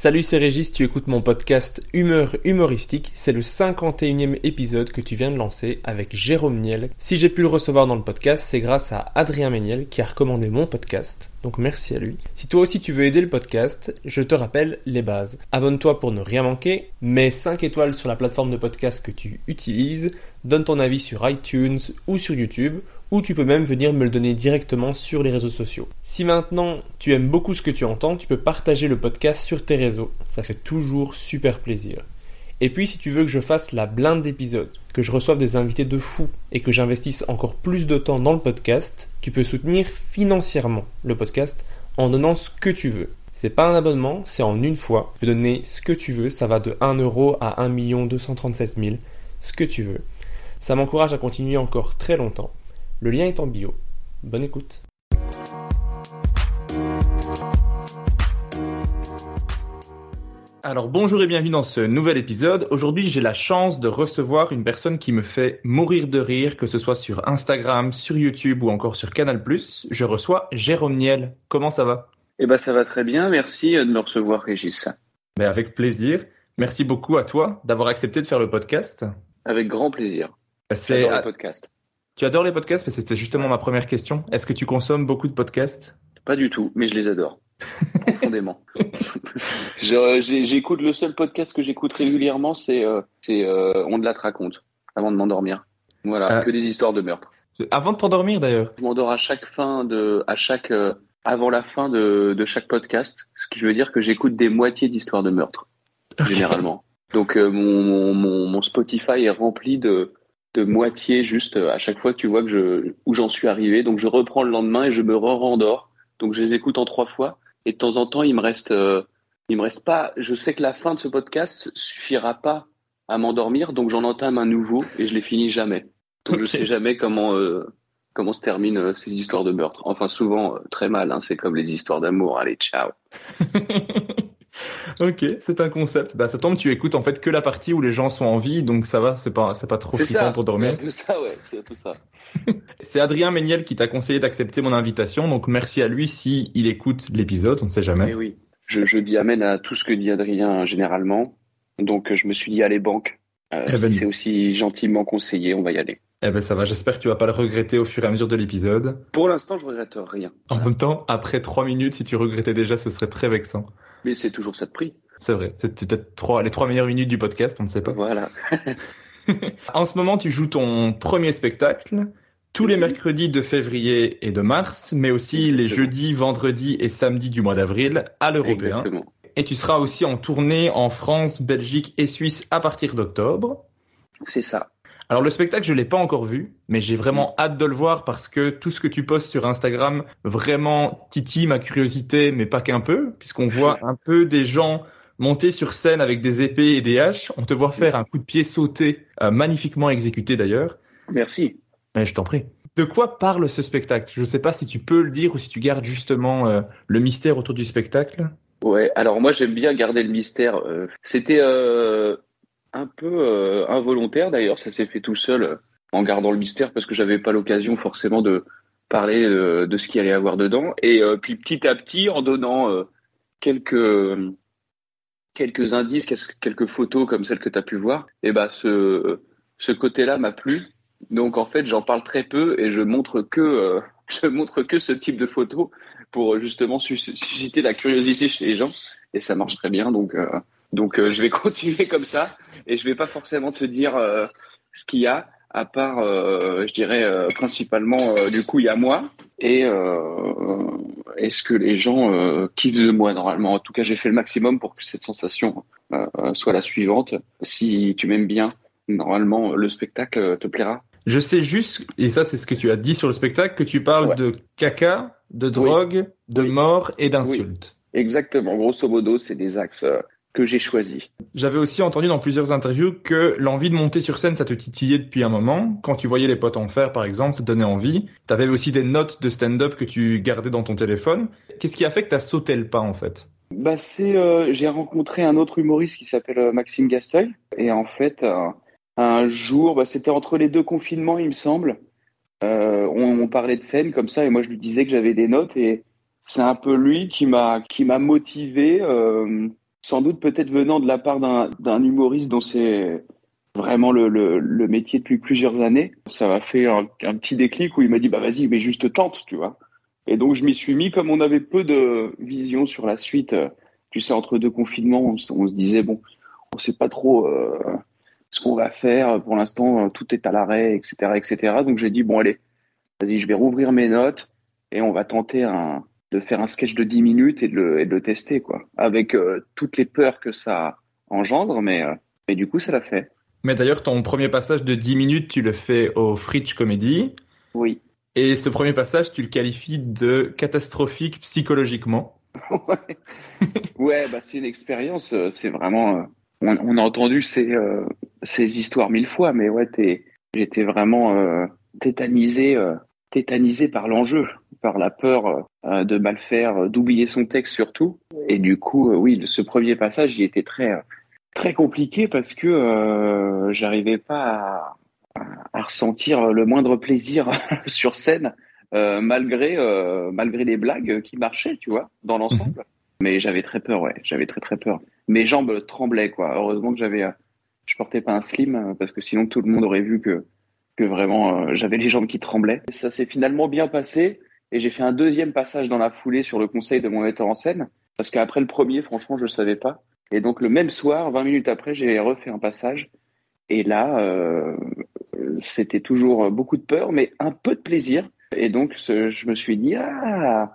Salut, c'est Régis, tu écoutes mon podcast Humeur humoristique. C'est le 51e épisode que tu viens de lancer avec Jérôme Niel. Si j'ai pu le recevoir dans le podcast, c'est grâce à Adrien Méniel qui a recommandé mon podcast. Donc merci à lui. Si toi aussi tu veux aider le podcast, je te rappelle les bases. Abonne-toi pour ne rien manquer, mets 5 étoiles sur la plateforme de podcast que tu utilises, donne ton avis sur iTunes ou sur YouTube ou tu peux même venir me le donner directement sur les réseaux sociaux. Si maintenant tu aimes beaucoup ce que tu entends, tu peux partager le podcast sur tes réseaux, ça fait toujours super plaisir. Et puis si tu veux que je fasse la blinde d'épisodes, que je reçoive des invités de fou et que j'investisse encore plus de temps dans le podcast, tu peux soutenir financièrement le podcast en donnant ce que tu veux. C'est pas un abonnement, c'est en une fois. Tu peux donner ce que tu veux, ça va de 1 euro à 1 237 000, ce que tu veux. Ça m'encourage à continuer encore très longtemps. Le lien est en bio. Bonne écoute. Alors bonjour et bienvenue dans ce nouvel épisode. Aujourd'hui j'ai la chance de recevoir une personne qui me fait mourir de rire, que ce soit sur Instagram, sur YouTube ou encore sur Canal+. Je reçois Jérôme Niel. Comment ça va? Eh ben ça va très bien, merci de me recevoir Régis. Ben, avec plaisir. Merci beaucoup à toi d'avoir accepté de faire le podcast. Avec grand plaisir. C'est le podcast. Tu adores les podcasts Mais c'était justement ma première question. Est-ce que tu consommes beaucoup de podcasts? Pas du tout, mais je les adore. profondément. j'écoute le seul podcast que j'écoute régulièrement, c'est euh, euh, On de la raconte avant de m'endormir. Voilà, ah. que des histoires de meurtre. Avant de t'endormir d'ailleurs. Je m'endors à chaque fin de, à chaque, euh, avant la fin de, de, chaque podcast, ce qui veut dire que j'écoute des moitiés d'histoires de meurtre généralement. Donc mon, mon, mon Spotify est rempli de de moitié juste euh, à chaque fois que tu vois que je où j'en suis arrivé. Donc je reprends le lendemain et je me re-rendors. Donc je les écoute en trois fois et de temps en temps il me reste euh, il me reste pas. Je sais que la fin de ce podcast suffira pas à m'endormir, donc j'en entame un nouveau et je les finis jamais. Donc je sais jamais comment euh, comment se terminent ces histoires de meurtre. Enfin souvent très mal. Hein. C'est comme les histoires d'amour. Allez ciao. ok, c'est un concept. Bah, ça tombe, tu écoutes en fait que la partie où les gens sont en vie, donc ça va, c'est pas, c'est pas trop flippant pour dormir. C'est ça, ouais, c'est tout ça. c'est Adrien Méniel qui t'a conseillé d'accepter mon invitation, donc merci à lui si il écoute l'épisode, on ne sait jamais. Eh oui, je, je, dis amen à tout ce que dit Adrien généralement, donc je me suis dit allez banque. Euh, eh ben, c'est aussi gentiment conseillé, on va y aller. Eh ben ça va, j'espère que tu vas pas le regretter au fur et à mesure de l'épisode. Pour l'instant, je regrette rien. En même temps, après trois minutes, si tu regrettais déjà, ce serait très vexant. Mais c'est toujours ça de prix. C'est vrai. C'est peut-être trois, les trois meilleures minutes du podcast, on ne sait pas. Voilà. en ce moment, tu joues ton premier spectacle tous les mercredis de février et de mars, mais aussi les jeudis, vendredis et samedis du mois d'avril à l'Européen. Et tu seras aussi en tournée en France, Belgique et Suisse à partir d'octobre. C'est ça. Alors le spectacle, je l'ai pas encore vu, mais j'ai vraiment hâte de le voir parce que tout ce que tu postes sur Instagram vraiment titille ma curiosité, mais pas qu'un peu, puisqu'on voit un peu des gens monter sur scène avec des épées et des haches. On te voit faire un coup de pied sauté, euh, magnifiquement exécuté d'ailleurs. Merci. Mais je t'en prie. De quoi parle ce spectacle? Je ne sais pas si tu peux le dire ou si tu gardes justement euh, le mystère autour du spectacle. Ouais, alors moi j'aime bien garder le mystère. Euh, c'était un peu euh, involontaire d'ailleurs, ça s'est fait tout seul euh, en gardant le mystère parce que j'avais pas l'occasion forcément de parler euh, de ce qu'il allait avoir dedans. Et puis petit à petit, en donnant quelques quelques indices, quelques photos comme celles que tu as pu voir, et bah ce, ce côté-là m'a plu. Donc en fait, j'en parle très peu et je montre que je montre que ce type de photos pour justement susciter la curiosité chez les gens et ça marche très bien. Donc donc euh, je vais continuer comme ça et je vais pas forcément te dire ce qu'il y a à part, je dirais principalement du coup il y a moi et est-ce que les gens kiffent de moi normalement? En tout cas, j'ai fait le maximum pour que cette sensation soit la suivante. Si tu m'aimes bien, normalement le spectacle te plaira. Je sais juste, et ça c'est ce que tu as dit sur le spectacle, que tu parles de caca, de drogue, de mort et d'insultes. Exactement. Grosso modo, c'est des axes euh, que j'ai choisis. J'avais aussi entendu dans plusieurs interviews que l'envie de monter sur scène, ça te titillait depuis un moment. Quand tu voyais les potes en faire, par exemple, ça te donnait envie. Tu avais aussi des notes de stand-up que tu gardais dans ton téléphone. Qu'est-ce qui a fait que tu as sauté le pas, en fait? Bah c'est, euh, j'ai rencontré un autre humoriste qui s'appelle euh, Maxime Gasteuil. Et en fait, un jour, bah, c'était entre les deux confinements, il me semble. Euh, on, on, parlait de scène comme ça et moi je lui disais que j'avais des notes et c'est un peu lui qui m'a qui m'a motivé, euh, sans doute peut-être venant de la part d'un humoriste dont c'est vraiment le, le, le, métier depuis plusieurs années. Ça m'a fait un, petit déclic où il m'a dit bah vas-y mais juste tente, tu vois. Et donc je m'y suis mis comme on avait peu de vision sur la suite. Euh, tu sais entre deux confinements, on, on se disait bon, on sait pas trop. Euh, ce qu'on va faire. Pour l'instant, euh, tout est à l'arrêt, etc., etc. Donc j'ai dit bon allez, vas-y, je vais rouvrir mes notes et on va tenter un, de faire un sketch de 10 minutes et de le, et de le tester quoi, avec euh, toutes les peurs que ça engendre, mais euh, mais du coup ça l'a fait. Mais d'ailleurs, ton premier passage de 10 minutes, tu le fais au Fridge Comedy. Oui. Et ce premier passage, tu le qualifies de catastrophique psychologiquement. ouais, ouais bah c'est une expérience, c'est vraiment on, on, a entendu ces, euh, ces histoires mille fois, mais ouais, j'étais vraiment euh, tétanisé, euh, tétanisé par l'enjeu, par la peur euh, de mal faire, d'oublier son texte surtout. Et du coup, oui, ce premier passage, il était très très compliqué parce que j'arrivais pas à, à, ressentir le moindre plaisir sur scène, malgré malgré les blagues qui marchaient, tu vois, dans l'ensemble. Mais j'avais très peur, ouais. J'avais très très peur. Mes jambes tremblaient, quoi. Heureusement que j'avais, euh, je portais pas un slim euh, parce que sinon tout le monde aurait vu que que vraiment euh, j'avais les jambes qui tremblaient. ça s'est finalement bien passé et j'ai fait un deuxième passage dans la foulée sur le conseil de mon metteur en scène parce qu'après le premier, franchement, je savais pas. Et donc le même soir, 20 minutes après, j'ai refait un passage et là, euh, c'était toujours beaucoup de peur, mais un peu de plaisir. Et donc je me suis dit ah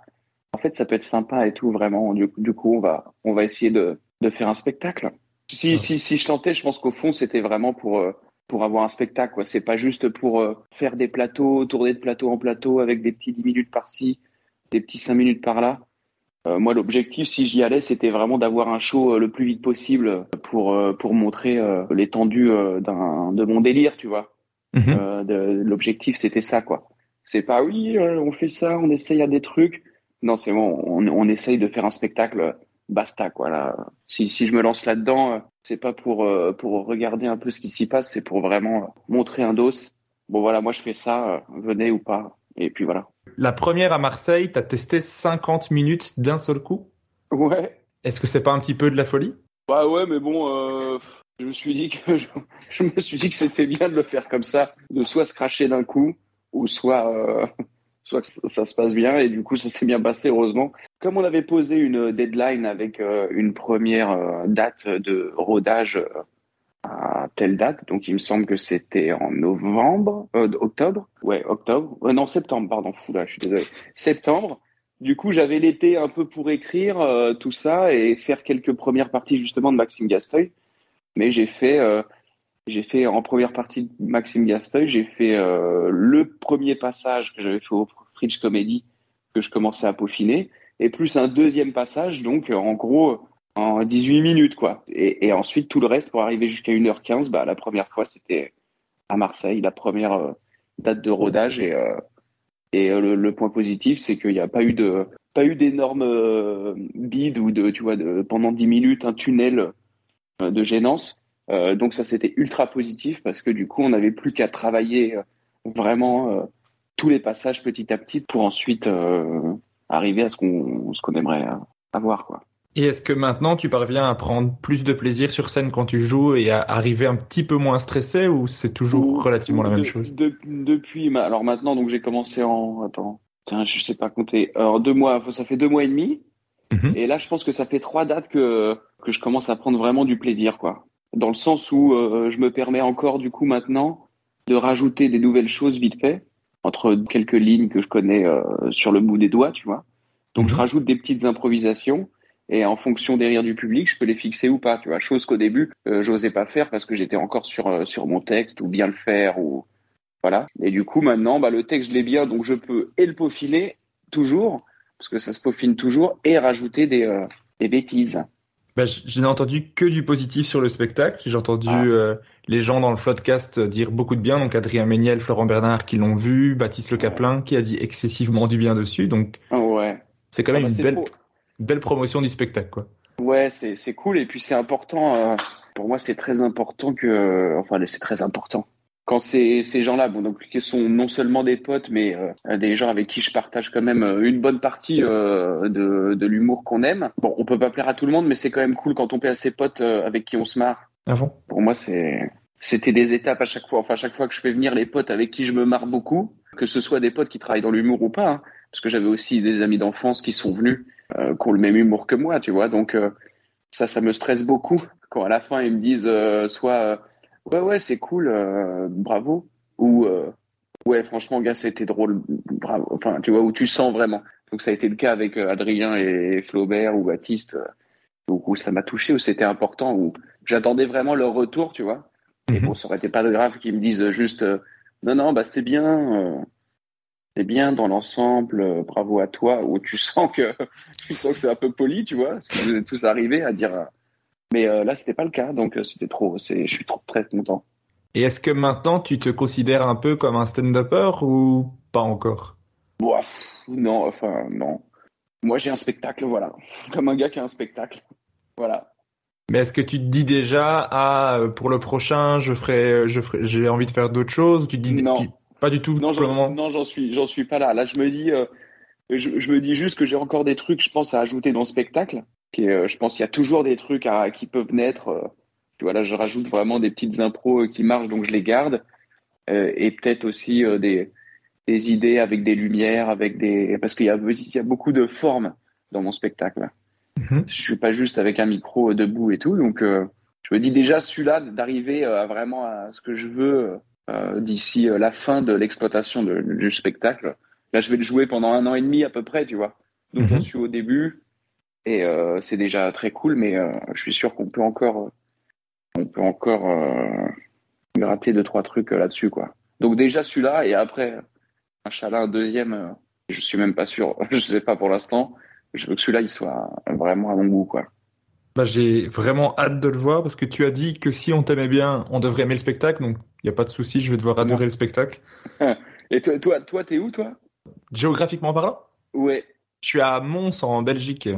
en fait, ça peut être sympa et tout, vraiment. Du, coup, on va, on va essayer de, de faire un spectacle. Si, si, si je tentais, je pense qu'au fond, c'était vraiment pour, euh, pour avoir un spectacle. Quoi. C'est pas juste pour euh, faire des plateaux, tourner de plateau en plateau avec des petits 10 minutes par-ci, des petits 5 minutes par-là. Euh, moi, l'objectif, si j'y allais, c'était vraiment d'avoir un show le plus vite possible pour, pour montrer l'étendue d'un, de mon délire, tu vois. Mm-hmm. l'objectif, c'était ça, quoi. C'est pas oui, on fait ça, on essaye à des trucs. Non, c'est bon, on, on, essaye de faire un spectacle, basta quoi. Là. Si, si je me lance là-dedans, euh, c'est pas pour euh, pour regarder un peu ce qui s'y passe, c'est pour vraiment montrer un dos. Bon voilà, moi je fais ça, euh, venez ou pas, et puis voilà. La première à Marseille, t'as testé 50 minutes d'un seul coup? Ouais. Est-ce que c'est pas un petit peu de la folie? Bah ouais, mais bon, euh, je me suis dit que je, je me suis dit que c'était bien de le faire comme ça, de soit se cracher d'un coup, ou soit euh, soit que ça, se passe bien et du coup ça s'est bien passé heureusement. Comme on avait posé une deadline avec euh, une première euh, date de rodage euh, à telle date, donc il me semble que c'était en novembre, octobre, ouais octobre, non septembre pardon, fou là, je suis désolé, septembre. Du coup j'avais l'été un peu pour écrire tout ça et faire quelques premières parties justement de Maxime Gasteuil, mais j'ai fait j'ai fait en première partie de Maxime Gasteuil, j'ai fait le premier passage que j'avais fait au Fridge Comedy que je commençais à peaufiner, et plus un deuxième passage, donc en gros en 18 minutes quoi. Et, ensuite tout le reste pour arriver jusqu'à 1h15, bah la première fois c'était à Marseille, la première euh, date de rodage et euh, et le, point positif c'est qu'il n'y a pas eu de pas eu d'énormes bides ou de tu vois de pendant 10 minutes un tunnel de gênance euh, donc ça c'était ultra positif parce que du coup on n'avait plus qu'à travailler euh, vraiment euh, tous les passages petit à petit pour ensuite arriver à ce qu'on ce qu'on aimerait avoir quoi. Et est-ce que maintenant tu parviens à prendre plus de plaisir sur scène quand tu joues et à arriver un petit peu moins stressé ou c'est toujours relativement la même chose? Depuis, alors maintenant, donc j'ai commencé en, attends, tiens, je sais pas compter, alors deux mois, ça fait deux mois et demi. Mhm. Et là, je pense que ça fait trois dates que que je commence à prendre vraiment du plaisir, quoi. Dans le sens où euh, je me permets encore du coup maintenant de rajouter des nouvelles choses vite fait entre quelques lignes que je connais euh, sur le bout des doigts, tu vois. Donc je mhm. rajoute des petites improvisations et en fonction des rires du public, je peux les fixer ou pas, tu vois. Chose qu'au début, euh, j'osais pas faire parce que j'étais encore sur euh, sur mon texte ou bien le faire ou voilà. Et du coup, maintenant, bah le texte je l'ai bien, donc je peux et le peaufiner toujours parce que ça se peaufine toujours et rajouter des euh, des bêtises. Bah, je n'ai entendu que du positif sur le spectacle. J'ai entendu ah. les gens dans le podcast dire beaucoup de bien. Donc Adrien Méniel, Florent Bernard qui l'ont vu, Baptiste Le Caplin qui a dit excessivement du bien dessus. Donc ouais. c'est quand même ah bah, une belle belle promotion du spectacle, quoi. Ouais, c'est c'est cool et puis c'est important. Euh, pour moi, c'est très important que, enfin, c'est très important quand ces ces gens-là, bon, donc qui sont non seulement des potes, mais euh, des gens avec qui je partage quand même euh, une bonne partie de de l'humour qu'on aime. Bon, on peut pas plaire à tout le monde, mais c'est quand même cool quand on plaît à ses potes avec qui on se marre. Ah bon? Pour moi, c'est c'était des étapes à chaque fois. Enfin, à chaque fois que je fais venir les potes avec qui je me marre beaucoup, que ce soit des potes qui travaillent dans l'humour ou pas, hein, parce que j'avais aussi des amis d'enfance qui sont venus euh, qui ont le même humour que moi, tu vois. Donc euh, ça, ça me stresse beaucoup quand à la fin ils me disent euh, soit ouais ouais c'est cool, bravo, ou ouais franchement gars c'était drôle, bravo. Enfin tu vois où tu sens vraiment. Donc ça a été le cas avec Adrien et Flaubert ou Baptiste. Donc où ça m'a touché, où c'était important, où j'attendais vraiment leur retour, tu vois. Et mhm. bon, ça aurait été pas grave qu'ils me disent juste non non bah c'était bien c'est bien dans l'ensemble, euh, bravo à toi, où tu sens que tu sens que c'est un peu poli, tu vois, parce que vous êtes tous arrivés à dire. Euh, mais euh, là, c'était pas le cas, donc c'était trop. C'est, je suis trop très content. Et est-ce que maintenant tu te considères un peu comme un stand-upper ou pas encore? Non, enfin non. Moi, j'ai un spectacle, voilà, comme un gars qui a un spectacle, voilà. Mais est-ce que tu te dis déjà, ah, pour le prochain, je ferai, je ferai, j'ai envie de faire d'autres choses, tu te dis, non. Pas du tout. Non, j'en suis, j'en suis pas là. Là, je me dis, euh, je, me dis juste que j'ai encore des trucs, je pense, à ajouter dans le spectacle. Qui euh, je pense qu'il y a toujours des trucs à, qui peuvent naître. Euh, tu vois, là, je rajoute vraiment des petites impros qui marchent, donc je les garde. et peut-être aussi des, des idées avec des lumières, avec des, parce qu'il y a, il y a beaucoup de formes dans mon spectacle. Mm-hmm. Je suis pas juste avec un micro debout et tout, donc je me dis déjà celui-là d'arriver à vraiment à ce que je veux euh, d'ici euh, la fin de l'exploitation du spectacle. Là, je vais le jouer pendant un an et demi à peu près, tu vois. Donc, j'en mhm. suis au début et euh, c'est déjà très cool, mais je suis sûr qu'on peut encore, on peut encore gratter deux trois trucs là-dessus, quoi. Donc déjà celui-là et après, inchallah un deuxième. je suis même pas sûr, je sais pas pour l'instant. Je veux que celui-là il soit vraiment à mon goût, quoi. Bah, j'ai vraiment hâte de le voir parce que tu as dit que si on t'aimait bien, on devrait aimer le spectacle. Donc, il n'y a pas de souci, je vais devoir adorer le spectacle. Et toi, toi, toi, t'es où, toi? Géographiquement parlant? Ouais. Je suis à Mons, en Belgique.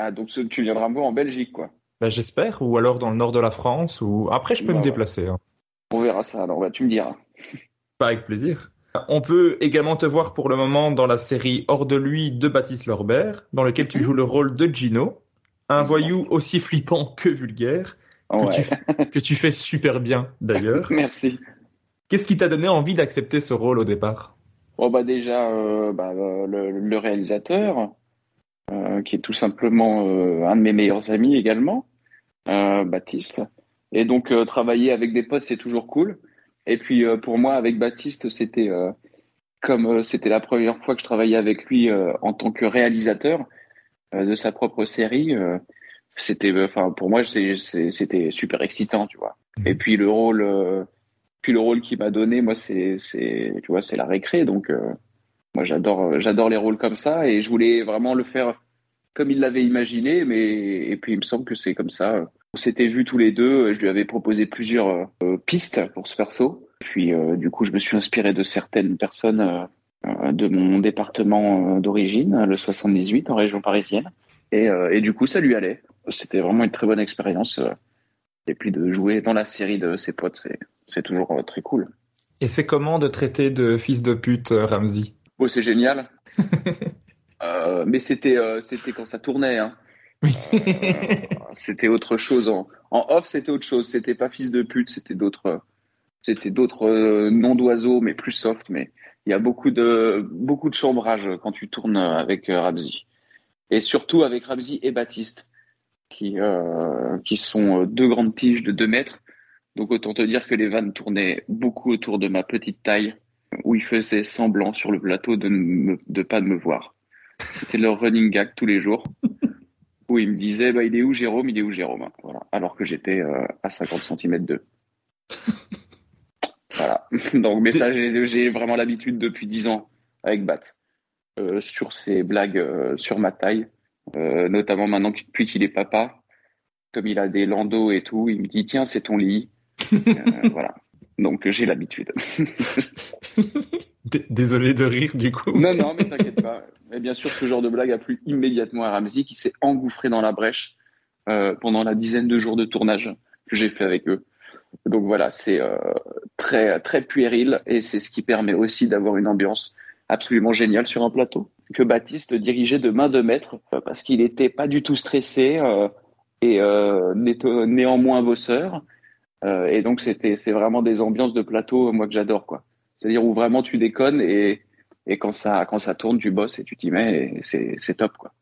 Ah, donc tu viendras me en Belgique, quoi. Bah, j'espère, ou alors dans le nord de la France, ou après, je peux bah, me déplacer. Hein. On verra ça, alors bah, tu me diras. Pas avec plaisir. On peut également te voir pour le moment dans la série Hors de lui de Baptiste Lorbert, dans lequel tu mhm. joues le rôle de Gino, un voyou aussi flippant que vulgaire, que, tu, fais super bien d'ailleurs. Merci. Qu'est-ce qui t'a donné envie d'accepter ce rôle au départ? Oh bah déjà euh, bah, le, réalisateur, euh, qui est tout simplement euh, un de mes meilleurs amis également, Baptiste. Et donc travailler avec des potes c'est toujours cool. Et puis pour moi avec Baptiste c'était comme c'était la première fois que je travaillais avec lui en tant que réalisateur euh, de sa propre série, euh, c'était, enfin pour moi c'était super excitant, tu vois. Mhm. Et puis le rôle, euh, puis le rôle qu'il m'a donné, moi c'est, c'est, tu vois, c'est la récré, donc moi j'adore, j'adore les rôles comme ça et je voulais vraiment le faire comme il l'avait imaginé, mais et puis il me semble que c'est comme ça. On s'était vus tous les deux, je lui avais proposé plusieurs pistes pour ce perso. Puis du coup, je me suis inspiré de certaines personnes euh, de mon département euh, d'origine, le 78 en région parisienne. Et, euh, et, du coup, ça lui allait. C'était vraiment une très bonne expérience. Et puis de jouer dans la série de ses potes, c'est toujours très cool. Et c'est comment de traiter de fils de pute Ramsey Oh, c'est génial. euh, mais c'était c'était quand ça tournait. Hein. c'était autre chose. En, en off, c'était autre chose. C'était pas fils de pute, c'était d'autres, c'était d'autres euh, noms d'oiseaux, mais plus soft. Mais il y a beaucoup de beaucoup de chambrage quand tu tournes avec euh, Ramsey, et surtout avec Ramsey et Baptiste, qui euh, qui sont deux grandes tiges de 2 mètres. Donc autant te dire que les vannes tournaient beaucoup autour de ma petite taille, où ils faisaient semblant sur le plateau de ne de pas me voir. C'était leur running gag tous les jours où il me disait bah, il est où Jérôme? Il est où Jérôme? Voilà. Alors que j'étais euh, à 50 cm d'eux. voilà. Donc, mais ça, j'ai vraiment l'habitude depuis 10 ans avec Bat. Euh, sur ses blagues euh, sur ma taille. notamment maintenant, depuis qu'il est papa, comme il a des landaux et tout, il me dit tiens, c'est ton lit. voilà. Donc j'ai l'habitude. Désolé de rire du coup. Non, non, mais t'inquiète pas. Mais bien sûr, ce genre de blague a plu immédiatement à Ramsey, qui s'est engouffré dans la brèche euh, pendant la dizaine de jours de tournage que j'ai fait avec eux. Donc voilà, c'est euh, très très puéril et c'est ce qui permet aussi d'avoir une ambiance absolument géniale sur un plateau que Baptiste dirigeait de main de maître euh, parce qu'il n'était pas du tout stressé et néanmoins bosseur. Et donc c'était c'est vraiment des ambiances de plateau moi que j'adore quoi. C'est-à-dire où vraiment tu déconnes et et quand ça, quand ça tourne, tu bosses et tu t'y mets et c'est top, quoi.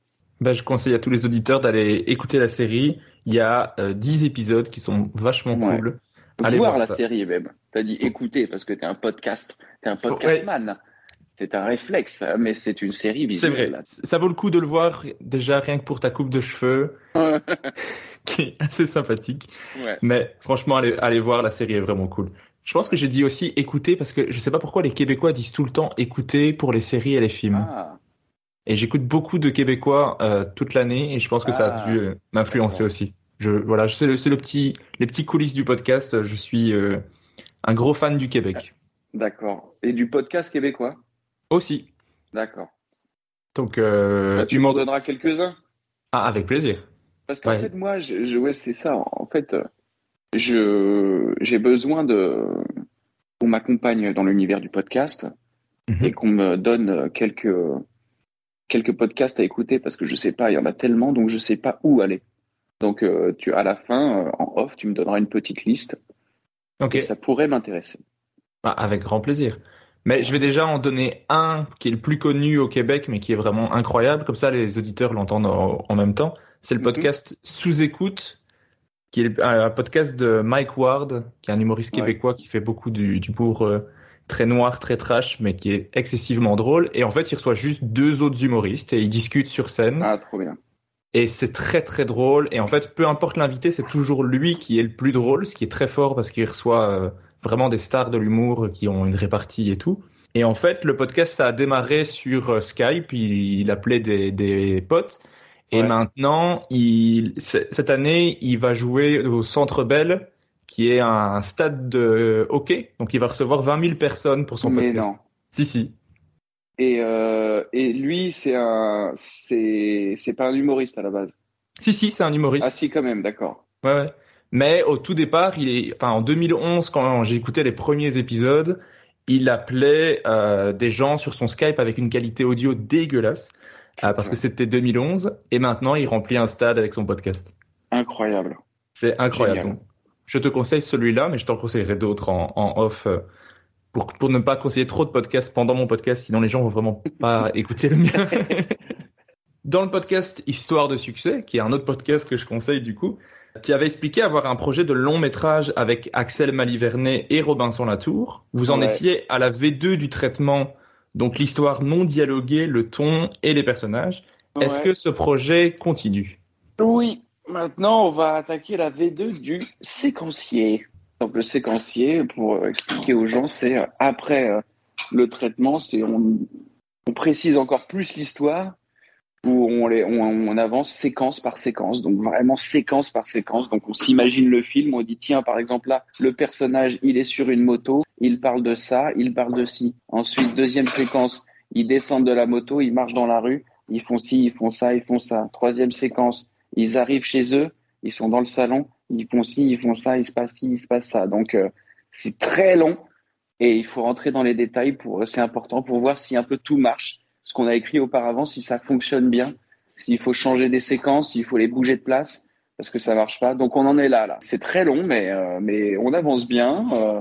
Bah, je conseille à tous les auditeurs d'aller écouter la série. Il y a euh, 10 épisodes qui sont vachement cool. Allez voir, la série même. T'as dit écouter parce que t'es un podcast, t'es un podcast man. C'est un réflexe, mais c'est une série visuelle. C'est vrai. Ça vaut le coup de le voir déjà rien que pour ta coupe de cheveux, qui est assez sympathique. Ouais. Mais franchement, allez, allez voir, la série est vraiment cool. Je pense que j'ai dit aussi écouter parce que je sais pas pourquoi les Québécois disent tout le temps écouter pour les séries et les films. Ah. Et j'écoute beaucoup de Québécois euh, toute l'année et je pense que ça a ah. dû euh, m'influencer aussi. Je voilà, c'est le, le, petit les petits coulisses du podcast. Je suis euh, un gros fan du Québec. D'accord. Et du podcast québécois? Aussi. D'accord. Donc bah, tu m'en donneras quelques-uns. Ah, avec plaisir. Parce qu'en fait moi, je, je ouais, c'est ça. En fait, je j'ai besoin de qu'on m'accompagne dans l'univers du podcast mhm. et qu'on me donne quelques quelques podcasts à écouter parce que je sais pas, il y en a tellement donc je sais pas où aller. Donc euh, tu à la fin euh, en off, tu me donneras une petite liste. Ok. ça pourrait m'intéresser. Ah, avec grand plaisir. Mais je vais déjà en donner un qui est le plus connu au Québec, mais qui est vraiment incroyable. Comme ça, les auditeurs l'entendent en, même temps. C'est le mhm. podcast Sous écoute qui est un podcast de Mike Ward, qui est un humoriste québécois qui fait beaucoup du, du bourg euh, très noir, très trash, mais qui est excessivement drôle. Et en fait, il reçoit juste deux autres humoristes et ils discutent sur scène. Ah, trop bien. Et c'est très très drôle. Et en fait, peu importe l'invité, c'est toujours lui qui est le plus drôle, ce qui est très fort parce qu'il reçoit euh, vraiment des stars de l'humour qui ont une répartie et tout. Et en fait, le podcast ça a démarré sur euh, Skype. Il, il appelait des, des potes. Et maintenant, il, cette année, il va jouer au Centre Bell, qui est un stade de hockey. Donc, il va recevoir 20 000 personnes pour son Mais podcast. Non. Si, si. Et, euh, et lui, c'est un, c'est, c'est pas un humoriste à la base. Si, si, c'est un humoriste. Ah, si, quand même, d'accord. Ouais, ouais. Mais au tout départ, il est, enfin, en 2011, quand j'ai écouté les premiers épisodes, il appelait euh, des gens sur son Skype avec une qualité audio dégueulasse. Ah, parce que c'était 2011 et maintenant il remplit un stade avec son podcast. Incroyable. C'est incroyable. je te conseille celui-là, mais je t'en conseillerai d'autres en, en, off euh, pour, pour ne pas conseiller trop de podcasts pendant mon podcast, sinon les gens vont vraiment pas écouter le mien. Dans le podcast Histoire de succès, qui est un autre podcast que je conseille du coup, tu avais expliqué avoir un projet de long métrage avec Axel Malivernet et Robinson Latour. Vous en étiez à la V2 du traitement donc l'histoire non dialoguée, le ton et les personnages. Est-ce que ce projet continue? Oui. Maintenant, on va attaquer la V2 du séquencier. Donc le séquencier, pour expliquer aux gens, c'est euh, après euh, le traitement, c'est on, on précise encore plus l'histoire où on, avance séquence par séquence, donc vraiment séquence par séquence. Donc on s'imagine le film, on dit tiens par exemple là, le personnage il est sur une moto, il parle de ça, il parle de ci. Ensuite deuxième séquence, ils descendent de la moto, ils marchent dans la rue, ils font ci, ils font ça, ils font ça. Troisième séquence, ils arrivent chez eux, ils sont dans le salon, ils font ci, ils font ça, il se passe ci, il se passe ça. Donc euh, c'est très long et il faut rentrer dans les détails pour c'est important pour voir si un peu tout marche ce qu'on a écrit auparavant, si ça fonctionne bien s'il faut changer des séquences, s'il faut les bouger de place parce que ça marche pas. Donc on en est là là. C'est très long mais euh, mais on avance bien. Euh,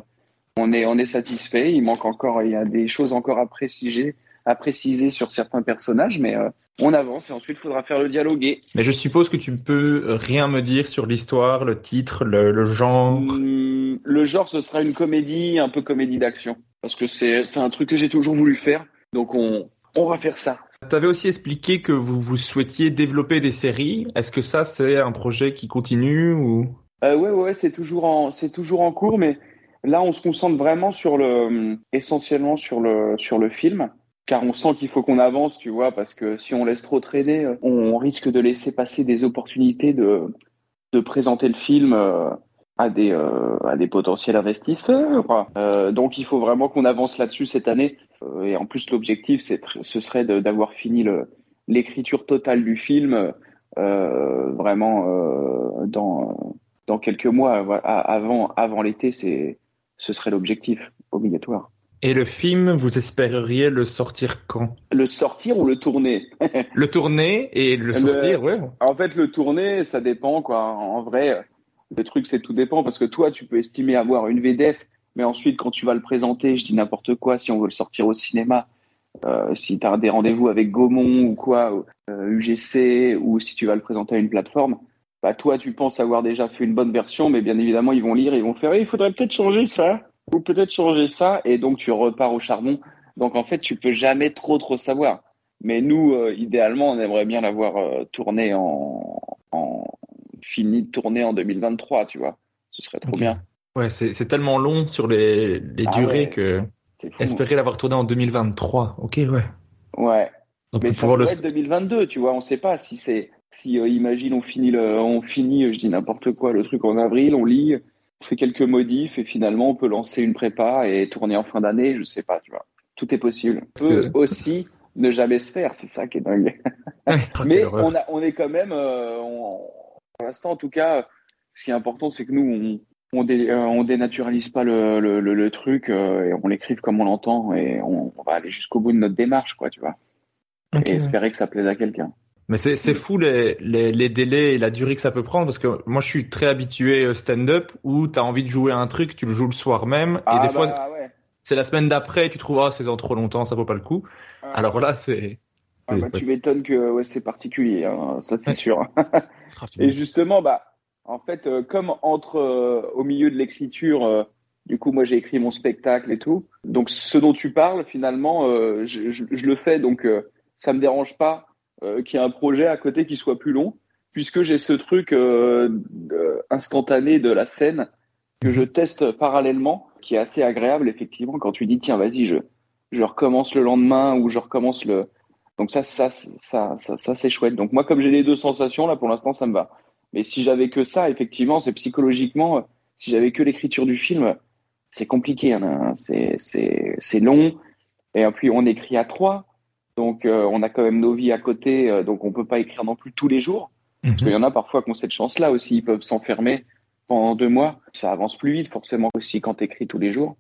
on est on est satisfait. Il manque encore il y a des choses encore à préciser à préciser sur certains personnages mais euh, on avance et ensuite il faudra faire le dialoguer. Mais je suppose que tu peux rien me dire sur l'histoire, le titre, le, le genre. Hum, le genre ce sera une comédie, un peu comédie d'action parce que c'est c'est un truc que j'ai toujours voulu faire. Donc on on va faire ça. Tu avais aussi expliqué que vous, vous souhaitiez développer des séries. Est-ce que ça, c'est un projet qui continue ou? Euh, Ouais, ouais, c'est toujours en, c'est toujours en cours, mais là, on se concentre vraiment sur le, essentiellement sur le, sur le film, car on sent qu'il faut qu'on avance, tu vois, parce que si on laisse trop traîner, on risque de laisser passer des opportunités de, de présenter le film euh, à des, euh, à des potentiels investisseurs. Euh, donc, il faut vraiment qu'on avance là-dessus cette année. Euh, et en plus, l'objectif, c'est, ce serait d'avoir fini le, l'écriture totale du film vraiment dans, dans quelques mois. Avant, avant l'été, c'est, ce serait l'objectif obligatoire. Et le film, vous espéreriez le sortir quand? Le sortir ou le tourner? Le tourner et le sortir, le, ouais. En fait, le tourner, ça dépend, quoi. En vrai, le truc, c'est tout dépend parce que toi, tu peux estimer avoir une VDF mais ensuite, quand tu vas le présenter, je dis n'importe quoi, si on veut le sortir au cinéma, euh, si tu as des rendez-vous avec Gaumont ou quoi, euh, UGC, ou si tu vas le présenter à une plateforme, bah toi, tu penses avoir déjà fait une bonne version, mais bien évidemment, ils vont lire, ils vont faire, eh, il faudrait peut-être changer ça, ou peut-être changer ça, et donc tu repars au charbon. Donc en fait, tu peux jamais trop trop savoir. Mais nous, euh, idéalement, on aimerait bien l'avoir euh, tourné en fini de tourner en 2023, tu vois. Ce serait trop bien. Ouais, c'est tellement long sur les, les Ah durées ouais. que espérer l'avoir tourné en 2023. Ok, ouais. Ouais. Donc Mais pour ça pourrait le. être 2022, tu vois. On sait pas si c'est, si euh, imagine on finit le, on finit, je dis n'importe quoi, le truc en avril, on lit, on fait quelques modifs et finalement on peut lancer une prépa et tourner en fin d'année, je sais pas, tu vois. Tout est possible. On peut aussi ne jamais se faire, c'est ça qui est dingue. Oh, Mais on, a, on est quand même, euh, on- pour l'instant en tout cas, ce qui est important, c'est que nous, on, on, dé- euh, on dénaturalise pas le, le, le, le truc euh, et on l'écrive comme on l'entend et on, on va aller jusqu'au bout de notre démarche, quoi, tu vois et ouais. espérer que ça plaise à quelqu'un. Mais c'est c'est fou les, les, les délais et la durée que ça peut prendre parce que moi je suis très habitué au stand-up où tu as envie de jouer à un truc, tu le joues le soir même et des fois bah, ouais. c'est la semaine d'après tu trouves ah c'est dans trop longtemps, ça vaut pas le coup. Ah. Alors là c'est Ah, bah, tu m'étonnes que ouais, c'est particulier, hein, ça c'est Ouais. sûr. Et justement, bah, en fait, euh, comme entre euh, au milieu de l'écriture, euh, du coup, moi j'ai écrit mon spectacle et tout. Donc, ce dont tu parles, finalement, je, le fais, donc ça me dérange pas qu'il y ait un projet à côté qui soit plus long, puisque j'ai ce truc instantané de la scène que je teste parallèlement, qui est assez agréable, effectivement, quand tu dis tiens, vas-y, je je recommence le lendemain ou je recommence le donc ça, ça, ça, ça, ça, c'est chouette. Donc moi, comme j'ai les deux sensations là, pour l'instant, ça me va. Mais si j'avais que ça, effectivement, c'est psychologiquement, euh, si j'avais que l'écriture du film, c'est compliqué. hein, c'est, c'est, c'est long. Et puis on écrit à trois, donc euh, on a quand même nos vies à côté, euh, donc on peut pas écrire non plus tous les jours. Parce qu'il y en a parfois qui ont cette chance-là aussi, ils peuvent s'enfermer pendant deux mois. Ça avance plus vite, forcément aussi quand t'écris tous les jours.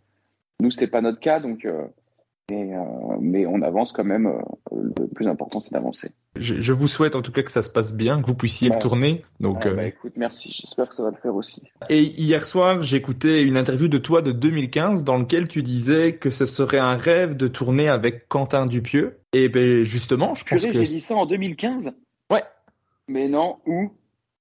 Nous, c'était pas notre cas, donc. Euh, et, euh, mais on avance quand même. euh, le plus important, c'est d'avancer. Je, je vous souhaite en tout cas que ça se passe bien, que vous puissiez Ouais. le tourner. Donc, euh, bah, écoute, merci. J'espère que ça va le faire aussi. Et hier soir, j'écoutais une interview de toi de 2015 dans lequel tu disais que ce serait un rêve de tourner avec Quentin Dupieux. Et ben justement, je pense Purée, que j'ai dit ça en 2015 Ouais. Mais non, où?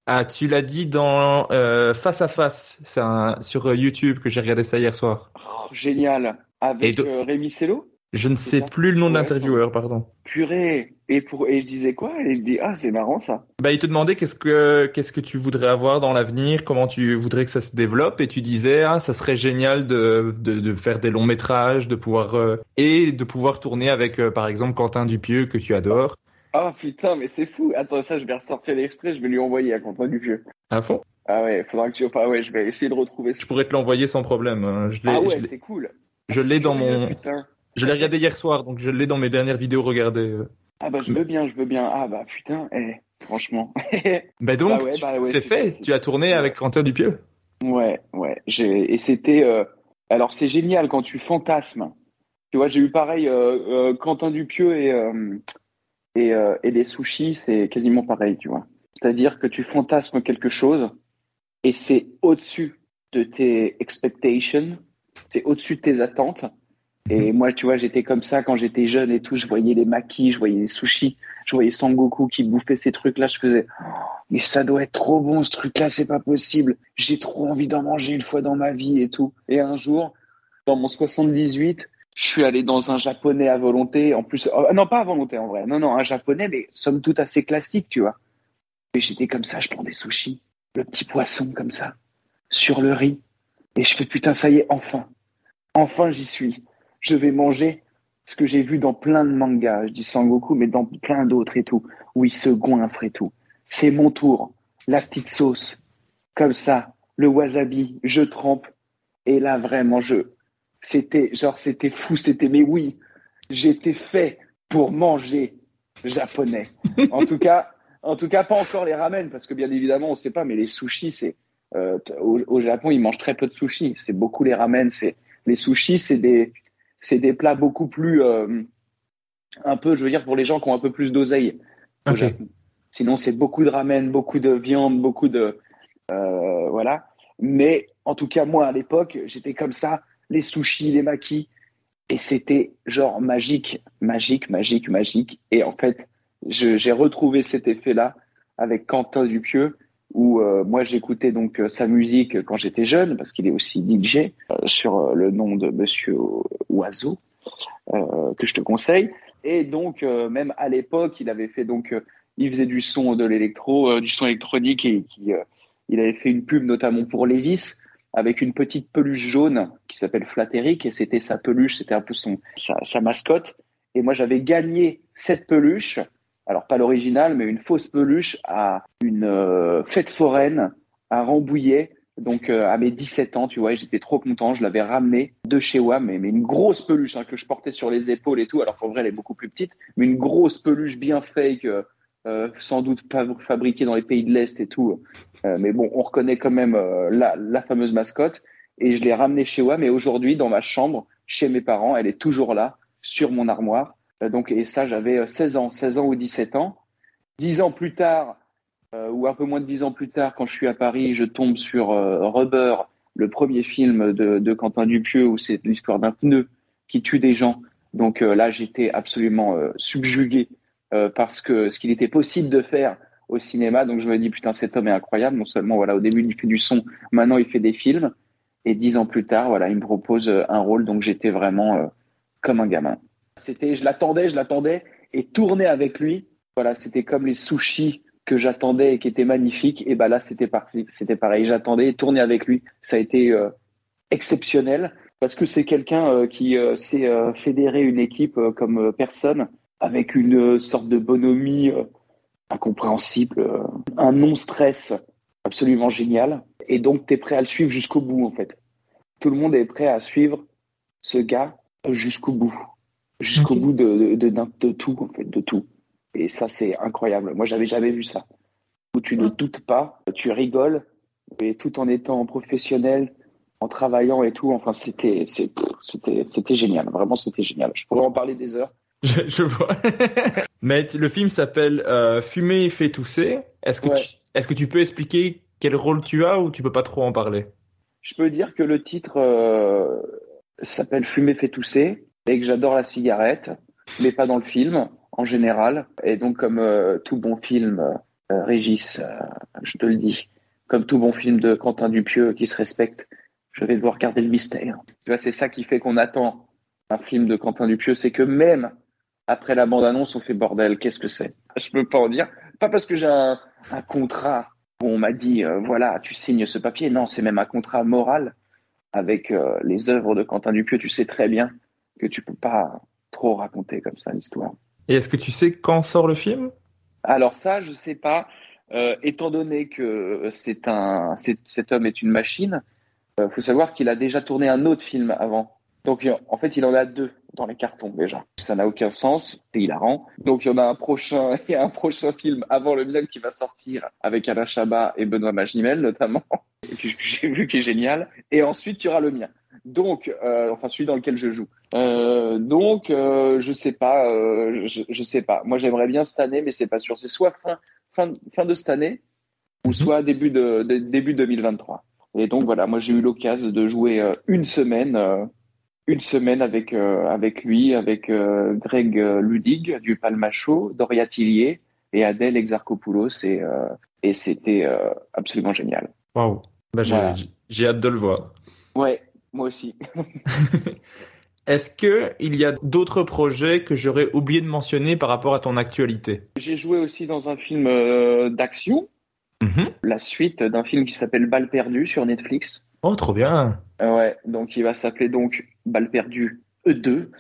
Ah tu l'as dit dans euh, Face à Face, c'est sur YouTube que j'ai regardé ça hier soir. Oh, Génial. Avec de- euh, Rémi Cello Je ne sais ça plus le nom de l'intervieweur, pardon. Purée. Et, pour... et je disais quoi? Et il dit Ah, c'est marrant ça. Bah, il te demandait qu'est-ce que qu'est-ce que tu voudrais avoir dans l'avenir, comment tu voudrais que ça se développe, et tu disais ah ça serait génial de de, de faire des longs métrages, de pouvoir euh, et de pouvoir tourner avec euh, par exemple Quentin Dupieux que tu adores. Ah putain, mais c'est fou. Attends, ça, je vais ressortir l'extrait, je vais lui envoyer à Quentin Dupieux. À fond? Ah ouais, faudra que tu. Ah ouais, je vais essayer de retrouver ça. Je pourrais te l'envoyer sans problème. hein. Je Ah ouais, c'est cool. je l'ai dans Curieux, mon Putain. Je l'ai regardé hier soir donc je l'ai dans mes dernières vidéos regardées. euh. Ah bah, je veux bien, je veux bien. Ah bah, putain, eh, franchement. Bah donc Bah ouais, bah ouais, c'est fait, tu as tourné avec Quentin Dupieux. Ouais, ouais. J'ai et c'était. euh, Alors c'est génial quand tu fantasmes. Tu vois, j'ai eu pareil. euh, euh, Quentin Dupieux et Et, et les sushis, c'est quasiment pareil, tu vois. C'est-à-dire que tu fantasmes quelque chose et c'est au-dessus de tes expectations, c'est au-dessus de tes attentes. Et moi, tu vois, j'étais comme ça quand j'étais jeune et tout. Je voyais les maquis, je voyais les sushis, je voyais Sangoku qui bouffait ces trucs-là. Je faisais, oh, mais ça doit être trop bon ce truc-là, c'est pas possible. J'ai trop envie d'en manger une fois dans ma vie et tout. Et un jour, dans mon 78, je suis allé dans un japonais à volonté. En plus, oh, non pas à volonté en vrai. Non non, un japonais, mais somme toute assez classique, tu vois. Et j'étais comme ça, je prends des sushis, le petit poisson comme ça, sur le riz. Et je fais putain, ça y est, enfin, enfin j'y suis je vais manger ce que j'ai vu dans plein de mangas, je dis Sangoku, mais dans plein d'autres et tout, où il se goinfre et tout. C'est mon tour, la petite sauce, comme ça, le wasabi, je trempe, et là vraiment, je, c'était, genre, c'était fou, c'était, mais oui, j'étais fait pour manger japonais. En tout cas, pas encore les ramen, parce que bien évidemment, on sait pas, mais les sushis, c'est, euh, au, au, Japon, ils mangent très peu de sushis. C'est beaucoup les ramen, c'est, les sushis, c'est des, c'est des plats beaucoup plus, euh, un peu, je veux dire, pour les gens qui ont un peu plus d'oseille. Sinon, c'est beaucoup de ramen, beaucoup de viande, beaucoup de, euh, voilà. Mais en tout cas, moi, à l'époque, j'étais comme ça, les sushis, les makis, et c'était genre magique, magique, magique, magique. Et en fait, j'ai retrouvé cet effet-là avec Quentin Dupieux, où euh, moi j'écoutais donc euh, sa musique quand j'étais jeune, parce qu'il est aussi DJ euh, sur le nom de Monsieur Oiseau, que je te conseille. Et donc même à l'époque, il avait fait donc, il faisait du son de l'électro, du son électronique et qui, il avait fait une pub notamment pour Levis avec une petite peluche jaune qui s'appelle Flatteric et c'était sa peluche, c'était un peu son sa, sa mascotte. Et moi j'avais gagné cette peluche alors pas l'original, mais une fausse peluche à une euh, fête foraine à Rambouillet. Donc euh, à mes 17 ans, tu vois, j'étais trop content. Je l'avais ramené de chez WAM, mais, une grosse peluche hein, que je portais sur les épaules et tout. Alors qu'en vrai, elle est beaucoup plus petite, mais une grosse peluche bien fake, euh, sans doute fabriquée dans les pays de l'Est et tout. mais bon, on reconnaît quand même la, la, fameuse mascotte. Et je l'ai ramenée chez WAM. Et aujourd'hui, dans ma chambre, chez mes parents, elle est toujours là, sur mon armoire. Euh, donc, et ça, j'avais 16 euh, ans, 16 ans ou 17 ans. Dix ans plus tard, euh, ou un peu moins de dix ans plus tard, quand je suis à Paris, je tombe sur Rubber, le premier film de, Quentin Dupieux, où c'est l'histoire d'un pneu qui tue des gens. Donc là, j'étais absolument subjugué parce que ce qu'il était possible de faire au cinéma. Donc je me dis putain, cet homme est incroyable. Non seulement voilà, au début il fait du son, maintenant il fait des films. Et dix ans plus tard, voilà, il me propose un rôle. Donc j'étais vraiment comme un gamin. C'était, je l'attendais, je l'attendais, et tourner avec lui, voilà, c'était comme les sushis que j'attendais et qui étaient magnifiques. Et ben là, c'était parti, c'était pareil. J'attendais tourner avec lui. Ça a été euh, exceptionnel parce que c'est quelqu'un euh, qui euh, sait fédérer une équipe comme personne avec une sorte de bonhomie incompréhensible, un non-stress absolument génial. Et donc, tu es prêt à le suivre jusqu'au bout, en fait. Tout le monde est prêt à suivre ce gars jusqu'au bout jusqu'au bout de, de, de, tout, en fait, de tout. Et ça, c'est incroyable. Moi, j'avais jamais vu ça. Où tu ne doutes pas, tu rigoles, et tout en étant professionnel, en travaillant et tout. Enfin, c'était, c'était, c'était génial. Vraiment, c'était génial. Je pourrais en parler des heures. Je, vois. Mais le film s'appelle euh, Fumer fait tousser. Est-ce que, tu, est-ce que tu peux expliquer quel rôle tu as ou tu peux pas trop en parler? Je peux dire que le titre euh, s'appelle Fumer fait tousser et que j'adore la cigarette, mais pas dans le film en général. Et donc, comme euh, tout bon film, euh, Régis, euh, je te le dis, comme tout bon film de Quentin Dupieux qui se respecte, je vais devoir garder le mystère. Tu vois, c'est ça qui fait qu'on attend un film de Quentin Dupieux, c'est que même après la bande-annonce, on fait bordel, qu'est-ce que c'est? Je peux pas en dire. Pas parce que j'ai un, un, contrat où on m'a dit, voilà, tu signes ce papier. Non, c'est même un contrat moral avec les œuvres de Quentin Dupieux. Tu sais très bien que tu peux pas trop raconter comme ça l'histoire. Et est-ce que tu sais quand sort le film? Alors ça, je sais pas. Euh, étant donné que c'est un, cet homme est une machine, il euh, faut savoir qu'il a déjà tourné un autre film avant. Donc en fait, il en a deux dans les cartons déjà. Ça n'a aucun sens, c'est hilarant. Donc il y en a un prochain, il y a un prochain film avant le mien qui va sortir avec Alain Chabat et Benoît Magimel notamment, que j'ai vu qui est génial. Et ensuite il y aura le mien. Donc, euh, enfin celui dans lequel je joue. Euh, donc, euh, je sais pas, euh, je, je, sais pas. Moi, j'aimerais bien cette année, mais c'est pas sûr. C'est soit fin, fin, fin de cette année, ou Mhm. soit début de, de- début 2023. Et donc voilà, moi j'ai eu l'occasion de jouer euh, une semaine, euh, une semaine avec euh, avec lui, avec euh, Greg Ludig du Palmacho, Doria Tillier et Adèle Exarchopoulos et euh, et c'était euh, absolument génial. Waouh. Bah, j'ai, Voilà. j'ai hâte de le voir. Ouais, moi aussi. Est-ce que il y a d'autres projets que j'aurais oublié de mentionner par rapport à ton actualité? J'ai joué aussi dans un film euh, d'action, Mhm. la suite d'un film qui s'appelle Balle perdue sur Netflix. Oh, trop bien. Euh, Ouais, donc il va s'appeler donc Balle perdue E2.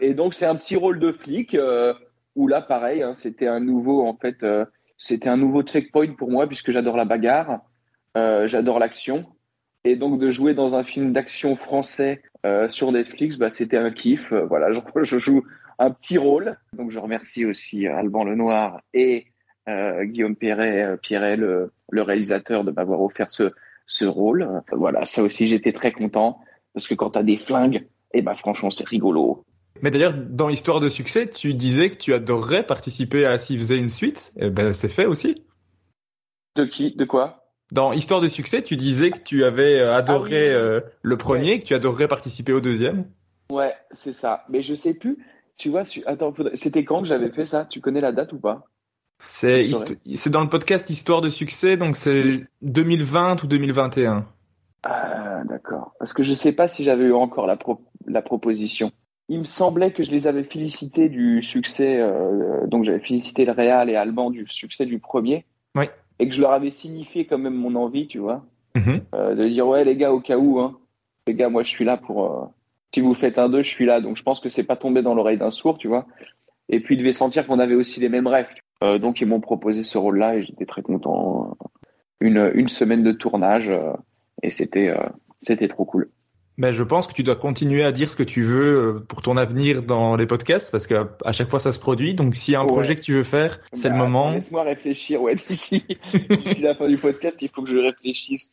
Et donc c'est un petit rôle de flic euh, où là pareil, hein, c'était un nouveau en fait, euh, c'était un nouveau checkpoint pour moi puisque j'adore la bagarre, euh, j'adore l'action et donc de jouer dans un film d'action français euh, sur Netflix, bah c'était un kiff. Euh, voilà, je, je joue un petit rôle. Donc je remercie aussi Alban Lenoir et euh, Guillaume Perret, euh, Pierret, le, le réalisateur, de m'avoir offert ce ce rôle. Euh, Voilà, ça aussi j'étais très content parce que quand t'as des flingues, et ben franchement c'est rigolo. Mais d'ailleurs, dans Histoire de succès, tu disais que tu adorerais participer à s'il faisait une suite. Eh ben, c'est fait aussi. De qui? De quoi? Dans Histoire de succès, tu disais que tu avais euh, adoré Ah oui. euh, le premier, que tu adorerais participer au deuxième. Ouais, c'est ça. Mais je sais plus. Tu vois, su- attends, faudrait- c'était quand que j'avais fait ça? Tu connais la date ou pas? C'est dans le podcast Histoire de succès, donc c'est 2020 ou 2021. Ah, d'accord. Parce que je sais pas si j'avais eu encore la, pro- la proposition. Il me semblait que je les avais félicités du succès, euh, donc j'avais félicité le Real et Alban du succès du premier. Oui. Et que je leur avais signifié quand même mon envie, tu vois, Mhm. euh, de dire ouais les gars au cas où, hein, les gars moi je suis là pour. euh, si vous faites un 2, je suis là. Donc je pense que c'est pas tombé dans l'oreille d'un sourd, tu vois. Et puis ils devaient sentir qu'on avait aussi les mêmes rêves. Euh, donc ils m'ont proposé ce rôle-là et j'étais très content. Une, une semaine de tournage et c'était c'était trop cool. Mais je pense que tu dois continuer à dire ce que tu veux euh, pour ton avenir dans les podcasts, parce que à chaque fois ça se produit. Donc s'il y a un Ouais. projet que tu veux faire, c'est Bah, le moment. Laisse-moi réfléchir. Ouais, d'ici la fin du podcast, il faut que je réfléchisse.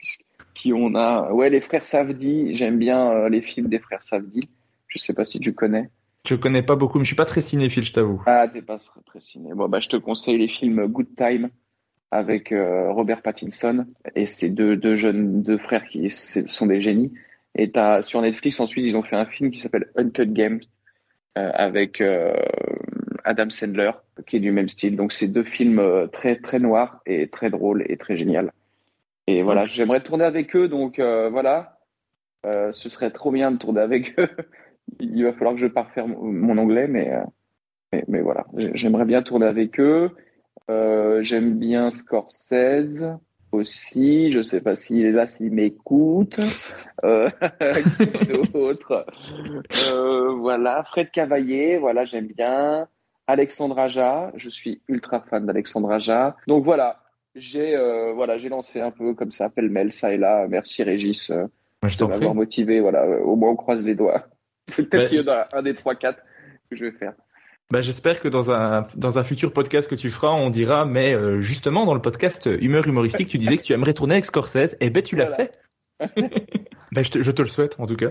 Qui on a Ouais, les frères Savdi. J'aime bien euh, les films des frères Savdi. Je sais pas si tu connais. Je connais pas beaucoup, mais je suis pas très cinéphile, je t'avoue. Ah, t'es pas très, ciné. Bon, bah, je te conseille les films Good Time avec euh, Robert Pattinson et ces deux, deux jeunes, deux frères qui sont des génies. Et t'as, sur Netflix, ensuite, ils ont fait un film qui s'appelle Uncut Games euh, avec euh, Adam Sandler, qui est du même style. Donc, c'est deux films euh, très, très noirs et très drôles et très génial. Et voilà, j'aimerais tourner avec eux, donc euh, voilà. Ce serait trop bien de tourner avec eux. Il va falloir que je parfaire mon, anglais, mais, mais, mais voilà, J'ai- j'aimerais bien tourner avec eux. J'aime bien Scorsese aussi. Je sais pas s'il est là, s'il m'écoute. Euh, d'autre euh, Voilà, Fred Cavaillé, voilà, j'aime bien. Alexandre Aja, je suis ultra fan d'Alexandre Aja. Donc voilà, j'ai euh, voilà, j'ai lancé un peu comme ça, pêle-mêle, ça et là. Merci Régis euh, Je de m'avoir motivé. Voilà, au moins on croise les doigts. Peut-être Ouais. qu'il y en a un des trois, quatre que je vais faire. Bah, j'espère que dans un dans un futur podcast que tu feras, on dira, mais euh, justement dans le podcast Humeur humoristique, tu disais que tu aimerais tourner avec Scorsese. Eh ben, tu l'as Voilà. fait. ben, je te, je te le souhaite en tout cas.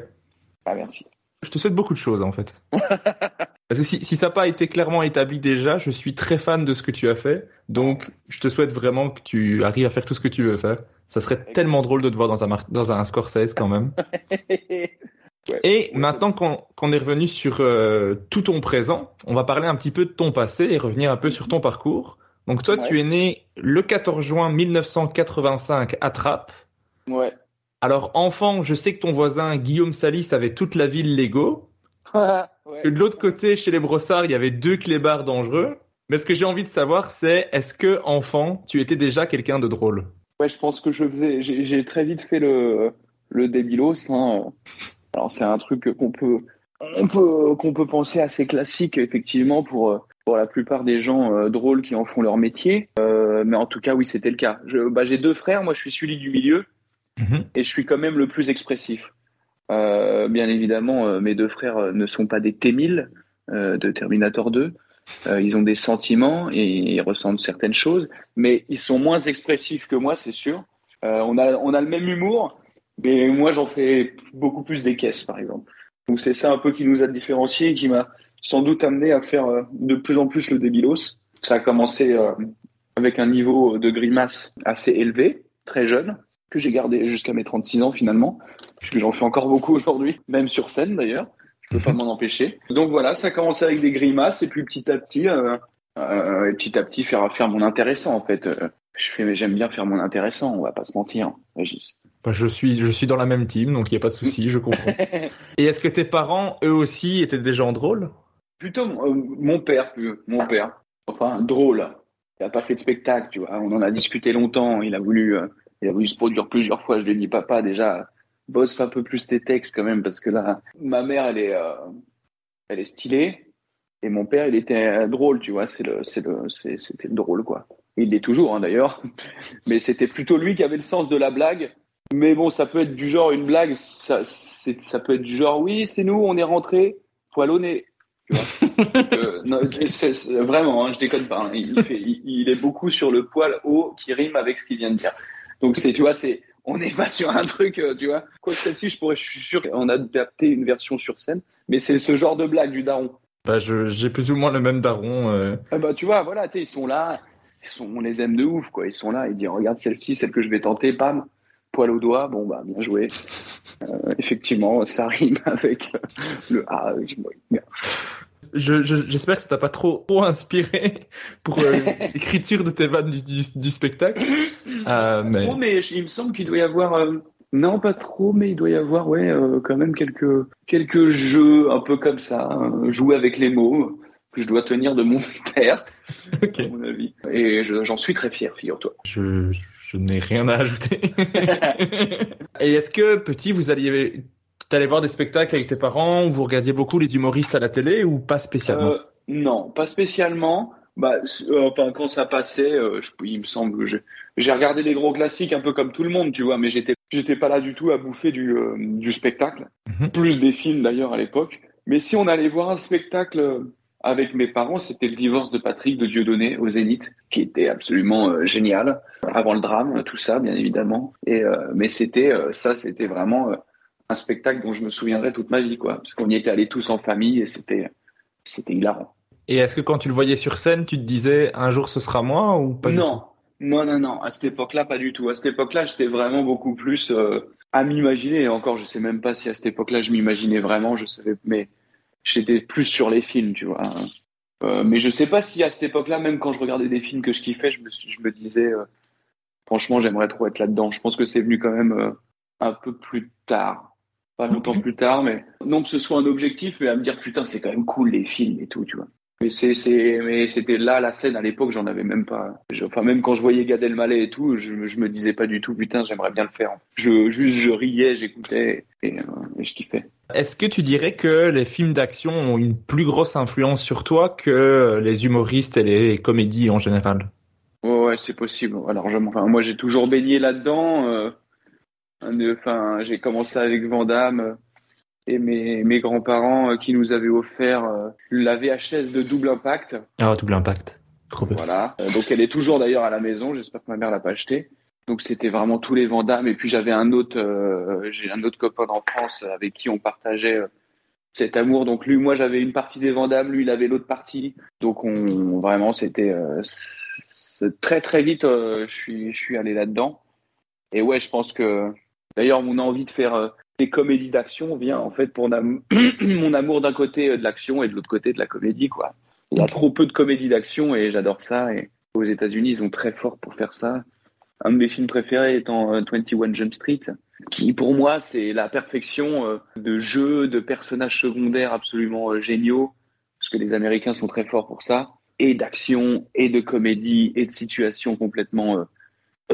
Ah merci. Je te souhaite beaucoup de choses en fait. Parce que si, si ça n'a pas été clairement établi déjà, je suis très fan de ce que tu as fait. Donc, je te souhaite vraiment que tu arrives à faire tout ce que tu veux faire. Ça serait tellement drôle de te voir dans un, dans un Scorsese quand même. Ouais. Et maintenant qu'on est revenu sur euh, tout ton présent, on va parler un petit peu de ton passé et revenir un peu sur ton parcours. Donc toi, Ouais. tu es né le 14 juin 1985 à Trappes. ouais. Alors enfant, je sais que ton voisin Guillaume Salis avait toute la ville Lego. Ouais. Que de l'autre côté, chez les brossards, il y avait deux clébards dangereux. Mais ce que j'ai envie de savoir, c'est est-ce que enfant, tu étais déjà quelqu'un de drôle? Ouais, je pense que je faisais. J'ai j'ai très vite fait le le débilos. Hein. Alors c'est un truc qu'on peut on peut qu'on peut penser assez classique effectivement pour pour la plupart des gens euh, drôles qui en font leur métier. Euh, mais en tout cas, oui, c'était le cas. Je, bah, j'ai deux frères. Moi, je suis celui du milieu Mhm. et je suis quand même le plus expressif. Euh, bien évidemment, euh, mes deux frères euh, ne sont pas des T-1000 euh, de Terminator 2. Euh, ils ont des sentiments et ils ressentent certaines choses, mais ils sont moins expressifs que moi, c'est sûr. Euh, on a on a le même humour, Mais moi, j'en fais beaucoup plus des caisses, par exemple. Donc c'est ça un peu qui nous a différenciés et qui m'a sans doute amené à faire euh, de plus en plus le débilos. Ça a commencé euh, avec un niveau de grimace assez élevé, très jeune, que j'ai gardé jusqu'à mes 36 ans finalement, puisque j'en fais encore beaucoup aujourd'hui, même sur scène d'ailleurs. Je peux pas m'en empêcher. Donc voilà, ça a commencé avec des grimaces et puis petit à petit, euh, euh, petit à petit faire faire mon intéressant en fait. je fais, j'aime bien faire mon intéressant, on va pas se mentir, Régis. Bah, je suis, je suis dans la même team, donc il n'y a pas de souci, je comprends. et est-ce que tes parents, eux aussi, étaient des gens drôles? Plutôt euh, mon père, mon père. Enfin, drôle. Il n'a pas fait de spectacle, tu vois. On en a discuté longtemps. Il a voulu, euh, il a voulu se produire plusieurs fois. Je lui ai dit, papa, déjà, bosse un peu plus tes textes quand même, parce que là, ma mère, elle est, euh, elle est stylée, et mon père, il était drôle, tu vois. C'est le, c'est le, c'était drôle, quoi. Il l'est toujours, hein, d'ailleurs. Mais c'était plutôt lui qui avait le sens de la blague mais bon, ça peut être du genre une blague, ça, ça peut être du genre oui, c'est nous, on est rentré, poil au nez. Tu vois euh, non, vraiment, hein, je déconne pas. Hein. il, fait, il, est beaucoup sur le poil haut qui rime avec ce qu'il vient de dire. Donc c'est, tu vois, c'est, on n'est pas sur un truc, euh, tu vois. Quoi que celle-ci, je pourrais, je suis sûr qu'on a adapté une version sur scène, mais c'est ce genre de blague du daron. Bah, j'ai plus ou moins le même daron. Euh... Ah bah, tu vois, voilà, ils sont là, ils sont, on les aime de ouf, quoi. Ils sont là, ils disent, regarde celle-ci, celle que je vais tenter, pam poil au doigt, bon bah bien joué. Euh, effectivement, ça rime avec le A. Je, j'espère que ça t'a pas trop, trop inspiré pour euh, l'écriture de tes vannes du, du, spectacle. Euh, mais... Trop, mais il me semble qu'il doit y avoir. Euh, non, pas trop, mais il doit y avoir, ouais, quand même quelques quelques jeux un peu comme ça, hein, jouer avec les mots que je dois tenir de mon père, à mon avis. Et j'en suis très fier, figure-toi. Je, je n'ai rien à ajouter. Et est-ce que petit, vous alliez allais voir des spectacles avec tes parents, vous regardiez beaucoup les humoristes à la télé ou pas spécialement? Euh, Non, pas spécialement. Bah, euh, enfin, quand ça passait, euh, je, il me semble que j'ai regardé les gros classiques un peu comme tout le monde, tu vois, mais j'étais j'étais pas là du tout à bouffer du, du spectacle, mhm. plus des films d'ailleurs à l'époque. Mais si on allait voir un spectacle avec mes parents, c'était le divorce de Patrick de Dieudonné au Zénith, qui était absolument euh, génial. Avant le drame, tout ça, bien évidemment. Et euh, mais c'était euh, ça, c'était vraiment un spectacle dont je me souviendrai toute ma vie, quoi. Parce qu'on y était allés tous en famille et c'était c'était hilarant. Et est-ce que quand tu le voyais sur scène, tu te disais un jour ce sera moi ou pas Non, non, non, non. À cette époque-là, pas du tout. À cette époque-là, j'étais vraiment beaucoup plus à m'imaginer. Et encore, je sais même pas si à cette époque-là, je m'imaginais vraiment. Je savais, mais j'étais plus sur les films, tu vois. Euh, mais je sais pas si à cette époque-là, même quand je regardais des films que je kiffais, je me, je me disais, euh, franchement, j'aimerais trop être là-dedans. Je pense que c'est venu quand même euh, un peu plus tard. Pas longtemps plus tard, mais non que ce soit un objectif, mais à me dire, putain, c'est quand même cool les films et tout, tu vois. Mais c'est, c'est, mais c'était là la scène à l'époque, j'en avais même pas. enfin, même quand je voyais Gad Elmaleh et tout, je, je me disais pas du tout, putain, j'aimerais bien le faire. Je, juste, je riais, j'écoutais et, euh, et je kiffais. Est-ce que tu dirais que les films d'action ont une plus grosse influence sur toi que les humoristes et les comédies en général? Ouais, c'est possible. Alors, enfin, moi, j'ai toujours baigné là-dedans. Euh, enfin, j'ai commencé avec Van et mes, mes grands-parents euh, qui nous avaient offert euh, la VHS de Double Impact. Ah, Double Impact. Trop bien. Voilà. Euh, donc elle est toujours d'ailleurs à la maison. J'espère que ma mère l'a pas acheté. Donc c'était vraiment tous les Vandamme. Et puis j'avais un autre, j'ai un autre copain en France avec qui on partageait cet amour. Donc lui, moi j'avais une partie des Vandamme, lui il avait l'autre partie. Donc on vraiment c'était très très vite. je suis je suis allé là-dedans. Et ouais, je pense que d'ailleurs mon envie de faire les comédies d'action vient en fait pour mon amour d'un côté de l'action et de l'autre côté de la comédie quoi. Il y a trop peu de comédies d'action et j'adore ça et aux États-Unis ils sont très forts pour faire ça. Un de mes films préférés étant 21 euh, Jump Street qui pour moi c'est la perfection euh, de jeu de personnages secondaires absolument euh, géniaux parce que les Américains sont très forts pour ça et d'action et de comédie et de situations complètement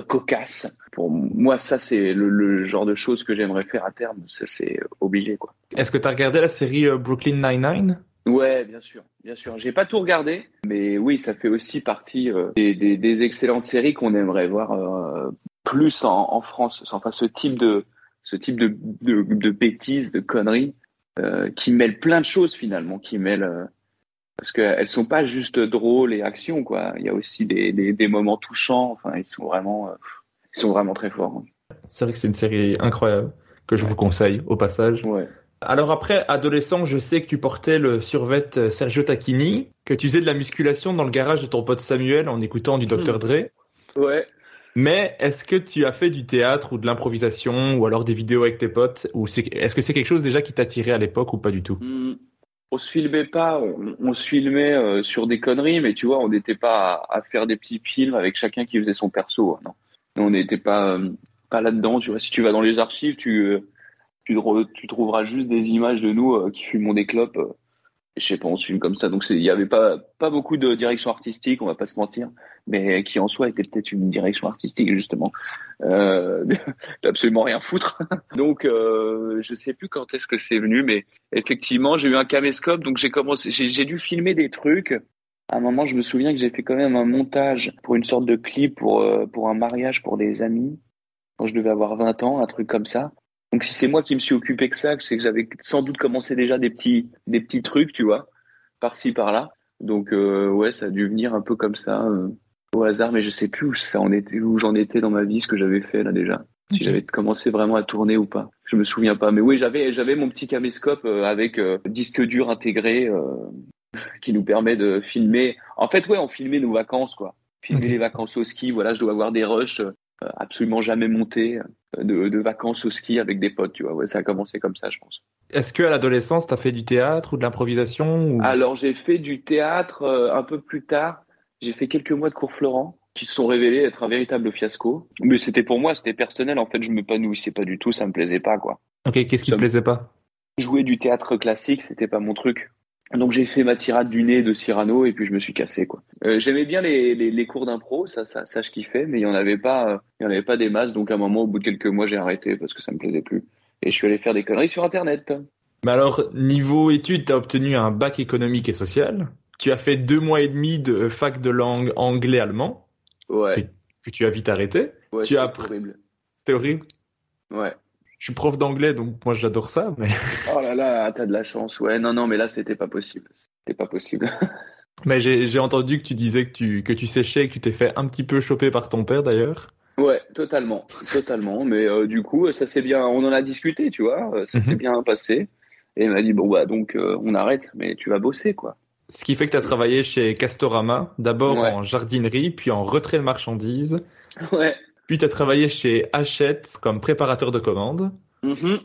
cocasse. Pour moi, ça, c'est le, genre de choses que j'aimerais faire à terme. Ça, c'est obligé, quoi. Est-ce que tu as regardé la série euh, Brooklyn Nine-Nine? Ouais, bien sûr, bien sûr. J'ai pas tout regardé, mais oui, ça fait aussi partie euh, des, excellentes séries qu'on aimerait voir euh, plus en, France. Enfin, ce type de ce type de, de, bêtises, de conneries, qui mêlent plein de choses finalement, qui mêlent parce qu'elles sont pas juste drôles et actions quoi. Il y a aussi des, des, des moments touchants. Enfin, ils sont vraiment, euh, ils sont vraiment très forts. C'est vrai que c'est une série incroyable que je vous conseille au passage. Ouais. Alors après, adolescent, je sais que tu portais le survêt euh, Sergio Tacchini, que tu faisais de la musculation dans le garage de ton pote Samuel en écoutant du Dr. Dre. Ouais. Mais est-ce que tu as fait du théâtre ou de l'improvisation ou alors des vidéos avec tes potes ou est-ce que c'est quelque chose déjà qui t'attirait à l'époque ou pas du tout? Hmm. On se filmait pas, on, se filmait euh, sur des conneries, mais tu vois, on n'était pas à, faire des petits films avec chacun qui faisait son perso. hein, Non, on n'était pas euh, pas là-dedans. Tu vois, si tu vas dans les archives, tu euh, tu, trouveras juste des images de nous qui fumons des clopes. Je sais pas, on se filme comme ça. Donc il y avait pas pas beaucoup de direction artistique, on va pas se mentir, mais qui en soi était peut-être une direction artistique justement. Euh, absolument rien foutre. donc euh, je sais plus quand est-ce que c'est venu, mais effectivement j'ai eu un caméscope, donc j'ai commencé, j'ai dû filmer des trucs. À un moment, je me souviens que j'ai fait quand même un montage pour une sorte de clip pour euh, pour un mariage pour des amis quand je devais avoir 20 ans, un truc comme ça. Donc si c'est moi qui me suis occupé que ça, c'est que j'avais sans doute commencé déjà des petits des petits trucs, tu vois, par-ci par-là. Donc euh, ouais, ça a dû venir un peu comme ça euh, au hasard, mais je sais plus où ça en était, où j'en étais dans ma vie, ce que j'avais fait là déjà. Si j'avais commencé vraiment à tourner ou pas, je me souviens pas. Mais oui, j'avais j'avais mon petit caméscope euh, avec euh, disque dur intégré euh, qui nous permet de filmer. En fait, ouais, on filmait nos vacances quoi. Filmer les vacances au ski. Voilà, je dois avoir des rushs absolument jamais montés euh, de, de vacances au ski avec des potes. Tu vois, ouais, ça a commencé comme ça, je pense. Est-ce que à l'adolescence, t'as fait du théâtre ou de l'improvisation ou... Alors j'ai fait du théâtre euh, un peu plus tard. J'ai fait quelques mois de cours Florent qui se sont révélés être un véritable fiasco. Mais c'était pour moi, c'était personnel. En fait, je m'épanouissais pas du tout, ça me plaisait pas quoi. Ok, qu'est-ce qui te Ça me- plaisait pas? Jouer du théâtre classique, c'était pas mon truc. Donc j'ai fait ma tirade du nez de Cyrano et puis je me suis cassé quoi. Euh, J'aimais bien les, les, les cours d'impro, ça, ça, ça je kiffais, mais il y en avait pas, euh, il y en avait pas des masses. Donc à un moment, au bout de quelques mois, j'ai arrêté parce que ça me plaisait plus. Et je suis allé faire des conneries sur Internet. Mais alors, niveau études, t'as obtenu un bac économique et social. Tu as fait deux mois et demi de fac de langue anglais-allemand, Ouais. que tu as vite arrêté. ouais Tu c'est as horrible. C'est horrible. Ouais. Je suis prof d'anglais, donc moi j'adore ça, mais... Oh là là, t'as de la chance. Ouais, non, non, mais là, c'était pas possible. C'était pas possible. Mais j'ai entendu que tu disais que tu, que tu séchais et que tu t'es fait un petit peu choper par ton père d'ailleurs. Ouais, totalement, totalement. Mais euh, du coup, ça s'est bien, on en a discuté, tu vois, euh, ça s'est Mhm. bien passé. Et il m'a dit bon bah donc euh, on arrête, mais tu vas bosser quoi. Ce qui fait que tu as travaillé chez Castorama, d'abord Ouais. en jardinerie, puis en retrait de marchandises. Ouais. Puis tu as travaillé chez Hachette comme préparateur de commandes. Mhm.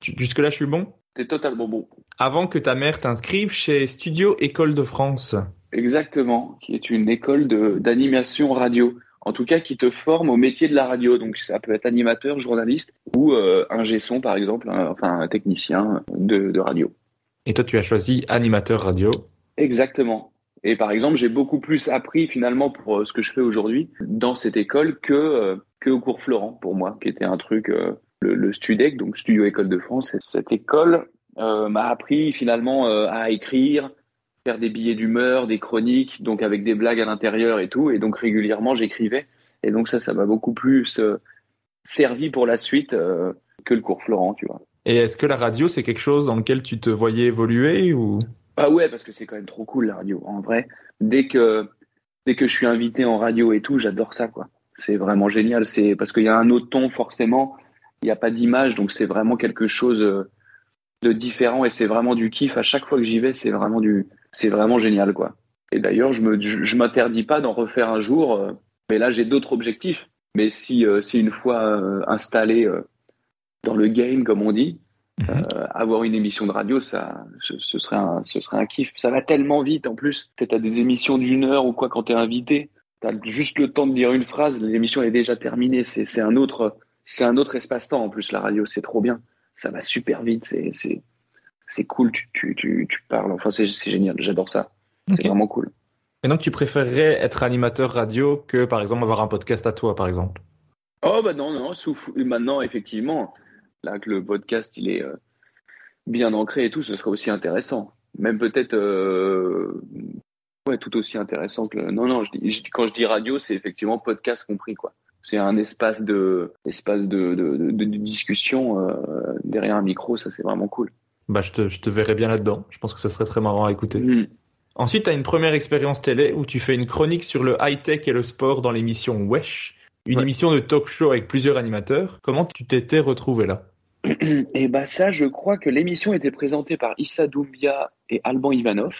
Tu- Jusque-là, je suis bon? T'es totalement bon. Avant que ta mère t'inscrive chez Studio École de France. Exactement, qui est une école de d'animation radio. En tout cas, qui te forme au métier de la radio. Donc ça peut être animateur, journaliste ou euh, un son par exemple, un- enfin un technicien de, de radio. Et toi, tu as choisi animateur radio. Exactement. Et par exemple, j'ai beaucoup plus appris finalement pour euh, ce que je fais aujourd'hui dans cette école que euh, que au cours Florent pour moi, qui était un truc euh, le, Studec, donc Studio École de France. Et Cette école m'a appris finalement à écrire, faire des billets d'humeur, des chroniques, donc avec des blagues à l'intérieur et tout. Et donc régulièrement, j'écrivais. Et donc ça, ça m'a beaucoup plus servi pour la suite que le cours Florent, tu vois. Et est-ce que la radio, c'est quelque chose dans lequel tu te voyais évoluer ou? Ah ouais, parce que c'est quand même trop cool la radio. En vrai, dès que dès que je suis invité en radio et tout, j'adore ça quoi. C'est vraiment génial. C'est parce qu'il y a un autre ton forcément. Il n'y a pas d'image, donc c'est vraiment quelque chose euh, de différent et c'est vraiment du kiff. À chaque fois que j'y vais, c'est vraiment du, c'est vraiment génial quoi. Et d'ailleurs, je me, je, m'interdis pas d'en refaire un jour. euh, mais là, j'ai d'autres objectifs. Mais si, euh, si une fois installé dans le game, comme on dit, euh, avoir une émission de radio, ça, ce, ce serait un, ce serait un kiff. Ça va tellement vite en plus. Tu as des émissions d'une heure ou quoi quand t'es invité. T'as juste le temps de dire une phrase, l'émission est déjà terminée. C'est, c'est un autre, c'est un autre espace-temps en plus la radio. C'est trop bien. Ça va super vite. C'est, c'est, c'est cool. Tu, tu, tu, tu parles. Enfin, c'est, c'est génial. J'adore ça. C'est vraiment cool. Et donc tu préférerais être animateur radio que par exemple avoir un podcast à toi, par exemple? Oh bah non, non, souffle. Maintenant, effectivement, là que le podcast il est euh, bien ancré et tout, ce serait aussi intéressant. Même peut-être, euh, ouais, tout aussi intéressant que le... Non, non, je quand je dis radio, c'est effectivement podcast compris, quoi. C'est un espace de, espace de, de, de, de discussion euh, derrière un micro, ça c'est vraiment cool. Bah, je te, je te verrais bien là-dedans. Je pense que ça serait très marrant à écouter. Mhm. Ensuite, tu as une première expérience télé où tu fais une chronique sur le high-tech et le sport dans l'émission Wesh. une émission de talk show avec plusieurs animateurs. Comment tu t'étais retrouvé là? Et bah ça, je crois que l'émission était présentée par Issa Doumbia et Alban Ivanov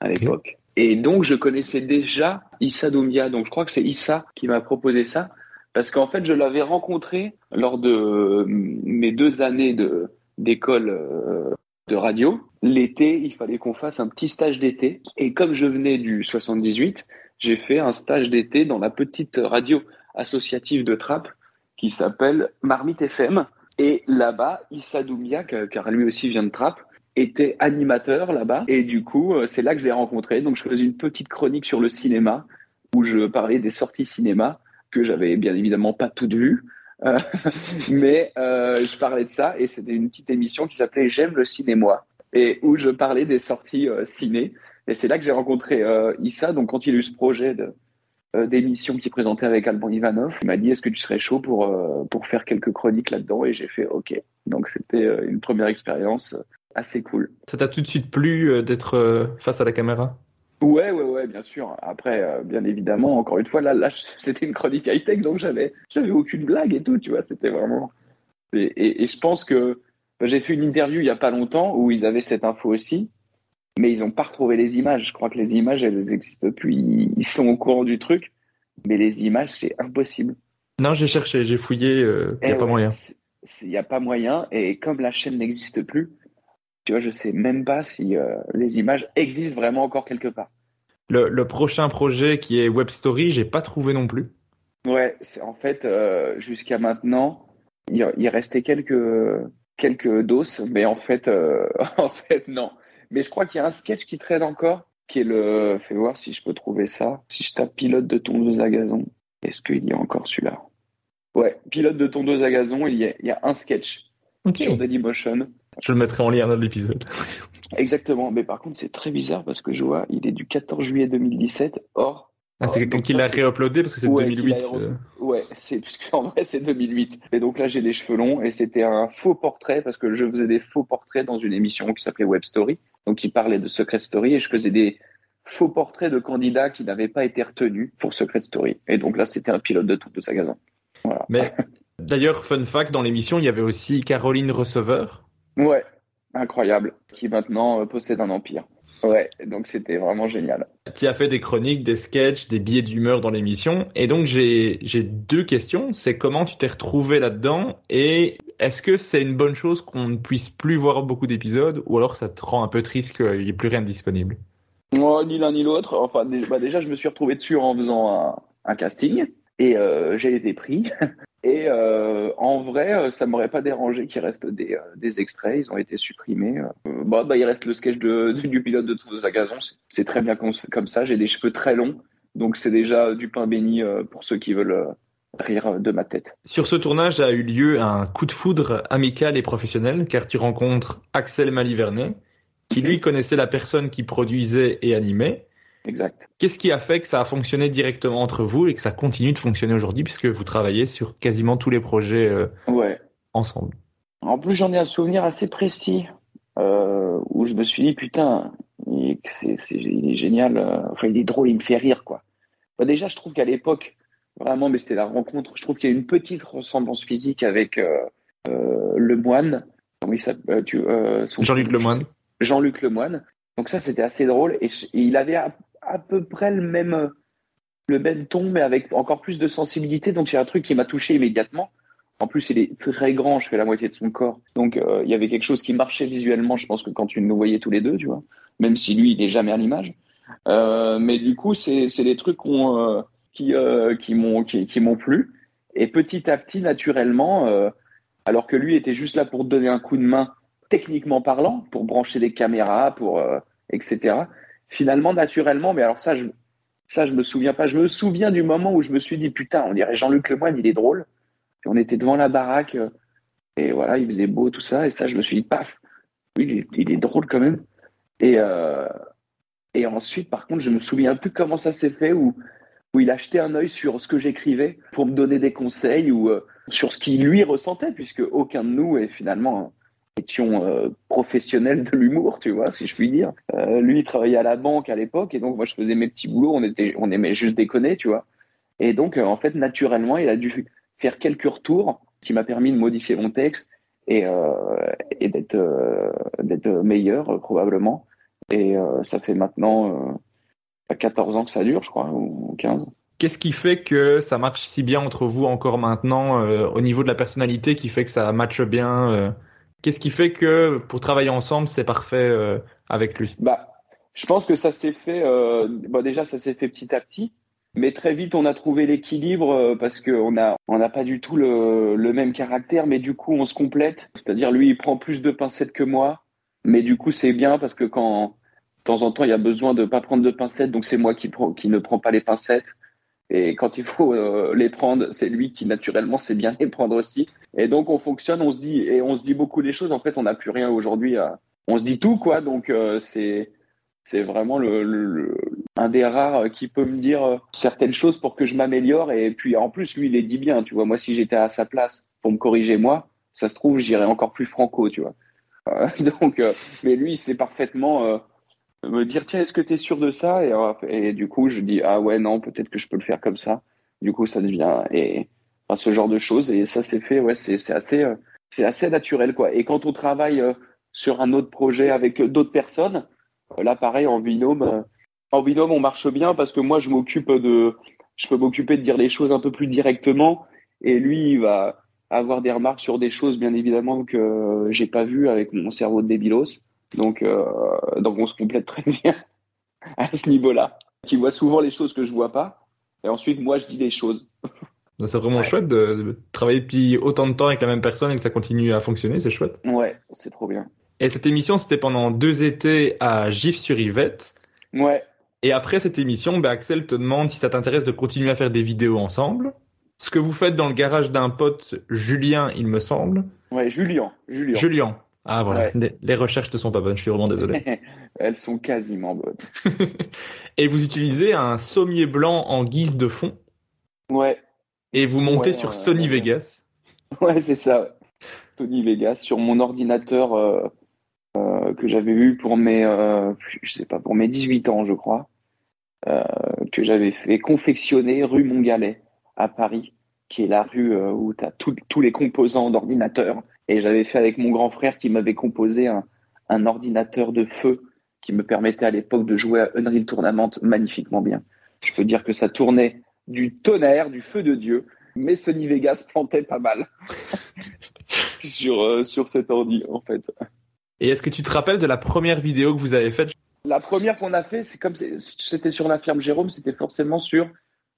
à l'époque. Et donc je connaissais déjà Issa Doumbia, donc je crois que c'est Issa qui m'a proposé ça, parce qu'en fait je l'avais rencontré lors de mes deux années de d'école euh, de radio. L'été, il fallait qu'on fasse un petit stage d'été, et comme je venais du 78, j'ai fait un stage d'été dans la petite radio associative de Trappes qui s'appelle Marmite FM. Et là-bas, Issa Doumia, car lui aussi vient de Trappes, était animateur là-bas. Et du coup, euh, c'est là que je l'ai rencontré. Donc, je faisais une petite chronique sur le cinéma où je parlais des sorties cinéma que j'avais bien évidemment pas toutes vues. Euh, mais euh, je parlais de ça et c'était une petite émission qui s'appelait J'aime le cinéma et où je parlais des sorties ciné. Et c'est là que j'ai rencontré Issa. Donc, quand il a eu ce projet de, euh, d'émissions qu'il présentait avec Alban Ivanov. Il m'a dit est-ce que tu serais chaud pour euh, pour faire quelques chroniques là-dedans? Et j'ai fait ok. Donc c'était euh, une première expérience assez cool. Ça t'a tout de suite plu d'être face à la caméra? Ouais ouais ouais bien sûr. Après bien évidemment encore une fois là là c'était une chronique high tech donc j'avais j'avais aucune blague et tout tu vois c'était vraiment et, et, je pense que j'ai fait une interview il y a pas longtemps où ils avaient cette info aussi mais ils n'ont pas retrouvé les images. Je crois que les images, elles existent plus. Ils sont au courant du truc, mais les images, c'est impossible. Non, j'ai cherché, j'ai fouillé, il euh, n'y a eh pas moyen. Il n'y a pas moyen, et comme la chaîne n'existe plus, tu vois, je sais même pas si euh, les images existent vraiment encore quelque part. Le, prochain projet qui est Web Story, j'ai pas trouvé non plus. Ouais, en fait euh, jusqu'à maintenant, il, il, restait quelques quelques doses, mais en fait, en fait non. Mais je crois qu'il y a un sketch qui traîne encore, qui est le. Fais voir si je peux trouver ça. Si je tape pilote de tondeuse à gazon, est-ce qu'il y a encore celui-là? Ouais, pilote de tondeuse à gazon, il y a, il y a un sketch sur Dailymotion. Je le mettrai en lien dans l'épisode. Exactement, mais par contre c'est très bizarre parce que je vois, il est du 14 juillet 2017. Or, ah, c'est quelqu'un qui l'a réuploadé parce que c'est 2008. Euh. Ouais, c'est puisqu'en vrai c'est 2008. Et donc là j'ai des cheveux longs et c'était un faux portrait parce que je faisais des faux portraits dans une émission qui s'appelait Web Story. Donc il parlait de Secret Story et je faisais des faux portraits de candidats qui n'avaient pas été retenus pour Secret Story. Et donc là c'était un pilote de tout de sa gazon. Voilà. Mais d'ailleurs fun fact dans l'émission il y avait aussi Caroline Receveur. Ouais, incroyable, qui maintenant euh, possède un empire. Ouais, donc c'était vraiment génial. Tu as fait des chroniques, des sketchs, des billets d'humeur dans l'émission. Et donc j'ai deux questions. C'est comment tu t'es retrouvé là-dedans? Et est-ce que c'est une bonne chose qu'on ne puisse plus voir beaucoup d'épisodes? Ou alors ça te rend un peu triste qu'il n'y ait plus rien de disponible? Moi, Ni l'un ni l'autre. Enfin, bah, déjà, je me suis retrouvé dessus en faisant un, casting et euh, j'ai été pris. Et euh, en vrai, euh, ça m'aurait pas dérangé qu'il reste des, des, extraits. Ils ont été supprimés. bah, bah, il reste le sketch de, du pilote de Toulouse à gazon. C'est très bien comme, comme ça. J'ai des cheveux très longs, donc c'est déjà du pain béni pour ceux qui veulent rire de ma tête. Sur ce tournage a eu lieu un coup de foudre amical et professionnel, car tu rencontres Axel Malivernet, qui lui connaissait la personne qui produisait et animait. Exact. Qu'est-ce qui a fait que ça a fonctionné directement entre vous et que ça continue de fonctionner aujourd'hui puisque vous travaillez sur quasiment tous les projets euh, ouais. ensemble? En plus, j'en ai un souvenir assez précis euh, où je me suis dit putain, il, est, génial. Euh, enfin, il est drôle, il me fait rire quoi. Bah, déjà, je trouve qu'à l'époque, vraiment, mais c'était la rencontre. Je trouve qu'il y a une petite ressemblance physique avec le moine. Comment il s'appelle Jean-Luc Lemoine. Jean-Luc Lemoine. Donc ça, c'était assez drôle. Et, il avait à peu près le même, le même ton, mais avec encore plus de sensibilité. Donc c'est un truc qui m'a touché immédiatement. En plus, il est très grand, je fais la moitié de son corps. Donc euh, il y avait quelque chose qui marchait visuellement, je pense que quand tu nous voyais tous les deux, tu vois. Même si lui, il n'est jamais à l'image. Euh, mais du coup, c'est des trucs euh, qui, qui m'ont qui, plu. Et petit à petit, naturellement, alors que lui était juste là pour donner un coup de main, techniquement parlant, pour brancher les caméras, pour etc finalement, naturellement, mais alors ça, je, ça, je me souviens pas. Je me souviens du moment où je me suis dit, putain, on dirait Jean-Luc Lemoyne, il est drôle. On était devant la baraque, euh, et voilà, il faisait beau, tout ça, et ça, je me suis dit, paf, oui, il est, drôle quand même. Et, euh, et ensuite, par contre, je me souviens plus comment ça s'est fait, où, où il achetait un œil sur ce que j'écrivais pour me donner des conseils, ou euh, sur ce qu'il lui ressentait, puisque aucun de nous est finalement étions euh, professionnels de l'humour, tu vois, si je puis dire. Euh, lui, il travaillait à la banque à l'époque, et donc moi, je faisais mes petits boulots. On était, on aimait juste déconner, tu vois. Et donc, en fait, naturellement, il a dû faire quelques retours qui m'a permis de modifier mon texte et, et d'être d'être meilleur probablement. Et ça fait maintenant 14 ans que ça dure, je crois, ou 15. Qu'est-ce qui fait que ça marche si bien entre vous encore maintenant euh, au niveau de la personnalité qui fait que ça matche bien euh, Qu'est-ce qui fait que pour travailler ensemble, c'est parfait euh, avec lui? Bah, je pense que ça s'est fait. Bon, déjà, ça s'est fait petit à petit, mais très vite, on a trouvé l'équilibre parce qu'on a on n'a pas du tout le, le même caractère, mais du coup, on se complète. C'est-à-dire, lui, il prend plus de pincettes que moi, mais du coup, c'est bien parce que quand de temps en temps, il y a besoin de pas prendre de pincettes, donc c'est moi qui, qui ne prends pas les pincettes. Et quand il faut euh, les prendre, c'est lui qui naturellement sait bien les prendre aussi. Et donc on fonctionne, on se dit et on se dit beaucoup des choses. En fait, on n'a plus rien aujourd'hui. On se dit tout quoi. Donc euh, c'est c'est vraiment le, un des rares qui peut me dire euh, certaines choses pour que je m'améliore. Et puis en plus, lui, il les dit bien. Tu vois, moi, si j'étais à sa place pour me corriger moi, ça se trouve, j'irais encore plus franco. Tu vois. donc, mais lui, c'est parfaitement me dire tiens est-ce que tu es sûr de ça? Et, euh, et, du coup je dis ah ouais non peut-être que je peux le faire comme ça. Du coup ça devient et enfin, ce genre de choses. Et ça c'est fait ouais c'est assez euh, c'est assez naturel quoi. Et quand on travaille euh, sur un autre projet avec d'autres personnes là pareil en binôme en binôme on marche bien parce que moi je m'occupe de je peux m'occuper de dire les choses un peu plus directement. Et lui il va avoir des remarques sur des choses bien évidemment que j'ai pas vues avec mon cerveau de débilos donc, euh, donc on se complète très bien à ce niveau-là. Qui voit souvent les choses que je vois pas. Et ensuite, moi, je dis les choses. C'est vraiment chouette de, travailler depuis autant de temps avec la même personne et que ça continue à fonctionner, c'est chouette. Ouais, c'est trop bien. Et cette émission, c'était pendant deux étés à Gif-sur-Yvette. Ouais. Et après cette émission, ben Axel te demande si ça t'intéresse de continuer à faire des vidéos ensemble. Ce que vous faites dans le garage d'un pote, Julien, il me semble. Ouais, Julien. Julien. Julien. Ah voilà, les, recherches ne sont pas bonnes, je suis vraiment désolé. Elles sont quasiment bonnes. et vous utilisez un sommier blanc en guise de fond? Ouais. Et vous montez sur Sony Vegas? Ouais, c'est ça. Sony Vegas sur mon ordinateur euh, euh, que j'avais eu pour mes, euh, je sais pas, pour mes 18 ans, je crois, que j'avais fait confectionner rue Montgalet à Paris, qui est la rue où tu as tous les composants d'ordinateur et j'avais fait avec mon grand frère qui m'avait composé un, un, ordinateur de feu qui me permettait à l'époque de jouer à Unreal Tournament magnifiquement bien. Je peux dire que ça tournait du tonnerre, du feu de Dieu, mais Sony Vegas plantait pas mal sur, euh, sur cet ordi en fait. Et est-ce que tu te rappelles de la première vidéo que vous avez faite? La première qu'on a fait, c'est comme c'était sur la ferme Jérôme, c'était forcément sur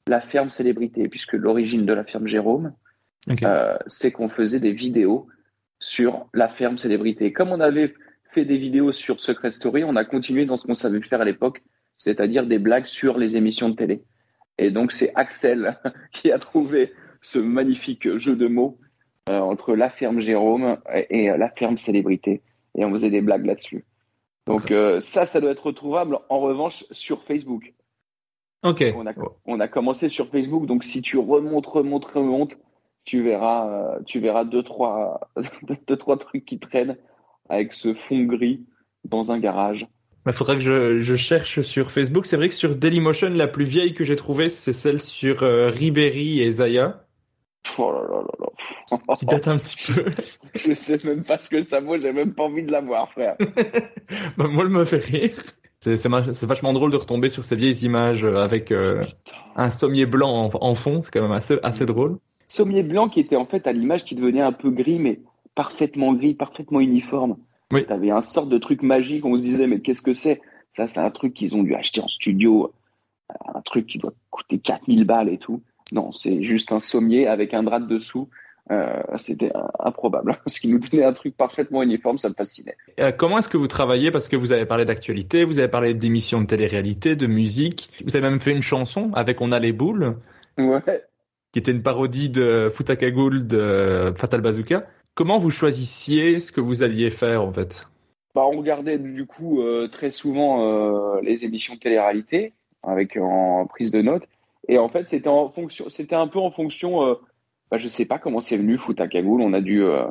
la ferme célébrité, puisque l'origine de la ferme Jérôme, euh, c'est qu'on faisait des vidéos sur la ferme célébrité. Comme on avait fait des vidéos sur Secret Story, on a continué dans ce qu'on savait faire à l'époque, c'est-à-dire des blagues sur les émissions de télé. Et donc c'est Axel qui a trouvé ce magnifique jeu de mots euh, entre la ferme Jérôme et, la ferme célébrité. Et on faisait des blagues là-dessus. Donc euh, ça, ça doit être retrouvable en revanche sur Facebook. Ok. On a, on a commencé sur Facebook, donc si tu remontes, remontes, remontes, tu verras, euh, tu verras deux trois, deux, trois trucs qui traînent avec ce fond gris dans un garage. Il faudrait que je, je, cherche sur Facebook. C'est vrai que sur Dailymotion, la plus vieille que j'ai trouvée, c'est celle sur euh, Ribéry et Zaya. Oh là là là là. Qui date un petit peu. je sais même pas ce que ça vaut, j'ai même pas envie de la voir, frère. bah, moi, elle me fait rire. C'est vachement drôle de retomber sur ces vieilles images euh, avec un sommier blanc en, en fond. C'est quand même assez, assez drôle. Sommier blanc qui était en fait à l'image qui devenait un peu gris, mais parfaitement gris, parfaitement uniforme. Oui. T'avais un sorte de truc magique, on se disait, mais qu'est-ce que c'est? Ça, c'est un truc qu'ils ont dû acheter en studio, un truc qui doit coûter 4000 balles et tout. Non, c'est juste un sommier avec un drap dessous. Euh, c'était improbable. Ce qui nous donnait un truc parfaitement uniforme, ça me fascinait. Euh, comment est-ce que vous travaillez? Parce que vous avez parlé d'actualité, vous avez parlé d'émissions de télé-réalité, de musique. Vous avez même fait une chanson avec On a les boules. Ouais qui était une parodie de Futakagoul de Fatal Bazooka. Comment vous choisissiez ce que vous alliez faire en fait? Bah, On regardait du coup euh, très souvent euh, les émissions de télé-réalité avec en prise de notes. Et en fait, c'était en fonction, c'était un peu en fonction. Euh, bah, je sais pas comment c'est venu Futakagoul. On a dû, euh,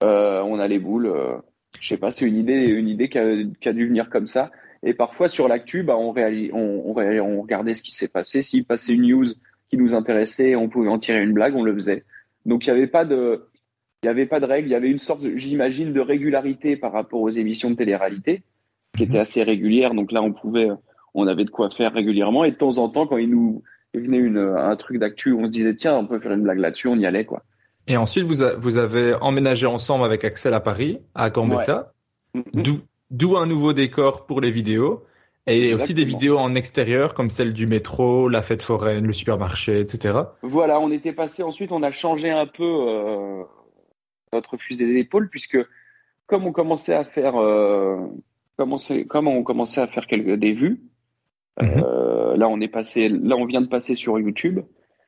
on a les boules. je sais pas, c'est une idée, une idée qui a, dû venir comme ça. Et parfois sur l'actu, bah, on, regardait ce qui s'est passé. S'il passait une news qui nous intéressait, on pouvait en tirer une blague, on le faisait. Donc il n'y avait pas de, il y avait pas de règle, il y avait une sorte, j'imagine, de régularité par rapport aux émissions de télé-réalité, qui était assez régulière. Donc là, on pouvait, on avait de quoi faire régulièrement. Et de temps en temps, quand il nous venait une, un truc d'actu, on se disait tiens, on peut faire une blague là-dessus, on y allait quoi. Et ensuite, vous, vous avez emménagé ensemble avec Axel à Paris, à Gambetta, d'où un nouveau décor pour les vidéos. Et aussi des vidéos en extérieur, comme celle du métro, la fête foraine, le supermarché, etc. Voilà, on était passé ensuite, on a changé un peu euh, notre fusil d'épaule, puisque comme on commençait à faire, euh, comme on commençait à faire quelques des vues, euh, là on est passé, là on vient de passer sur YouTube.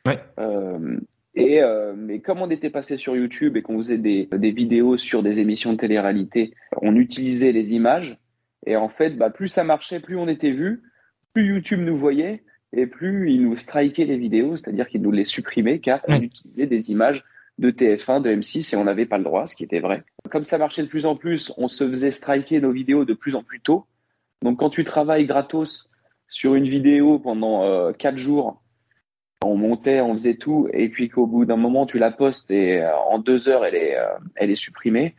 Ouais. Euh, et euh, mais comme on était passé sur YouTube et qu'on faisait des, des vidéos sur des émissions de télé-réalité, on utilisait les images et en fait, bah, plus ça marchait, plus on était vu, plus YouTube nous voyait et plus il nous strikait les vidéos, c'est-à-dire qu'il nous les supprimait car on utilisait des images de TF1, de M6 et on n'avait pas le droit, ce qui était vrai. Comme ça marchait de plus en plus, on se faisait striker nos vidéos de plus en plus tôt. Donc quand tu travailles gratos sur une vidéo pendant euh, quatre jours, on montait, on faisait tout, et puis qu'au bout d'un moment tu la postes et euh, en deux heures elle est, euh, elle est supprimée,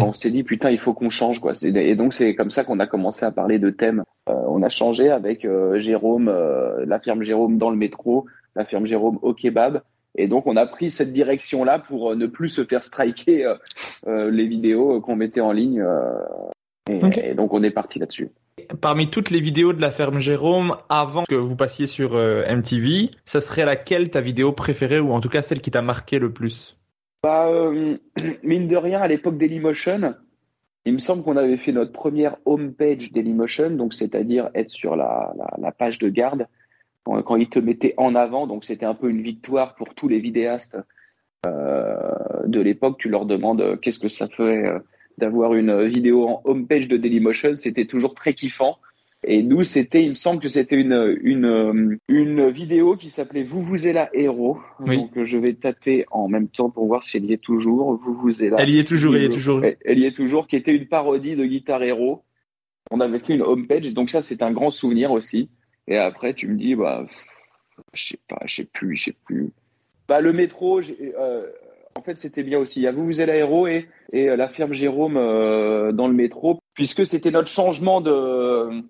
on s'est dit putain il faut qu'on change quoi. Et donc c'est comme ça qu'on a commencé à parler de thèmes. Euh, on a changé avec euh, Jérôme, euh, la firme Jérôme dans le métro, la firme Jérôme au kebab. Et donc on a pris cette direction là pour ne plus se faire striker les vidéos qu'on mettait en ligne. Et, donc on est parti là-dessus. Parmi toutes les vidéos de la ferme Jérôme, avant que vous passiez sur MTV, ça serait laquelle ta vidéo préférée ou en tout cas celle qui t'a marqué le plus? Bah, euh, mine de rien, à l'époque Dailymotion, il me semble qu'on avait fait notre première homepage Dailymotion, donc c'est-à-dire être sur la, page de garde quand, ils te mettaient en avant. Donc c'était un peu une victoire pour tous les vidéastes euh, de l'époque. Tu leur demandes euh, qu'est-ce que ça fait d'avoir une vidéo en homepage de Dailymotion? C'était toujours très kiffant. Et nous, c'était, il me semble que c'était une, une, une vidéo qui s'appelait Vous vous êtes là héros. Donc je vais taper en même temps pour voir si elle y est toujours. Vous vous êtes là. Elle y est toujours, elle y est toujours. Elle y est toujours, qui était une parodie de Guitar Hero. On avait fait une homepage, donc ça c'est un grand souvenir aussi. Et après tu me dis bah je sais pas, je sais plus, je sais plus. Bah le métro, euh, en fait c'était bien aussi. Il y a Vous vous êtes là héros et, et la firme Jérôme euh, dans le métro, puisque c'était notre changement de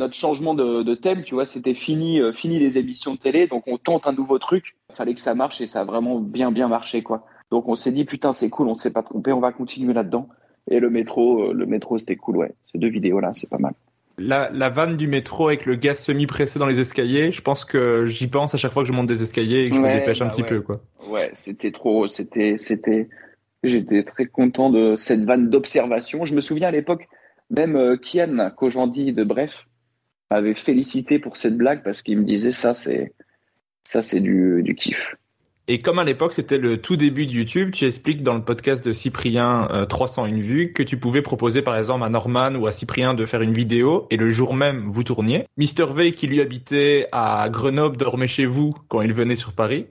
notre changement de, thème, tu vois, c'était fini, euh, fini les émissions de télé, donc on tente un nouveau truc. Il fallait que ça marche et ça a vraiment bien, bien marché, quoi. Donc on s'est dit putain, c'est cool, on ne s'est pas trompé, on va continuer là-dedans. Et le métro, euh, le métro, c'était cool, ouais. Ces deux vidéos-là, c'est pas mal. La, la vanne du métro avec le gaz semi-pressé dans les escaliers, je pense que j'y pense à chaque fois que je monte des escaliers et que je me dépêche un bah petit peu, quoi. Ouais, c'était trop, c'était, c'était, j'étais très content de cette vanne d'observation. Je me souviens à l'époque, même euh, Kian Kojandi de Bref, m'avait félicité pour cette blague parce qu'il me disait ça, c'est ça, c'est du, du kiff. Et comme à l'époque c'était le tout début de YouTube, tu expliques dans le podcast de Cyprien euh, 301 vues que tu pouvais proposer par exemple à Norman ou à Cyprien de faire une vidéo et le jour même vous tourniez. Mister V qui lui habitait à Grenoble dormait chez vous quand il venait sur Paris.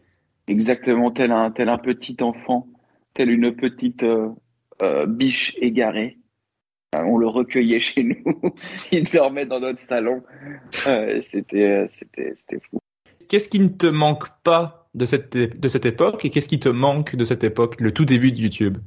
Exactement, tel un tel un petit enfant, tel une petite euh, euh, biche égarée on le recueillait chez nous, il dormait dans notre salon. c'était, c'était, c'était fou. Qu'est-ce qui ne te manque pas de cette, de cette époque et qu'est-ce qui te manque de cette époque, le tout début de YouTube?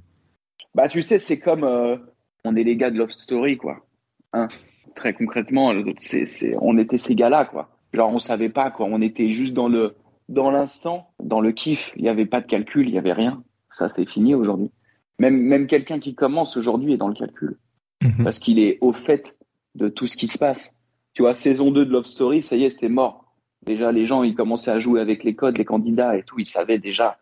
Bah, tu sais, c'est comme euh, on est les gars de Love Story, quoi. Hein? Très concrètement, c'est, c'est, on était ces gars-là, quoi. Genre, on savait pas, quoi. On était juste dans le, dans l'instant, dans le kiff. Il n'y avait pas de calcul, il n'y avait rien. Ça, c'est fini aujourd'hui. Même, même quelqu'un qui commence aujourd'hui est dans le calcul. Mhm. parce qu'il est au fait de tout ce qui se passe. Tu vois, saison 2 de Love Story, ça y est, c'était mort. Déjà, les gens, ils commençaient à jouer avec les codes, les candidats et tout. Ils savaient déjà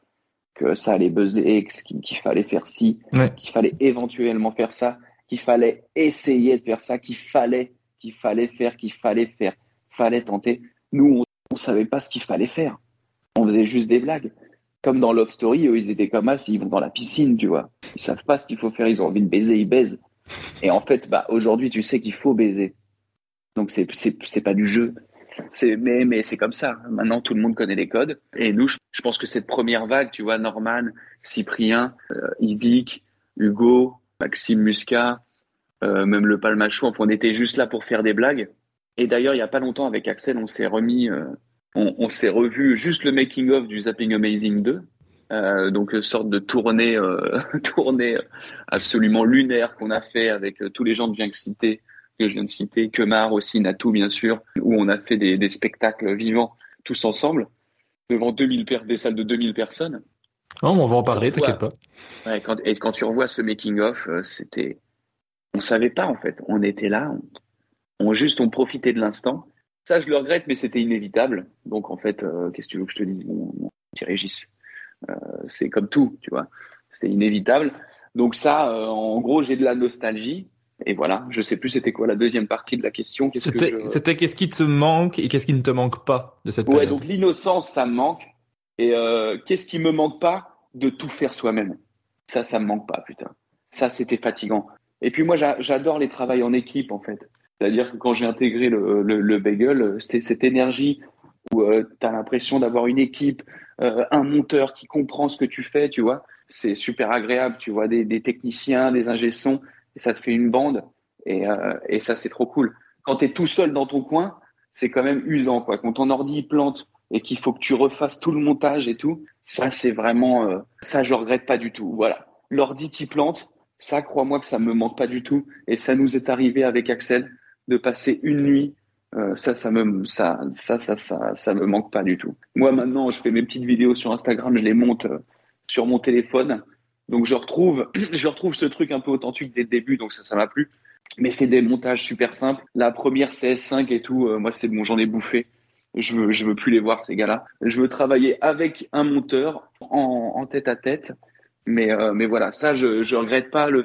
que ça allait buzzer, qu'il fallait faire ci, qu'il fallait éventuellement faire ça, qu'il fallait essayer de faire ça, qu'il fallait, qu'il fallait faire, qu'il fallait faire, fallait tenter. Nous, on, on savait pas ce qu'il fallait faire. On faisait juste des blagues. Comme dans Love Story, eux, ils étaient comme ça, ils vont dans la piscine, tu vois. Ils savent pas ce qu'il faut faire, ils ont envie de baiser, ils baisent. Et en fait, bah, aujourd'hui, tu sais qu'il faut baiser. Donc, c'est, c'est, c'est pas du jeu. C'est, mais, mais c'est comme ça. Maintenant, tout le monde connaît les codes. Et nous, je pense que cette première vague, tu vois, Norman, Cyprien, euh, Yvick, Hugo, Maxime Muscat, euh, même le Palmachou, enfin, on était juste là pour faire des blagues. Et d'ailleurs, il y a pas longtemps avec Axel, on s'est remis, euh, on, on s'est revu juste le making of du Zapping Amazing 2. Euh, donc une sorte de tournée, euh, tournée absolument lunaire qu'on a fait avec euh, tous les gens que je viens de citer, que je viens de citer, Kemar aussi, Natou bien sûr, où on a fait des, des spectacles vivants tous ensemble devant 2000 per des salles de 2000 personnes. Non, on va en parler, t'inquiète pas. Ouais, quand, et quand tu revois ce making of, euh, c'était, on savait pas en fait, on était là, on, on juste on profitait de l'instant. Ça, je le regrette, mais c'était inévitable. Donc en fait, euh, qu'est-ce que tu veux que je te dise, petit Régis euh, C'est comme tout, tu vois. C'était inévitable. Donc ça, euh, en gros, j'ai de la nostalgie. Et voilà, je sais plus c'était quoi la deuxième partie de la question. Qu'est-ce que C'était je- c'était qu'est-ce qui te manque et qu'est-ce qui ne te manque pas de cette Ouais, période donc l'innocence, ça me manque. Et euh, qu'est-ce qui me manque pas De tout faire soi-même? Ça, ça me manque pas, putain. Ça, c'était fatigant. Et puis moi, j'a- j'adore les travails en équipe, en fait. C'est-à-dire que quand j'ai intégré le, le, le bagel, c'était cette énergie où tu as l'impression d'avoir une équipe, euh, un monteur qui comprend ce que tu fais, tu vois. C'est super agréable, tu vois, des, des techniciens, des ingé-sons, et ça te fait une bande. Et, euh, et ça, c'est trop cool. Quand tu es tout seul dans ton coin, c'est quand même usant, quoi. Quand ton ordi plante et qu'il faut que tu refasses tout le montage et tout, ça, c'est vraiment, euh, ça, je regrette pas du tout. Voilà. L'ordi qui plante, ça, crois-moi que ça me manque pas du tout. Et ça nous est arrivé avec Axel de passer une nuit. Euh, ça, ça me, ça, ça, ça, ça, ça me manque pas du tout. Moi, maintenant, je fais mes petites vidéos sur Instagram, je les monte euh, sur mon téléphone. Donc, je retrouve, je retrouve ce truc un peu authentique dès le début. Donc, ça, ça m'a plu. Mais c'est des montages super simples. La première CS5 et tout, euh, moi, c'est bon, j'en ai bouffé. Je veux, je veux plus les voir, ces gars-là. Je veux travailler avec un monteur en, en tête à tête. Mais, euh, mais voilà, ça, je, je regrette pas le,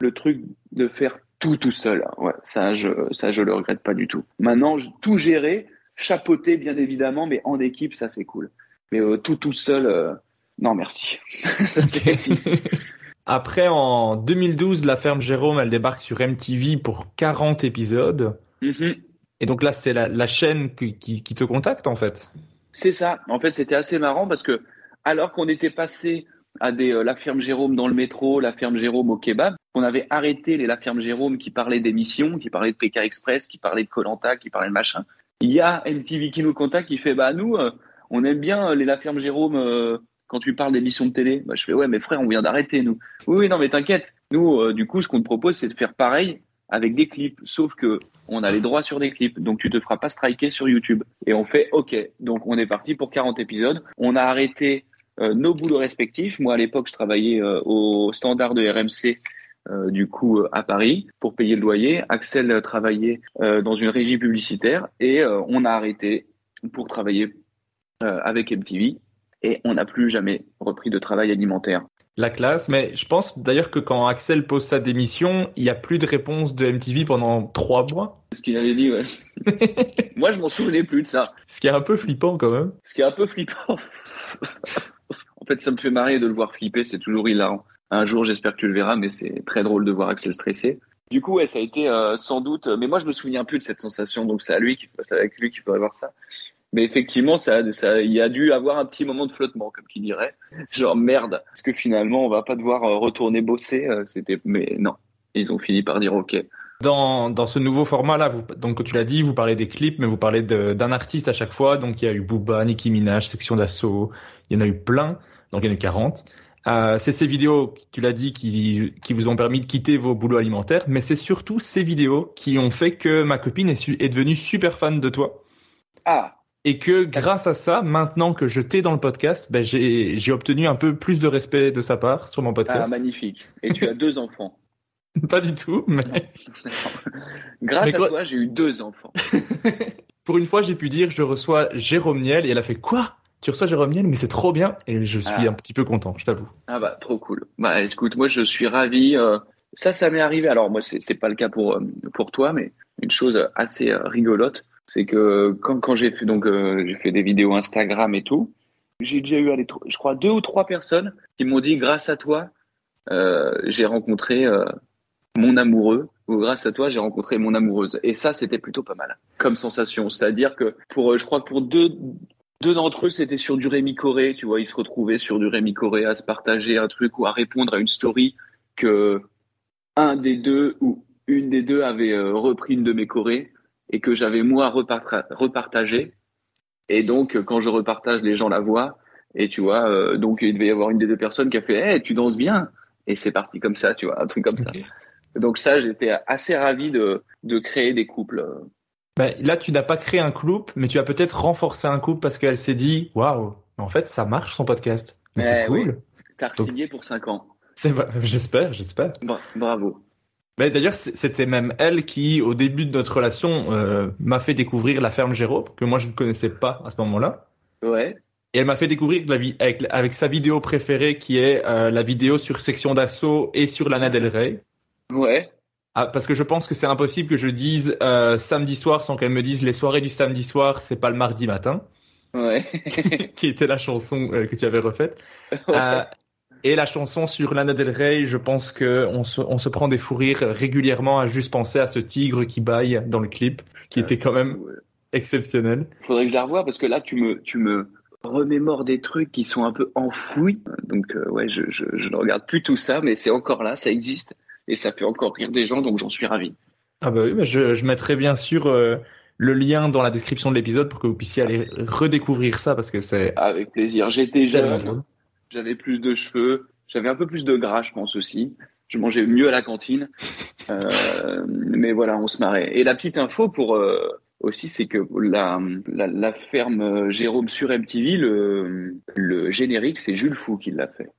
le truc de faire tout tout seul. Ouais, ça, je, ça, je le regrette pas du tout. Maintenant, tout gérer, chapeauter, bien évidemment, mais en équipe, ça, c'est cool. Mais euh, tout tout seul, euh, non, merci. Après, en 2012, la ferme Jérôme, elle débarque sur MTV pour 40 épisodes. Mhm. Et donc là, c'est la, la chaîne qui, qui, qui te contacte, en fait. C'est ça. En fait, c'était assez marrant parce que alors qu'on était passé à des euh, la ferme Jérôme dans le métro, la ferme Jérôme au kebab, on avait arrêté les la ferme Jérôme qui parlaient d'émissions, qui parlaient de PK Express, qui parlaient de Colanta, qui parlaient de machin. Il y a MTV qui nous contacte, qui fait bah nous, euh, on aime bien euh, les la ferme Jérôme euh, quand tu parles d'émissions de télé. Bah, je fais ouais mais frère, on vient d'arrêter nous. Oui, oui non mais t'inquiète. Nous euh, du coup ce qu'on te propose c'est de faire pareil avec des clips, sauf que on a les droits sur des clips, donc tu te feras pas striker sur YouTube. Et on fait OK. Donc on est parti pour 40 épisodes. On a arrêté euh, nos boulots respectifs. Moi à l'époque je travaillais euh, au standard de RMC. Euh, du coup euh, à Paris pour payer le loyer. Axel euh, travaillait euh, dans une régie publicitaire et euh, on a arrêté pour travailler avec MTV et on n'a plus jamais repris de travail alimentaire. La classe. Mais je pense d'ailleurs que quand Axel pose sa démission, il n'y a plus de réponse de MTV pendant trois mois. C'est ce qu'il avait dit, ouais. Moi, je m'en souvenais plus de ça. Ce qui est un peu flippant quand même. Ce qui est un peu flippant. en fait, ça me fait marrer de le voir flipper, c'est toujours hilarant. Un jour, j'espère que tu le verras, mais c'est très drôle de voir Axel stressé. Du coup, ouais, ça a été euh, sans doute. Mais moi, je me souviens plus de cette sensation, donc c'est à lui, c'est avec lui qu'il faut avoir ça. Mais effectivement, ça, ça, il y a dû avoir un petit moment de flottement, comme qui dirait. Genre merde, parce que finalement, on va pas devoir euh, retourner bosser. euh, C'était, mais non, ils ont fini par dire ok. Dans, dans ce nouveau format-là, donc tu l'as dit, vous parlez des clips, mais vous parlez d'un artiste à chaque fois. Donc il y a eu Booba, Nicki Minaj, Section d'Assaut, il y en a eu plein, donc il y en a eu 40. Euh, c'est ces vidéos, tu l'as dit, qui, qui vous ont permis de quitter vos boulots alimentaires, mais c'est surtout ces vidéos qui ont fait que ma copine est, devenue super fan de toi. Ah, Et que grâce à ça, maintenant que je t'ai dans le podcast, ben, j'ai obtenu un peu plus de respect de sa part sur mon ah, podcast. magnifique. Et tu as deux enfants. Pas du tout, mais Grâce Mais quoi- à toi, j'ai eu deux enfants. pour une fois, j'ai pu dire je reçois Jérôme Niel et elle a fait quoi? Tu reçois Jérôme Niel, mais c'est trop bien et je suis Ah. un petit peu content, je t'avoue. Ah bah trop cool. Bah écoute, moi je suis ravi. euh, ça, ça m'est arrivé. Alors moi c'est c'est pas le cas pour euh, pour toi, mais une chose assez euh, rigolote, c'est que quand quand j'ai fait donc euh, j'ai fait des vidéos Instagram et tout, j'ai déjà eu allez, je crois deux ou trois personnes qui m'ont dit grâce à toi euh, j'ai rencontré mon amoureux ou grâce à toi j'ai rencontré mon amoureuse. Et ça c'était plutôt pas mal comme sensation. C'est-à-dire que pour je crois que pour deux deux d'entre eux, c'était sur du Rémi Coré, tu vois, ils se retrouvaient sur du Rémi Coré à se partager un truc ou à répondre à une story que un des deux ou une des deux avait euh, repris une de mes Corées et que j'avais moi repartagé. Et donc, quand je repartage, les gens la voient. Et tu vois, euh, donc il devait y avoir une des deux personnes qui a fait hey, tu danses bien !» Et c'est parti comme ça, tu vois, un truc comme ça. Donc ça, j'étais assez ravi de, de créer des couples. Ben, là, tu n'as pas créé un couple, mais tu as peut-être renforcé un couple parce qu'elle s'est dit Waouh, en fait, ça marche son podcast. Mais c'est eh cool. T'as signé pour 5 ans. J'espère, j'espère. bravo. Mais d'ailleurs, c'était même elle qui, au début de notre relation, euh, m'a fait découvrir la ferme Jérôme, que moi je ne connaissais pas à ce moment-là. Ouais. Et elle m'a fait découvrir la vie avec, avec, sa vidéo préférée, qui est euh, la vidéo sur Section d'Assaut et sur Lana Del Rey. Ouais. Ah, parce que je pense que c'est impossible que je dise euh, samedi soir sans qu'elle me dise les soirées du samedi soir, c'est pas le mardi matin. Ouais. qui était la chanson que tu avais refaite. Ouais. Et la chanson sur Lana Del Rey, je pense que on se, on se prend des fous rires régulièrement à juste penser à ce tigre qui baille dans le clip, qui était quand même exceptionnel. Faudrait que je la revoie parce que là, tu me, tu me remémores des trucs qui sont un peu enfouis. Donc, euh, ouais, je, je, je, ne regarde plus tout ça, mais c'est encore là, ça existe et ça fait encore rire des gens, donc j'en suis ravi. Ah bah oui, je, je mettrai bien sûr euh, le lien dans la description de l'épisode pour que vous puissiez aller redécouvrir ça parce que c'est avec plaisir. J'étais jeune j'avais plus de cheveux, j'avais un peu plus de gras, je pense aussi. Je mangeais mieux à la cantine, euh, mais voilà, on se marrait. Et la petite info pour euh, aussi, c'est que la, la, la, ferme Jérôme sur MTV, le, le générique, c'est Jules Fou qui l'a fait.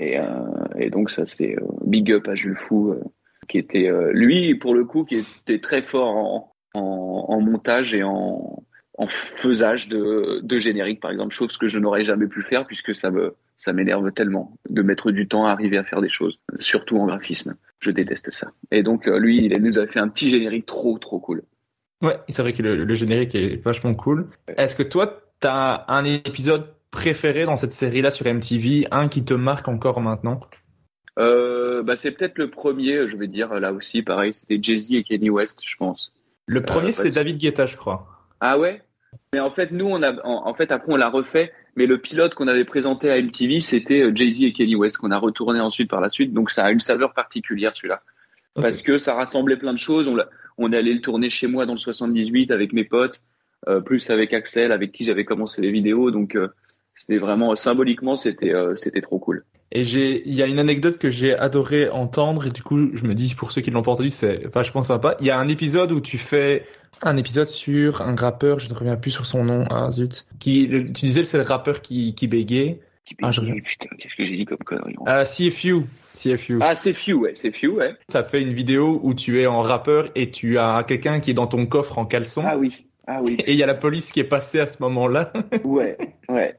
Euh, et donc ça, c'est euh, big up à Jules Fou, euh, qui était lui pour le coup, qui était très fort en, en, montage et en, en faisage de, de générique, par exemple, chose que je n'aurais jamais pu faire puisque ça me ça m'énerve tellement de mettre du temps à arriver à faire des choses, surtout en graphisme. Je déteste ça. Et donc lui, il nous a fait un petit générique trop trop cool. Ouais, c'est vrai que le, générique est vachement cool. Est-ce que toi, tu as un épisode préféré dans cette série-là sur MTV, un qui te marque encore maintenant euh, bah c'est peut-être le premier, je vais dire là aussi, pareil, c'était Jay-Z et Kenny West, je pense. Le premier, euh, c'est David Guetta, je crois. Ah ouais? Mais en fait, nous, on a, en fait, après, on l'a refait mais le pilote qu'on avait présenté à MTV, c'était euh, Jay-Z et Kenny West qu'on a retourné ensuite par la suite. Donc ça a une saveur particulière celui-là. Parce que ça rassemblait plein de choses. On, on est allé le tourner chez moi dans le 78 avec mes potes, euh, plus avec Axel, avec qui j'avais commencé les vidéos. Donc euh, c'était vraiment symboliquement, c'était c'était trop cool. Et j'ai, il y a une anecdote que j'ai adoré entendre et du coup, je me dis pour ceux qui l'ont pas entendu, c'est vachement sympa. Il y a un épisode où tu fais un épisode sur un rappeur, je ne reviens plus sur son nom, ah zut. Qui, tu disais c'est le rappeur qui, qui bégait. Qui ah, je putain, qu'est-ce que j'ai dit comme connerie Ah, CFU. CFU. Ah, CFU, ouais, CFU, ouais. Tu as fait une vidéo où tu es en rappeur et tu as quelqu'un qui est dans ton coffre en caleçon. Ah oui, ah oui. Et il y a la police qui est passée à ce moment-là. ouais, ouais.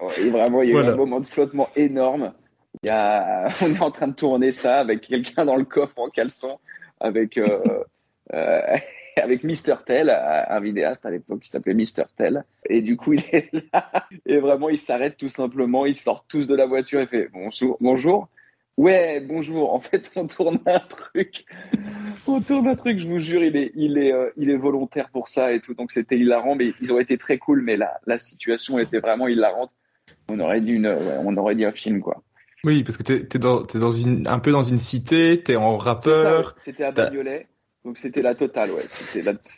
Ouais, vraiment, il y a eu un moment de flottement énorme. Il y a, on est en train de tourner ça avec quelqu'un dans le coffre en caleçon, avec euh, euh, avec Mister Tell, un vidéaste à l'époque qui s'appelait Mister Tell. Et du coup, il est là. Et vraiment, il s'arrête tout simplement. Ils sortent tous de la voiture et fait bonjour. Bonjour. Ouais, bonjour. En fait, on tourne un truc. On tourne un truc, je vous jure, il est, il est, euh, il est volontaire pour ça et tout. Donc c'était hilarant, mais ils ont été très cool. Mais la, la situation était vraiment hilarante. On aurait dit une, on aurait dit un film, quoi. Oui, parce que t'es, es dans, es dans une, un peu dans une cité, t'es en rappeur. C'était à Bagnolet. Donc c'était la totale, ouais.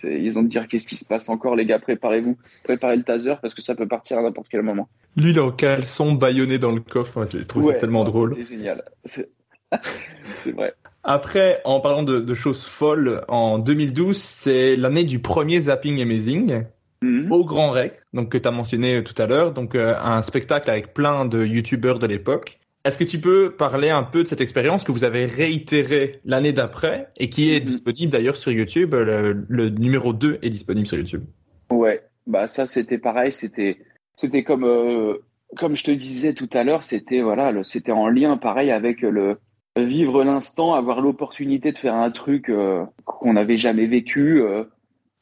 ils ont dit qu'est-ce qui se passe encore, les gars, préparez-vous, préparez le taser parce que ça peut partir à n'importe quel moment. Lui, il est en caleçon baïonné dans le coffre, je trouve ça tellement drôle. C'est génial, c'est vrai. Après, en parlant de, choses folles, en 2012, c'est l'année du premier Zapping Amazing. Mhm. Au Grand Rex, donc que tu as mentionné tout à l'heure, donc euh, un spectacle avec plein de youtubeurs de l'époque. Est-ce que tu peux parler un peu de cette expérience que vous avez réitérée l'année d'après et qui est mhm. disponible d'ailleurs sur YouTube le, numéro 2 est disponible sur YouTube? Ouais, bah ça c'était pareil, c'était c'était comme euh, comme je te disais tout à l'heure, c'était voilà, c'était en lien pareil avec le vivre l'instant, avoir l'opportunité de faire un truc euh, qu'on n'avait jamais vécu, euh,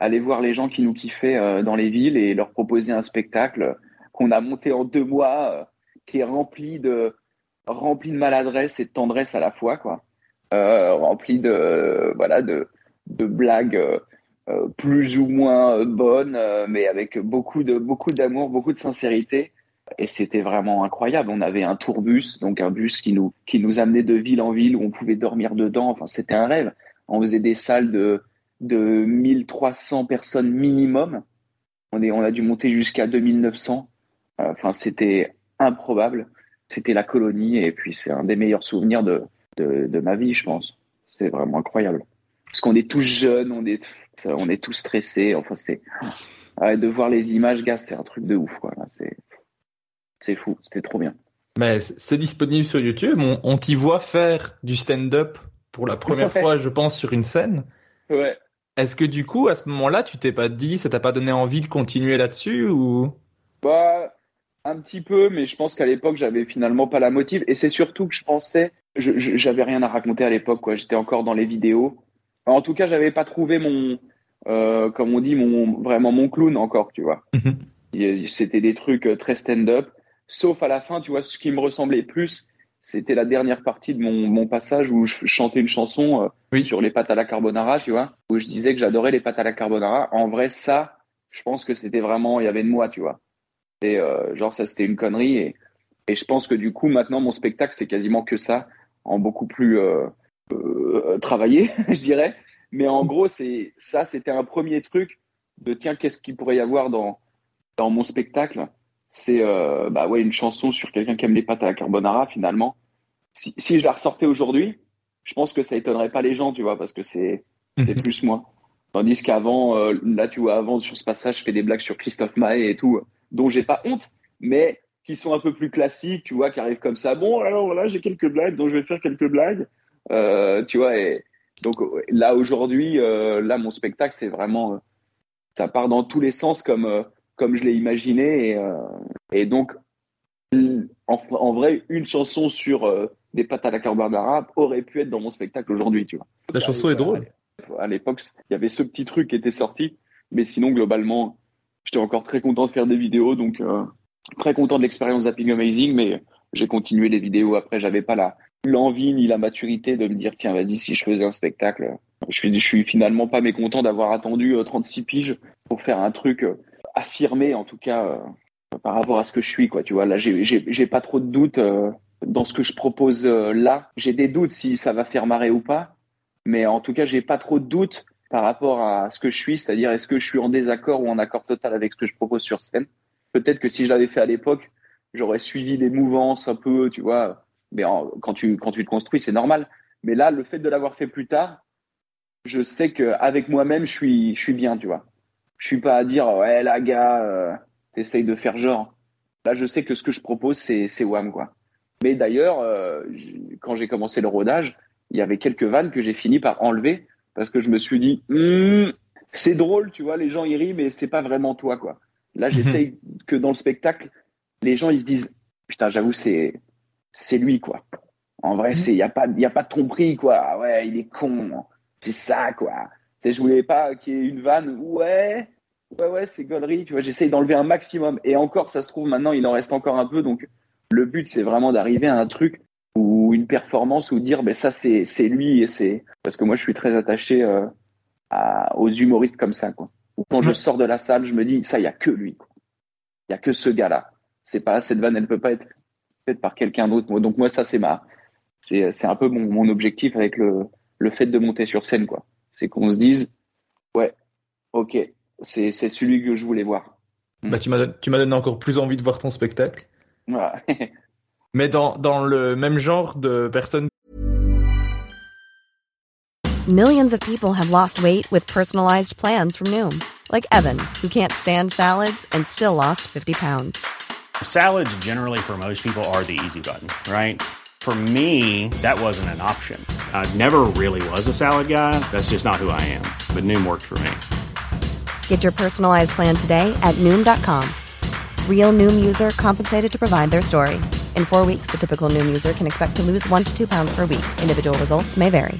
aller voir les gens qui nous kiffaient dans les villes et leur proposer un spectacle qu'on a monté en deux mois, qui est rempli de rempli de maladresse et de tendresse à la fois, quoi. Euh, rempli de voilà de de blagues euh, euh, plus ou moins bonnes, mais avec beaucoup beaucoup d'amour, beaucoup de sincérité. Et c'était vraiment incroyable. On avait un tourbus, donc un bus qui nous qui nous amenait de ville en ville où on pouvait dormir dedans. Enfin, c'était un rêve. On faisait des salles de de 1300 personnes minimum. On, est, on a dû monter jusqu'à 2900. Euh, enfin, c'était improbable. C'était la colonie et puis c'est un des meilleurs souvenirs de, de, de ma vie, je pense. C'est vraiment incroyable. Parce qu'on est tous jeunes, on est, on est tous stressés. Enfin, c'est de voir les images, gars, c'est un truc de ouf. Quoi. C'est, c'est fou. C'était trop bien. Mais c'est disponible sur YouTube. On, on t'y voit faire du stand-up pour la première fois, je pense, sur une scène. Ouais. Est-ce que du coup, à ce moment-là, tu t'es pas dit, ça t'a pas donné envie de continuer là-dessus ou? Bah, un petit peu, mais je pense qu'à l'époque, j'avais finalement pas la motive. Et c'est surtout que je pensais, je, j'avais rien à raconter à l'époque, quoi. J'étais encore dans les vidéos. En tout cas, j'avais pas trouvé mon, euh, comme on dit, mon vraiment mon clown encore, tu vois. Mhm. C'était des trucs euh, très stand-up. Sauf à la fin, tu vois, ce qui me ressemblait plus, c'était la dernière partie de mon, mon, passage où je chantais une chanson euh, oui. sur les pâtes à la carbonara, tu vois, où je disais que j'adorais les pâtes à la carbonara. En vrai, ça, je pense que c'était vraiment, il y avait de moi, tu vois. Euh, genre, ça, c'était une connerie. Et, et je pense que du coup, maintenant, mon spectacle, c'est quasiment que ça, en beaucoup plus euh, euh travaillé, je dirais. Mais en gros, c'est ça, c'était un premier truc de tiens, qu'est-ce qu'il pourrait y avoir dans, dans mon spectacle? C'est bah ouais une chanson sur quelqu'un qui aime les pâtes à la carbonara finalement. Si, si je la ressortais aujourd'hui, je pense que ça étonnerait pas les gens, tu vois, parce que c'est c'est plus moi. Tandis qu'avant, euh, là tu vois, avant sur ce passage, je fais des blagues sur Christophe Maé et tout, dont j'ai pas honte, mais qui sont un peu plus classiques, tu vois, qui arrivent comme ça. Bon, alors là j'ai quelques blagues, dont je vais faire quelques blagues, euh, tu vois. Et donc là aujourd'hui, euh, là mon spectacle c'est vraiment, ça part dans tous les sens comme comme je l'ai imaginé. Et, euh, et donc, en, en, vrai, une chanson sur euh, des pâtes à la carbonara aurait pu être dans mon spectacle aujourd'hui, tu vois. La chanson est drôle. À l'époque, il y avait ce petit truc qui était sorti, mais sinon, globalement, j'étais encore très content de faire des vidéos, donc euh, très content de l'expérience Zapping Amazing, mais j'ai continué les vidéos après. J'avais pas l'envie ni la maturité de me dire tiens vas-y si je faisais un spectacle. Je suis suis finalement pas mécontent d'avoir attendu 36 piges pour faire un truc affirmé en tout cas euh, par rapport à ce que je suis quoi tu vois là j'ai pas trop de doutes euh, dans ce que je propose euh, là j'ai des doutes si ça va faire marrer ou pas mais en tout cas j'ai pas trop de doutes par rapport à ce que je suis c'est-à-dire est-ce que je suis en désaccord ou en accord total avec ce que je propose sur scène peut-être que si je l'avais fait à l'époque j'aurais suivi les mouvances un peu tu vois mais quand tu quand tu te construis c'est normal mais là le fait de l'avoir fait plus tard je sais que avec moi-même je suis je suis bien tu vois je suis pas à dire ouais la gars, euh, t'essayes de faire genre. Là, je sais que ce que je propose c'est c'est wham quoi. Mais d'ailleurs, euh, quand j'ai commencé le rodage, il y avait quelques vannes que j'ai fini par enlever parce que je me suis dit hm, c'est drôle, tu vois, les gens y rient, mais c'est pas vraiment toi quoi. Là, mhm. j'essaye que dans le spectacle, les gens ils se disent putain, j'avoue c'est c'est lui quoi. En vrai, mhm. c'est il y a pas y a pas de tromperie quoi. Ah ouais, il est con. C'est ça quoi. Et je voulais pas qu'il y ait une vanne. Ouais, ouais, ouais, c'est gaulerie. Tu vois, j'essaye d'enlever un maximum. Et encore, ça se trouve, maintenant, il en reste encore un peu. Donc, le but, c'est vraiment d'arriver à un truc une performance ou dire, ben ça, c'est c'est lui. Et c'est parce que moi, je suis très attaché euh, à, aux humoristes comme ça, quoi. Quand je sors de la salle, je me dis, ça, il y a que lui. Il y a que ce gars-là. C'est pas cette vanne, elle peut pas être faite par quelqu'un d'autre. Donc moi, ça, c'est ma, c'est c'est un peu mon, mon objectif avec le le fait de monter sur scène, quoi c'est qu'on se dise, ouais, ok, c'est celui que je voulais voir. Bah, tu m'as donné encore plus envie de voir ton spectacle. Voilà. Mais dans, dans le même genre de personnes. Millions of people have lost weight with personalized plans from Noom, like Evan, who can't stand salads and still lost 50 pounds. Salads, generally, for most people, are the easy button, right? For me, that wasn't an option. I never really was a salad guy. That's just not who I am. But Noom worked for me. Get your personalized plan today at Noom.com. Real Noom user compensated to provide their story. In four weeks, the typical Noom user can expect to lose one to two pounds per week. Individual results may vary.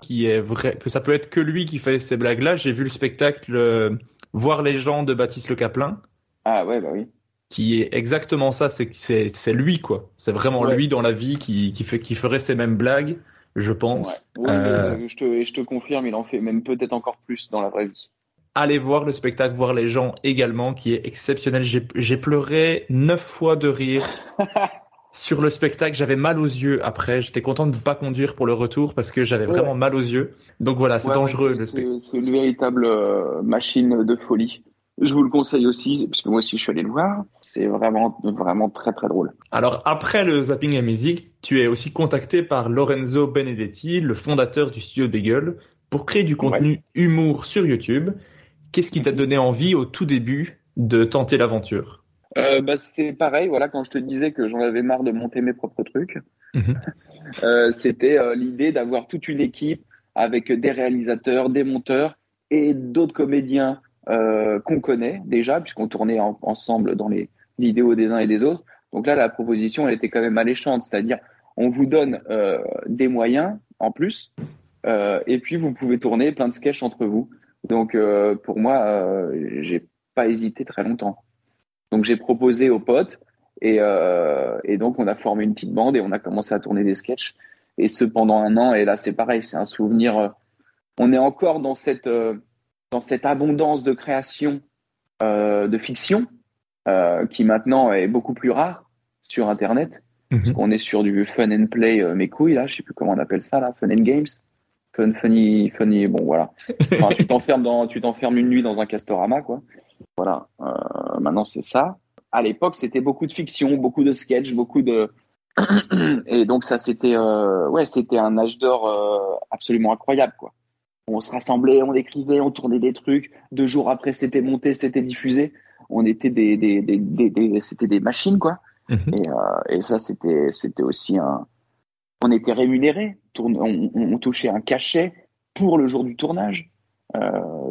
Qui est vrai, que ça peut être que lui qui fait ces blagues-là. J'ai vu le spectacle euh, Voir les gens de Baptiste Le Caplin. Ah ouais, bah oui. qui est exactement ça. C'est c'est lui quoi. C'est vraiment Ouais. lui dans la vie qui qui fait qui ferait ces mêmes blagues, je pense. Ouais. Oui, Euh, je te, et je te confirme, il en fait même peut-être encore plus dans la vraie vie. Allez voir le spectacle, voir les gens également, qui est exceptionnel. J'ai j'ai pleuré neuf fois de rire. sur le spectacle. J'avais mal aux yeux après. J'étais content de ne pas conduire pour le retour parce que j'avais vraiment mal aux yeux. Donc voilà, c'est dangereux le spectacle. C'est une véritable euh, machine de folie. Je vous le conseille aussi, parce que moi aussi je suis allé le voir. C'est vraiment, vraiment très très drôle. Alors après le Zapping à musique, tu es aussi contacté par Lorenzo Benedetti, le fondateur du studio Bagel, pour créer du contenu humour sur YouTube. Qu'est-ce qui t'a donné envie au tout début de tenter l'aventure? Euh, bah, c'est pareil, voilà, quand je te disais que j'en avais marre de monter mes propres trucs, mhm. euh, c'était euh, l'idée d'avoir toute une équipe avec des réalisateurs, des monteurs et d'autres comédiens qu'on connaît déjà, puisqu'on tournait ensemble dans les vidéos des uns et des autres. Donc là, la proposition, elle était quand même alléchante, c'est-à-dire on vous donne des moyens en plus, et puis vous pouvez tourner plein de sketchs entre vous. Donc pour moi, j'ai pas hésité très longtemps. Donc j'ai proposé aux potes et, euh, et, donc on a formé une petite bande et on a commencé à tourner des sketchs. Et ce pendant un an. Et là c'est pareil, c'est un souvenir. Euh, on est encore dans cette euh, dans cette abondance de création euh, de fiction euh, qui maintenant est beaucoup plus rare sur Internet. Mhm. Parce qu'on est sur du fun and play mes couilles là, je sais plus comment on appelle ça là, fun and games. Fun, funny, funny, bon voilà. Enfin, tu t'enfermes dans, tu t'enfermes une nuit dans un castorama quoi. Voilà. Euh, maintenant, c'est ça. À l'époque, c'était beaucoup de fiction, beaucoup de sketch, beaucoup de et donc ça, c'était euh, ouais, c'était un âge d'or euh, absolument incroyable, quoi. On se rassemblait, on écrivait, on tournait des trucs. Deux jours après, c'était monté, c'était diffusé. On était des, des, des, des, c'était des machines, quoi. Mhm. Et, euh, et ça, c'était, c'était aussi un. On était rémunéré. On, on, touchait un cachet pour le jour du tournage. Euh,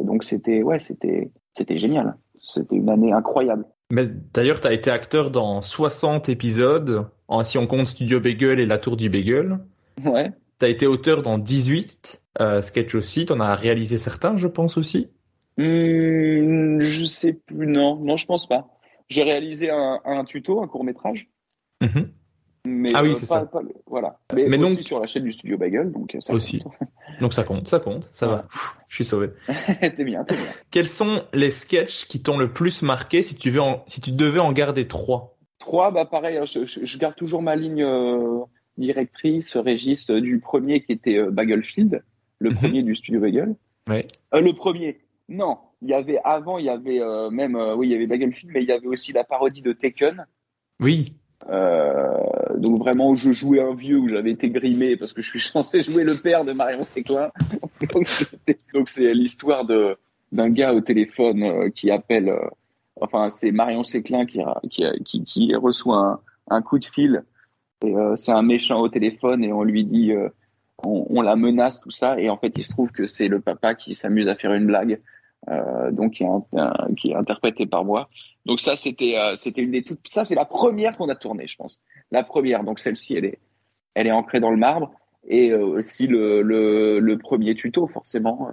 donc c'était, ouais, c'était, c'était génial. C'était une année incroyable. Mais d'ailleurs, tu as été acteur dans 60 épisodes, si on compte Studio Bagel et La Tour du Bagel. Ouais. Tu as été auteur dans 18 euh, sketchs aussi. Tu en as réalisé certains, je pense aussi. Hmm, je sais plus, non. Non, je pense pas. J'ai réalisé un, tuto, un court métrage. Mhm. Mais ah oui, euh, c'est ça. voilà. Mais, mais aussi sur la chaîne du Studio Bagel, donc ça aussi. donc ça compte, ça compte, ça va. Je suis sauvé. t'es bien, t'es bien. Quels sont les sketchs qui t'ont le plus marqué si tu veux, si tu devais en garder trois? Trois, bah pareil, hein, je, je, garde toujours ma ligne euh, directrice, Régis, euh, du premier qui était Bagelfield, le mhm. premier du Studio Bagel. Ouais. le premier, non. Il y avait avant, il y avait même, oui, il y avait Bagelfield, mais il y avait aussi la parodie de Taken. Oui. Euh, donc vraiment où je jouais un vieux où j'avais été grimé parce que je suis censé jouer le père de Marion Séclin. donc c'est l'histoire de d'un gars au téléphone euh, qui appelle, euh, enfin c'est Marion Séclin qui, qui, qui, reçoit un, un, coup de fil. Et c'est un méchant au téléphone et on lui dit on, la menace tout ça. Et en fait il se trouve que c'est le papa qui s'amuse à faire une blague. Donc qui est interprété par moi donc ça, c'était euh, c'était une des toutes. Ça, c'est la première qu'on a tournée, je pense. La première. Donc celle-ci, elle est elle est ancrée dans le marbre. Et euh, aussi le, le, le premier tuto, forcément,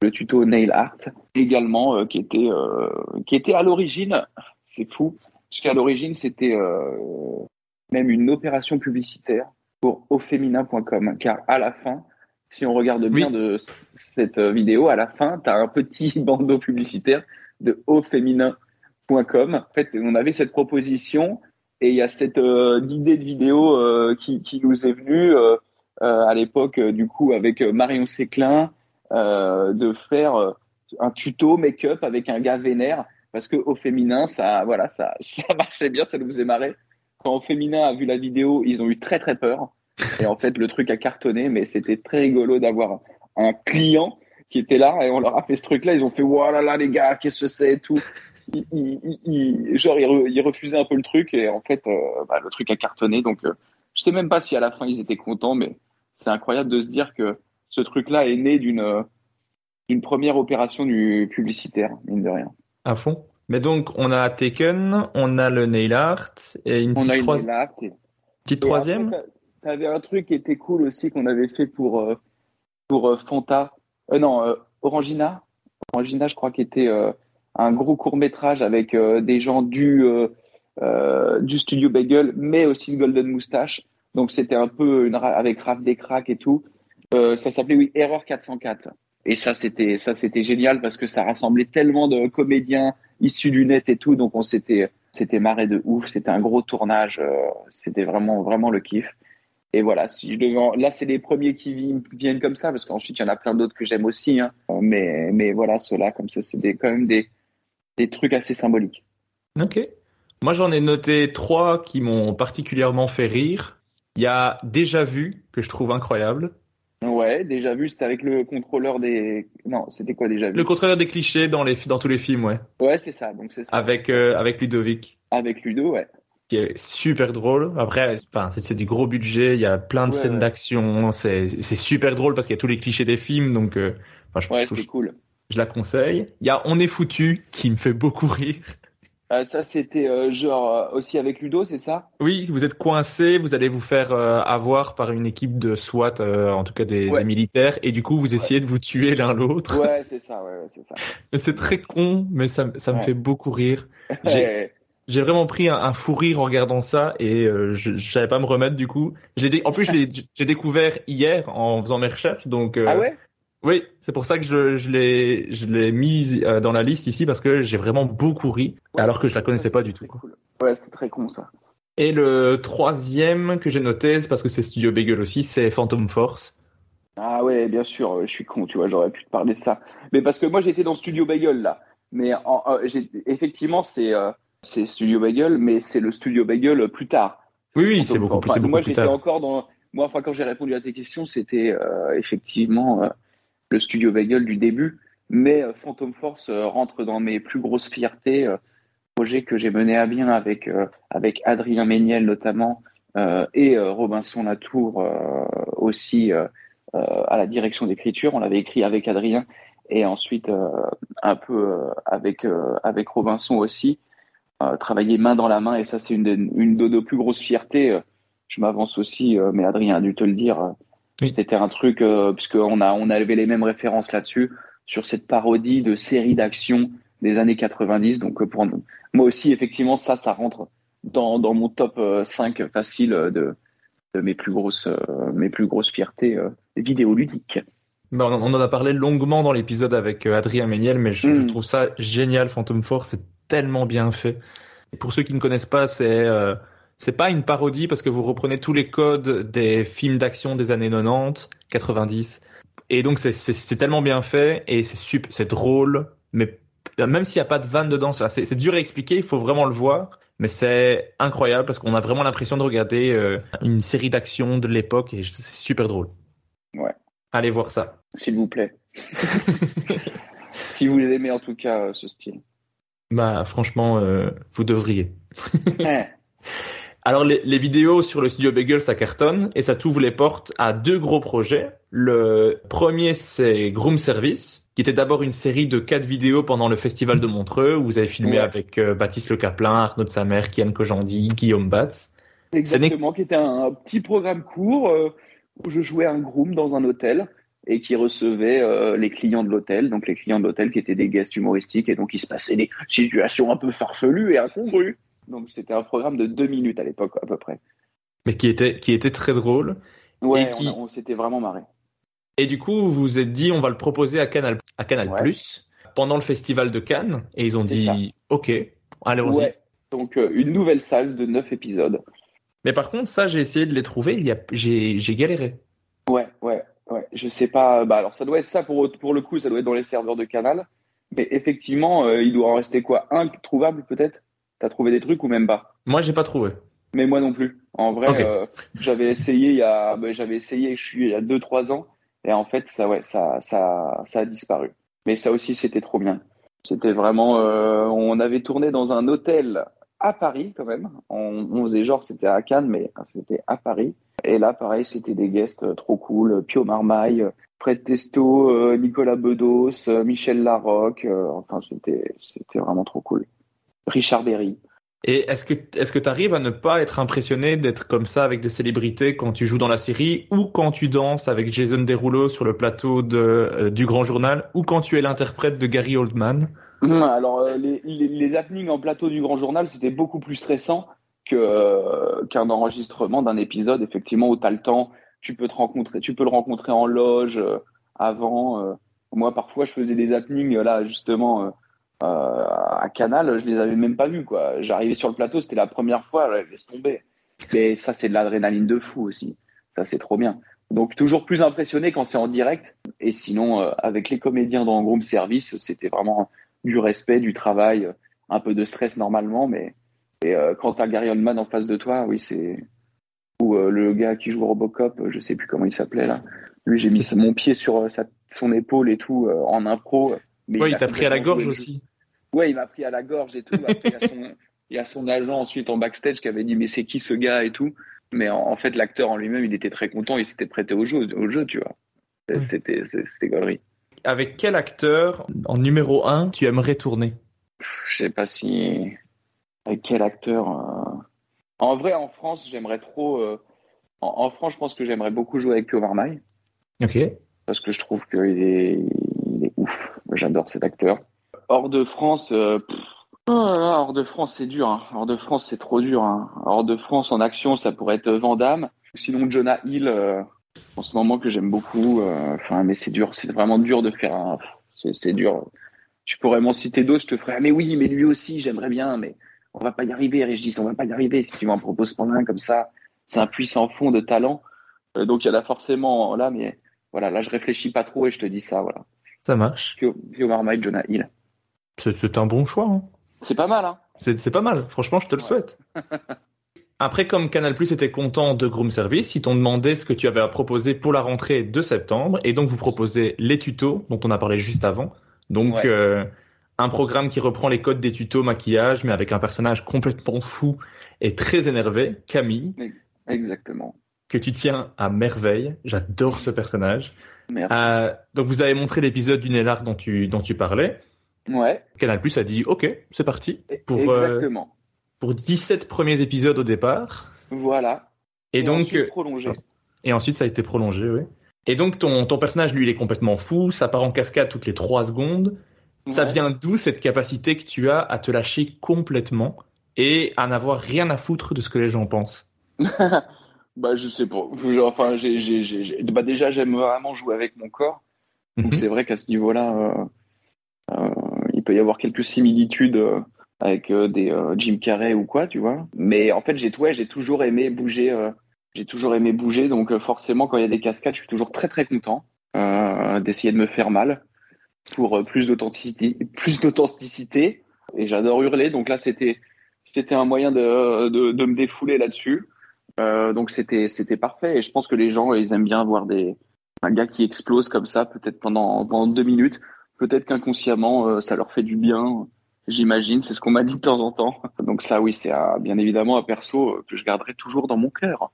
le tuto nail art également, euh, qui était qui était à l'origine. C'est fou, parce qu'à l'origine, c'était même une opération publicitaire pour auféminin.com, car à la fin, si on regarde bien de cette vidéo, à la fin, tu as un petit bandeau publicitaire de au féminin en fait, on avait cette proposition et il y a cette euh, idée de vidéo euh, qui, nous est venue euh, à l'époque, du coup, avec Marion Séclin, de faire un tuto make-up avec un gars vénère parce que au féminin, ça, voilà, ça, ça marchait bien, ça nous faisait marrer. Quand au féminin a vu la vidéo, ils ont eu très très peur. Et en fait, le truc a cartonné, mais c'était très rigolo d'avoir un client qui était là et on leur a fait ce truc-là. Ils ont fait, voilà, là, les gars, qu'est-ce que c'est et tout? Il, il, genre il, refusait un peu le truc et en fait euh, bah, le truc a cartonné. Donc euh, je sais même pas si à la fin ils étaient contents mais c'est incroyable de se dire que ce truc là est né d'une euh, d'une première opération du publicitaire mine de rien. À fond. Mais donc on a Taken on a le nail art et une petite, petite troisième. t'avais un truc qui était cool aussi qu'on avait fait pour pour Fanta. Non Orangina. Orangina je crois qui était un gros court métrage avec euh, des gens du euh, euh, du studio Bagel, mais aussi Golden Moustache. Donc c'était un peu une, avec Raph Descraques et tout. ça s'appelait oui Erreur 404. Et ça c'était ça c'était génial parce que ça rassemblait tellement de comédiens issus du net et tout. Donc on s'était C'était marré de ouf. C'était un gros tournage. c'était vraiment, vraiment le kiff. Et voilà, si je devais, là, c'est les premiers qui vi- viennent comme ça, parce qu'ensuite, il y en a plein d'autres que j'aime aussi. Hein. Mais, mais voilà, ceux-là, comme ça, c'est des, quand même des, des trucs assez symboliques. Ok. Moi, j'en ai noté trois qui m'ont particulièrement fait rire. Il y a Déjà Vu, que je trouve incroyable. Ouais, déjà vu, c'était avec le contrôleur des. Non, c'était quoi déjà vu? Le contrôleur des clichés dans, les, dans tous les films, ouais. Ouais, c'est ça. Donc c'est ça. Avec, euh, avec Ludovic, Avec Ludo, ouais. qui est super drôle. Après, enfin, c'est c'est du gros budget, il y a plein de Ouais, scènes ouais. d'action. C'est c'est super drôle parce qu'il y a tous les clichés des films, donc euh, enfin, je, Ouais, c'était cool. Je la conseille. Il y a On est foutu, qui me fait beaucoup rire. Euh, ça, c'était euh, genre euh, aussi avec Ludo, c'est ça? Oui, vous êtes coincé, vous allez vous faire euh, avoir par une équipe de SWAT, en tout cas des, Ouais. des militaires, et du coup vous essayez de vous tuer l'un l'autre. Ouais, c'est ça, ouais, c'est ça. C'est très con, mais ça, ça me fait beaucoup rire. J'ai vraiment pris un, un fou rire en regardant ça et je, savais pas me remettre du coup. Dé- en plus j'ai découvert hier en faisant mes recherches, donc Ah ouais? Oui, c'est pour ça que je, je l'ai je l'ai mise euh, dans la liste ici parce que j'ai vraiment beaucoup ri Ouais. alors que je la connaissais pas du tout. cool. Ouais, c'est très con ça. Et le troisième que j'ai noté, c'est parce que c'est Studio Bagel aussi, c'est Phantom Force. Ah ouais, bien sûr, euh, je suis con, tu vois, j'aurais pu te parler de ça. Mais parce que moi j'étais dans Studio Bagel là. Mais en, euh, effectivement, c'est euh, Studio Bagel, mais c'est le Studio Bagel plus tard. Oui, oui, c'est beaucoup plus, enfin, beaucoup moi, plus j'étais tard. encore dans. Moi, enfin, quand j'ai répondu à tes questions, c'était euh, effectivement le studio Bagel du début. Mais euh, Phantom Force euh, rentre dans mes plus grosses fiertés. euh, projet que j'ai mené à bien avec avec Adrien Méniel notamment et Robinson Latour aussi à la direction d'écriture. On l'avait écrit avec Adrien et ensuite un peu avec avec Robinson aussi. Travailler main dans la main et ça c'est une, une de nos plus grosses fiertés. je m'avance aussi, mais Adrien a dû te le dire. Oui. C'était un truc euh, puisque on a on avait les mêmes références là-dessus sur cette parodie de série d'action des années 90. Donc euh, pour nous- moi aussi effectivement ça ça rentre dans dans mon top euh, 5 facile euh, de de mes plus grosses euh, mes plus grosses fiertés vidéoludiques. Ben, on, on en a parlé longuement dans l'épisode avec Adrien Méniel, mais je, je Mm. trouve ça génial, Phantom Force, c'est tellement bien fait. Et pour ceux qui ne connaissent pas, c'est euh, c'est pas une parodie parce que vous reprenez tous les codes des films d'action des années 90, 90, et donc c'est tellement bien fait et c'est super, c'est drôle, mais même s'il n'y a pas de vanne dedans, c'est dur à expliquer, il faut vraiment le voir. Mais c'est incroyable parce qu'on a vraiment l'impression de regarder euh, une série d'action de l'époque et c'est super drôle. Ouais. Allez voir ça. S'il vous plaît. si vous aimez en tout cas euh, ce style. Bah franchement, euh, vous devriez. Eh, Alors les, les vidéos sur le studio Bagel, ça cartonne et ça t'ouvre les portes à deux gros projets. Le premier, c'est Groom Service, qui était d'abord une série de quatre vidéos pendant le festival de Montreux, où vous avez filmé Ouais. avec euh, Baptiste Le Caplin, Arnaud de sa mère, Kian Kojandi, Guillaume Batz. Exactement, qui était un, un petit programme court euh, où je jouais un groom dans un hôtel et qui recevait euh, les clients de l'hôtel, donc les clients de l'hôtel qui étaient des guests humoristiques et donc il se passait des situations un peu farfelues et incongrues. Donc c'était un programme de deux minutes à l'époque à peu près. mais qui était, qui était très drôle. Ouais, Et qui- on, on s'était vraiment marré. Et du coup, vous vous êtes dit, on va le proposer à Canal, à Canal Ouais. Plus pendant le festival de Cannes, et ils ont dit, ça. ok, allons-y. Ouais. Donc euh, une nouvelle salle de neuf épisodes. Mais par contre, ça, j'ai essayé de les trouver, a, j'ai galéré. Ouais, ouais, ouais. Je sais pas. Bah alors ça doit être ça pour pour le coup, ça doit être dans les serveurs de Canal. Mais effectivement, euh, il doit en rester quoi? Un trouvable peut-être? T'as trouvé des trucs ou même pas? Moi, j'ai pas trouvé. Mais moi non plus. En vrai, euh, j'avais essayé il y a, bah, j'avais essayé, je suis il y a deux trois ans, et en fait, ça, ouais, ça, ça, ça a disparu. Mais ça aussi, c'était trop bien. C'était vraiment, euh, on avait tourné dans un hôtel à Paris quand même. On, on faisait genre c'était à Cannes, mais c'était à Paris. Et là, pareil, c'était des guests euh, trop cool. Pio Marmaille, Fred Testo, Nicolas Bedos, Michel Larocque. enfin, c'était, c'était vraiment trop cool. Richard Berry. Et est-ce que est-ce que tu arrives à ne pas être impressionné d'être comme ça avec des célébrités quand tu joues dans la série ou quand tu danses avec Jason Derulo sur le plateau de euh, du Grand Journal ou quand tu es l'interprète de Gary Oldman? Hum, Alors, euh, les, les, les happenings en plateau du Grand Journal, c'était beaucoup plus stressant que euh, qu'un enregistrement d'un épisode, effectivement, où tu as le temps, tu peux te rencontrer, tu peux le rencontrer en loge avant. Moi, parfois, je faisais des happenings, là, justement, euh, à Canal, je les avais même pas vus quoi. J'arrivais sur le plateau, c'était la première fois, laisse tomber. Mais ça, c'est de l'adrénaline de fou aussi. Ça, c'est trop bien. Donc toujours plus impressionné quand c'est en direct. Et sinon, euh, avec les comédiens dans Groom Service, c'était vraiment du respect, du travail, un peu de stress normalement, mais et, euh, quand t'as Gary Oldman en face de toi, oui, c'est ou euh, le gars qui joue Robocop, je sais plus comment il s'appelait là. Lui, j'ai mis mon pied sur sa, son épaule et tout en impro. Mais ouais, il, t'a pris à la gorge aussi. Ouais, il m'a pris à la gorge et tout. Après, il, y a son, il y a son agent ensuite en backstage qui avait dit mais c'est qui ce gars et tout. Mais en, fait, l'acteur en lui-même, il était très content, il s'était prêté au jeu, au jeu, tu vois. C'était, c'était gaulerie. Avec quel acteur, en numéro 1, tu aimerais tourner? Je sais pas si. Avec quel acteur euh, En vrai, en France, j'aimerais trop. Euh, en, France, je pense que j'aimerais beaucoup jouer avec Pio Marmaille. Ok. Parce que je trouve qu'il est, il est ouf. J'adore cet acteur. Hors de France, euh, Oh hors de France, c'est dur. Hein. Hors de France, c'est trop dur. Hein. Hors de France, en action, ça pourrait être Vandame. Sinon, Jonah Hill, euh, en ce moment que j'aime beaucoup. Euh, enfin, mais c'est dur. C'est vraiment dur de faire. Un... C'est dur. Tu pourrais m'en citer d'autres. Je te ferais. Ah, mais oui, mais lui aussi, j'aimerais bien. Mais on va pas y arriver, Régis. On va pas y arriver si tu m'en proposes pendant un comme ça. C'est un puissant fond de talent. Donc il y en a forcément là, mais voilà, là je réfléchis pas trop et je te dis ça. Voilà. Ça marche. Pio Marmaille, Jonah Hill. C'est un bon choix. Hein. C'est pas mal, hein C'est pas mal, franchement, je te le souhaite. Après, comme Canal Plus était content de Groom Service, ils t'ont demandé ce que tu avais à proposer pour la rentrée de septembre, et donc vous proposez les tutos dont on a parlé juste avant. Donc, euh, un programme qui reprend les codes des tutos maquillage, mais avec un personnage complètement fou et très énervé, Camille. Exactement. Que tu tiens à merveille. J'adore ce personnage. Merci. Euh, donc, vous avez montré l'épisode du Nélar dont tu, dont tu parlais. Ouais. Canal Plus a dit OK, c'est parti. Pour, euh, Exactement. pour 17 premiers épisodes au départ. Voilà. Et, donc. Ensuite prolongé. Et ensuite, ça a été prolongé, oui. Et donc, ton, ton personnage, lui, il est complètement fou. Ça part en cascade toutes les 3 secondes. Ça vient d'où cette capacité que tu as à te lâcher complètement et à n'avoir rien à foutre de ce que les gens pensent? Bah, je sais pas. enfin, j'ai, j'ai, bah, déjà, j'aime vraiment jouer avec mon corps. Donc, mhm. c'est vrai qu'à ce niveau-là, euh, euh, il peut y avoir quelques similitudes euh, avec euh, des Jim Carrey ou quoi, tu vois. Mais en fait, j'ai ouais, j'ai toujours aimé bouger. j'ai toujours aimé bouger, donc forcément, quand il y a des cascades, je suis toujours très très content d'essayer de me faire mal pour plus d'authenticité, plus d'authenticité. Et j'adore hurler, donc là, c'était c'était un moyen de, de, me défouler là-dessus. Euh, donc c'était c'était parfait. Et je pense que les gens, ils aiment bien voir des un gars qui explose comme ça, peut-être pendant pendant deux minutes peut-être qu'inconsciemment, euh, ça leur fait du bien. J'imagine, c'est ce qu'on m'a dit de temps en temps. Donc ça, oui, c'est bien évidemment un perso euh, que je garderai toujours dans mon cœur.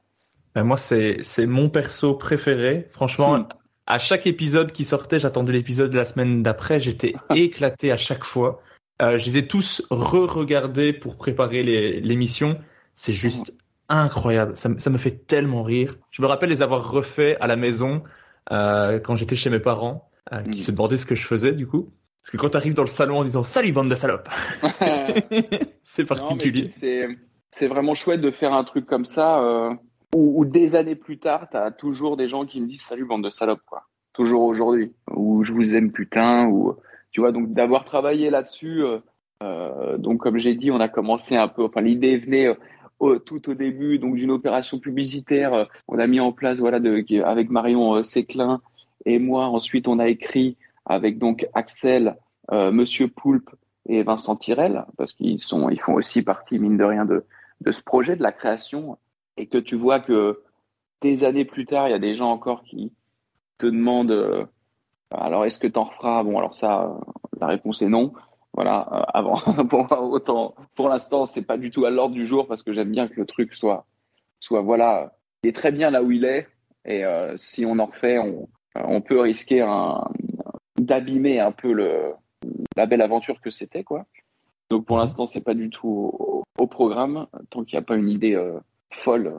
Ben moi, c'est c'est mon perso préféré. Franchement, hmm. à chaque épisode qui sortait, j'attendais l'épisode de la semaine d'après. J'étais éclaté à chaque fois. Euh, je les ai tous re-regardés pour préparer l'émission. C'est juste incroyable. Ça, ça, me fait tellement rire. Je me rappelle les avoir refaits à la maison euh, quand j'étais chez mes parents. Euh, qui mm. se demandait ce que je faisais du coup. Parce que quand tu arrives dans le salon en disant Salut bande de salopes C'est particulier. C'est vraiment chouette de faire un truc comme ça euh, où, des années plus tard, tu as toujours des gens qui me disent Salut bande de salopes, quoi. Toujours aujourd'hui. Ou je vous aime putain. Ou, tu vois, donc d'avoir travaillé là-dessus. Euh, euh donc comme j'ai dit, on a commencé un peu. Enfin, l'idée venait au, tout au début donc d'une opération publicitaire. On a mis en place voilà de, avec Marion Séclin et moi, ensuite, on a écrit avec donc Axel, euh, Monsieur Poulpe et Vincent Tirel, parce qu'ils sont, ils font aussi partie, mine de rien, de, de ce projet, de la création, et que tu vois que des années plus tard, il y a des gens encore qui te demandent, euh, alors est-ce que tu en referas? Bon, alors ça, la réponse est non. Voilà, euh, avant, pour autant, pour l'instant, c'est pas du tout à l'ordre du jour parce que j'aime bien que le truc soit, soit voilà, il est très bien là où il est, et euh, si on en refait, on, on peut risquer d'abîmer un peu la belle aventure que c'était, quoi. Donc pour l'instant, c'est pas du tout au, programme, tant qu'il n'y a pas une idée euh, folle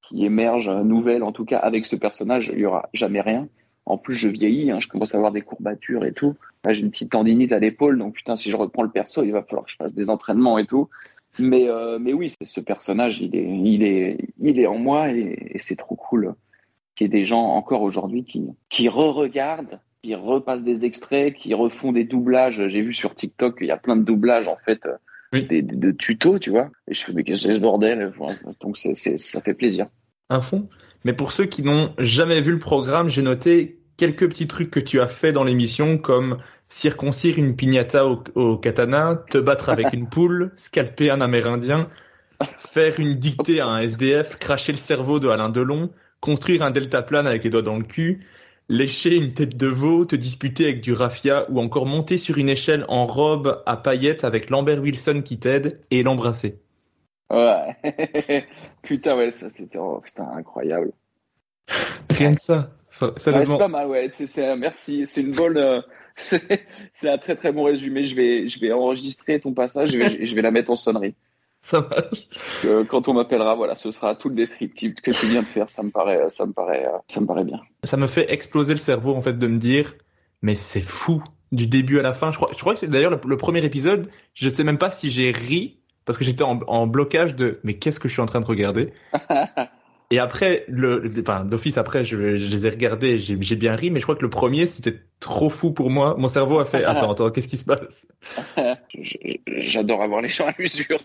qui émerge, nouvelle en tout cas, avec ce personnage, il y aura jamais rien. En plus, je vieillis, hein, je commence à avoir des courbatures et tout. J'ai une petite tendinite à l'épaule, donc putain, si je reprends le perso, il va falloir que je fasse des entraînements et tout. Mais, euh, oui, ce personnage, il est en moi et c'est trop cool qu'il y ait des gens encore aujourd'hui qui, qui re-regardent qui repassent des extraits, qui refont des doublages. J'ai vu sur TikTok qu'il y a plein de doublages en fait, Oui. des, des- de tutos, tu vois. Et je fais mais qu'est-ce que c'est ce bordel Donc ça fait plaisir. Un fond. Mais pour ceux qui n'ont jamais vu le programme, j'ai noté quelques petits trucs que tu as fait dans l'émission, comme circoncire une piñata au, au katana, te battre avec une poule, scalper un amérindien, faire une dictée à un SDF, cracher le cerveau de Alain Delon, construire un deltaplane avec les doigts dans le cul, lécher une tête de veau, te disputer avec du raffia ou encore monter sur une échelle en robe à paillettes avec Lambert Wilson qui t'aide et l'embrasser. Ouais. putain ouais, ça c'était oh, putain incroyable. Rien que ça. Enfin, Ouais, c'est pas mal, ouais. Merci. C'est une bonne. euh, c'est c'est un très très bon résumé. Je vais, je vais enregistrer ton passage. Je vais, je vais la mettre en sonnerie. Ça marche. Euh, quand on m'appellera, voilà, ce sera tout le descriptif que tu viens de faire. Ça me paraît, ça me paraît, euh, ça me paraît bien. Ça me fait exploser le cerveau en fait de me dire, mais c'est fou du début à la fin. Je crois, je crois que d'ailleurs le, le premier épisode, je sais même pas si j'ai ri parce que j'étais en, en blocage de, mais qu'est-ce que je suis en train de regarder? Et après, le, enfin, d'office après, je, je les ai regardés, j'ai j'ai bien ri, mais je crois que le premier c'était trop fou pour moi. Mon cerveau a fait, attends, attends, qu'est-ce qui se passe? J'adore avoir les champs à l'usure.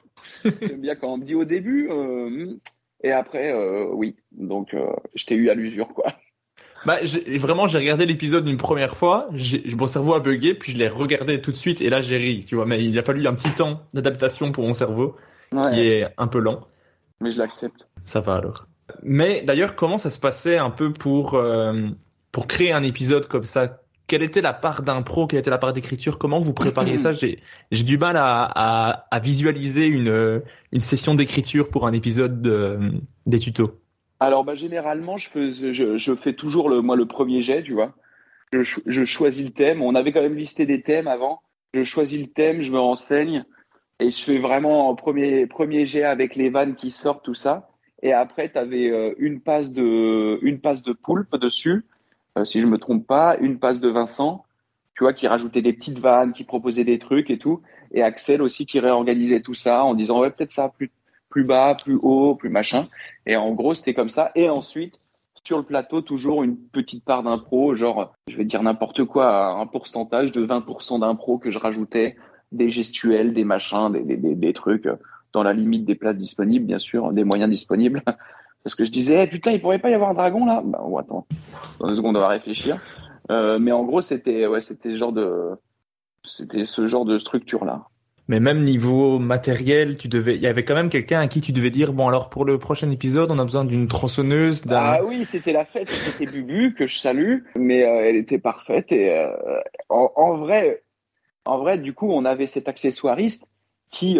J'aime bien quand on me dit au début, euh, et après, euh, oui. Donc, euh, je t'ai eu à l'usure, quoi. Bah, j'ai- vraiment, j'ai regardé l'épisode une première fois, j'ai- mon cerveau a bugué, puis je l'ai regardé tout de suite, et là j'ai ri, tu vois. Mais il a fallu un petit temps d'adaptation pour mon cerveau, qui est un peu lent. mais je l'accepte. Ça va alors. Mais d'ailleurs, comment ça se passait un peu pour euh, pour créer un épisode comme ça? Quelle était la part d'impro? Quelle était la part d'écriture? Comment vous prépariez ça? J'ai du mal à, à, à visualiser une une session d'écriture pour un épisode de- des tutos. Alors, bah, généralement, je, fais, je, je fais toujours le, moi, le premier jet, tu vois. Je, je choisis le thème. On avait quand même listé des thèmes avant. Je choisis le thème, je me renseigne et je fais vraiment premier, premier jet avec les vannes qui sortent, tout ça. Et après, tu avais une passe de, une passe de poulpe dessus, euh, si je me trompe pas, une passe de Vincent, tu vois, qui rajoutait des petites vannes, qui proposait des trucs et tout. Et Axel aussi qui réorganisait tout ça en disant, ouais, peut-être ça plus, plus bas, plus haut, plus machin. Et en gros, c'était comme ça. Et ensuite, sur le plateau, toujours une petite part d'impro, genre, je vais dire n'importe quoi, un pourcentage de 20% d'impro que je rajoutais, des gestuels, des machins, des, des, des, des trucs, euh, dans la limite des places disponibles, bien sûr, des moyens disponibles. Parce que je disais, Eh, putain, il pourrait pas y avoir un dragon là? Bah, oh, attends, dans deux secondes, on va réfléchir. Euh, mais en gros, c'était ouais, c'était ce genre de, c'était ce genre de structure là. Mais même niveau matériel, tu devais, il y avait quand même quelqu'un à qui tu devais dire bon alors pour le prochain épisode, on a besoin d'une tronçonneuse, d'un. Ah oui, c'était la fête, c'était Bubu que je salue, mais euh, elle était parfaite et euh, en, en vrai, en vrai, du coup, on avait cet accessoiriste qui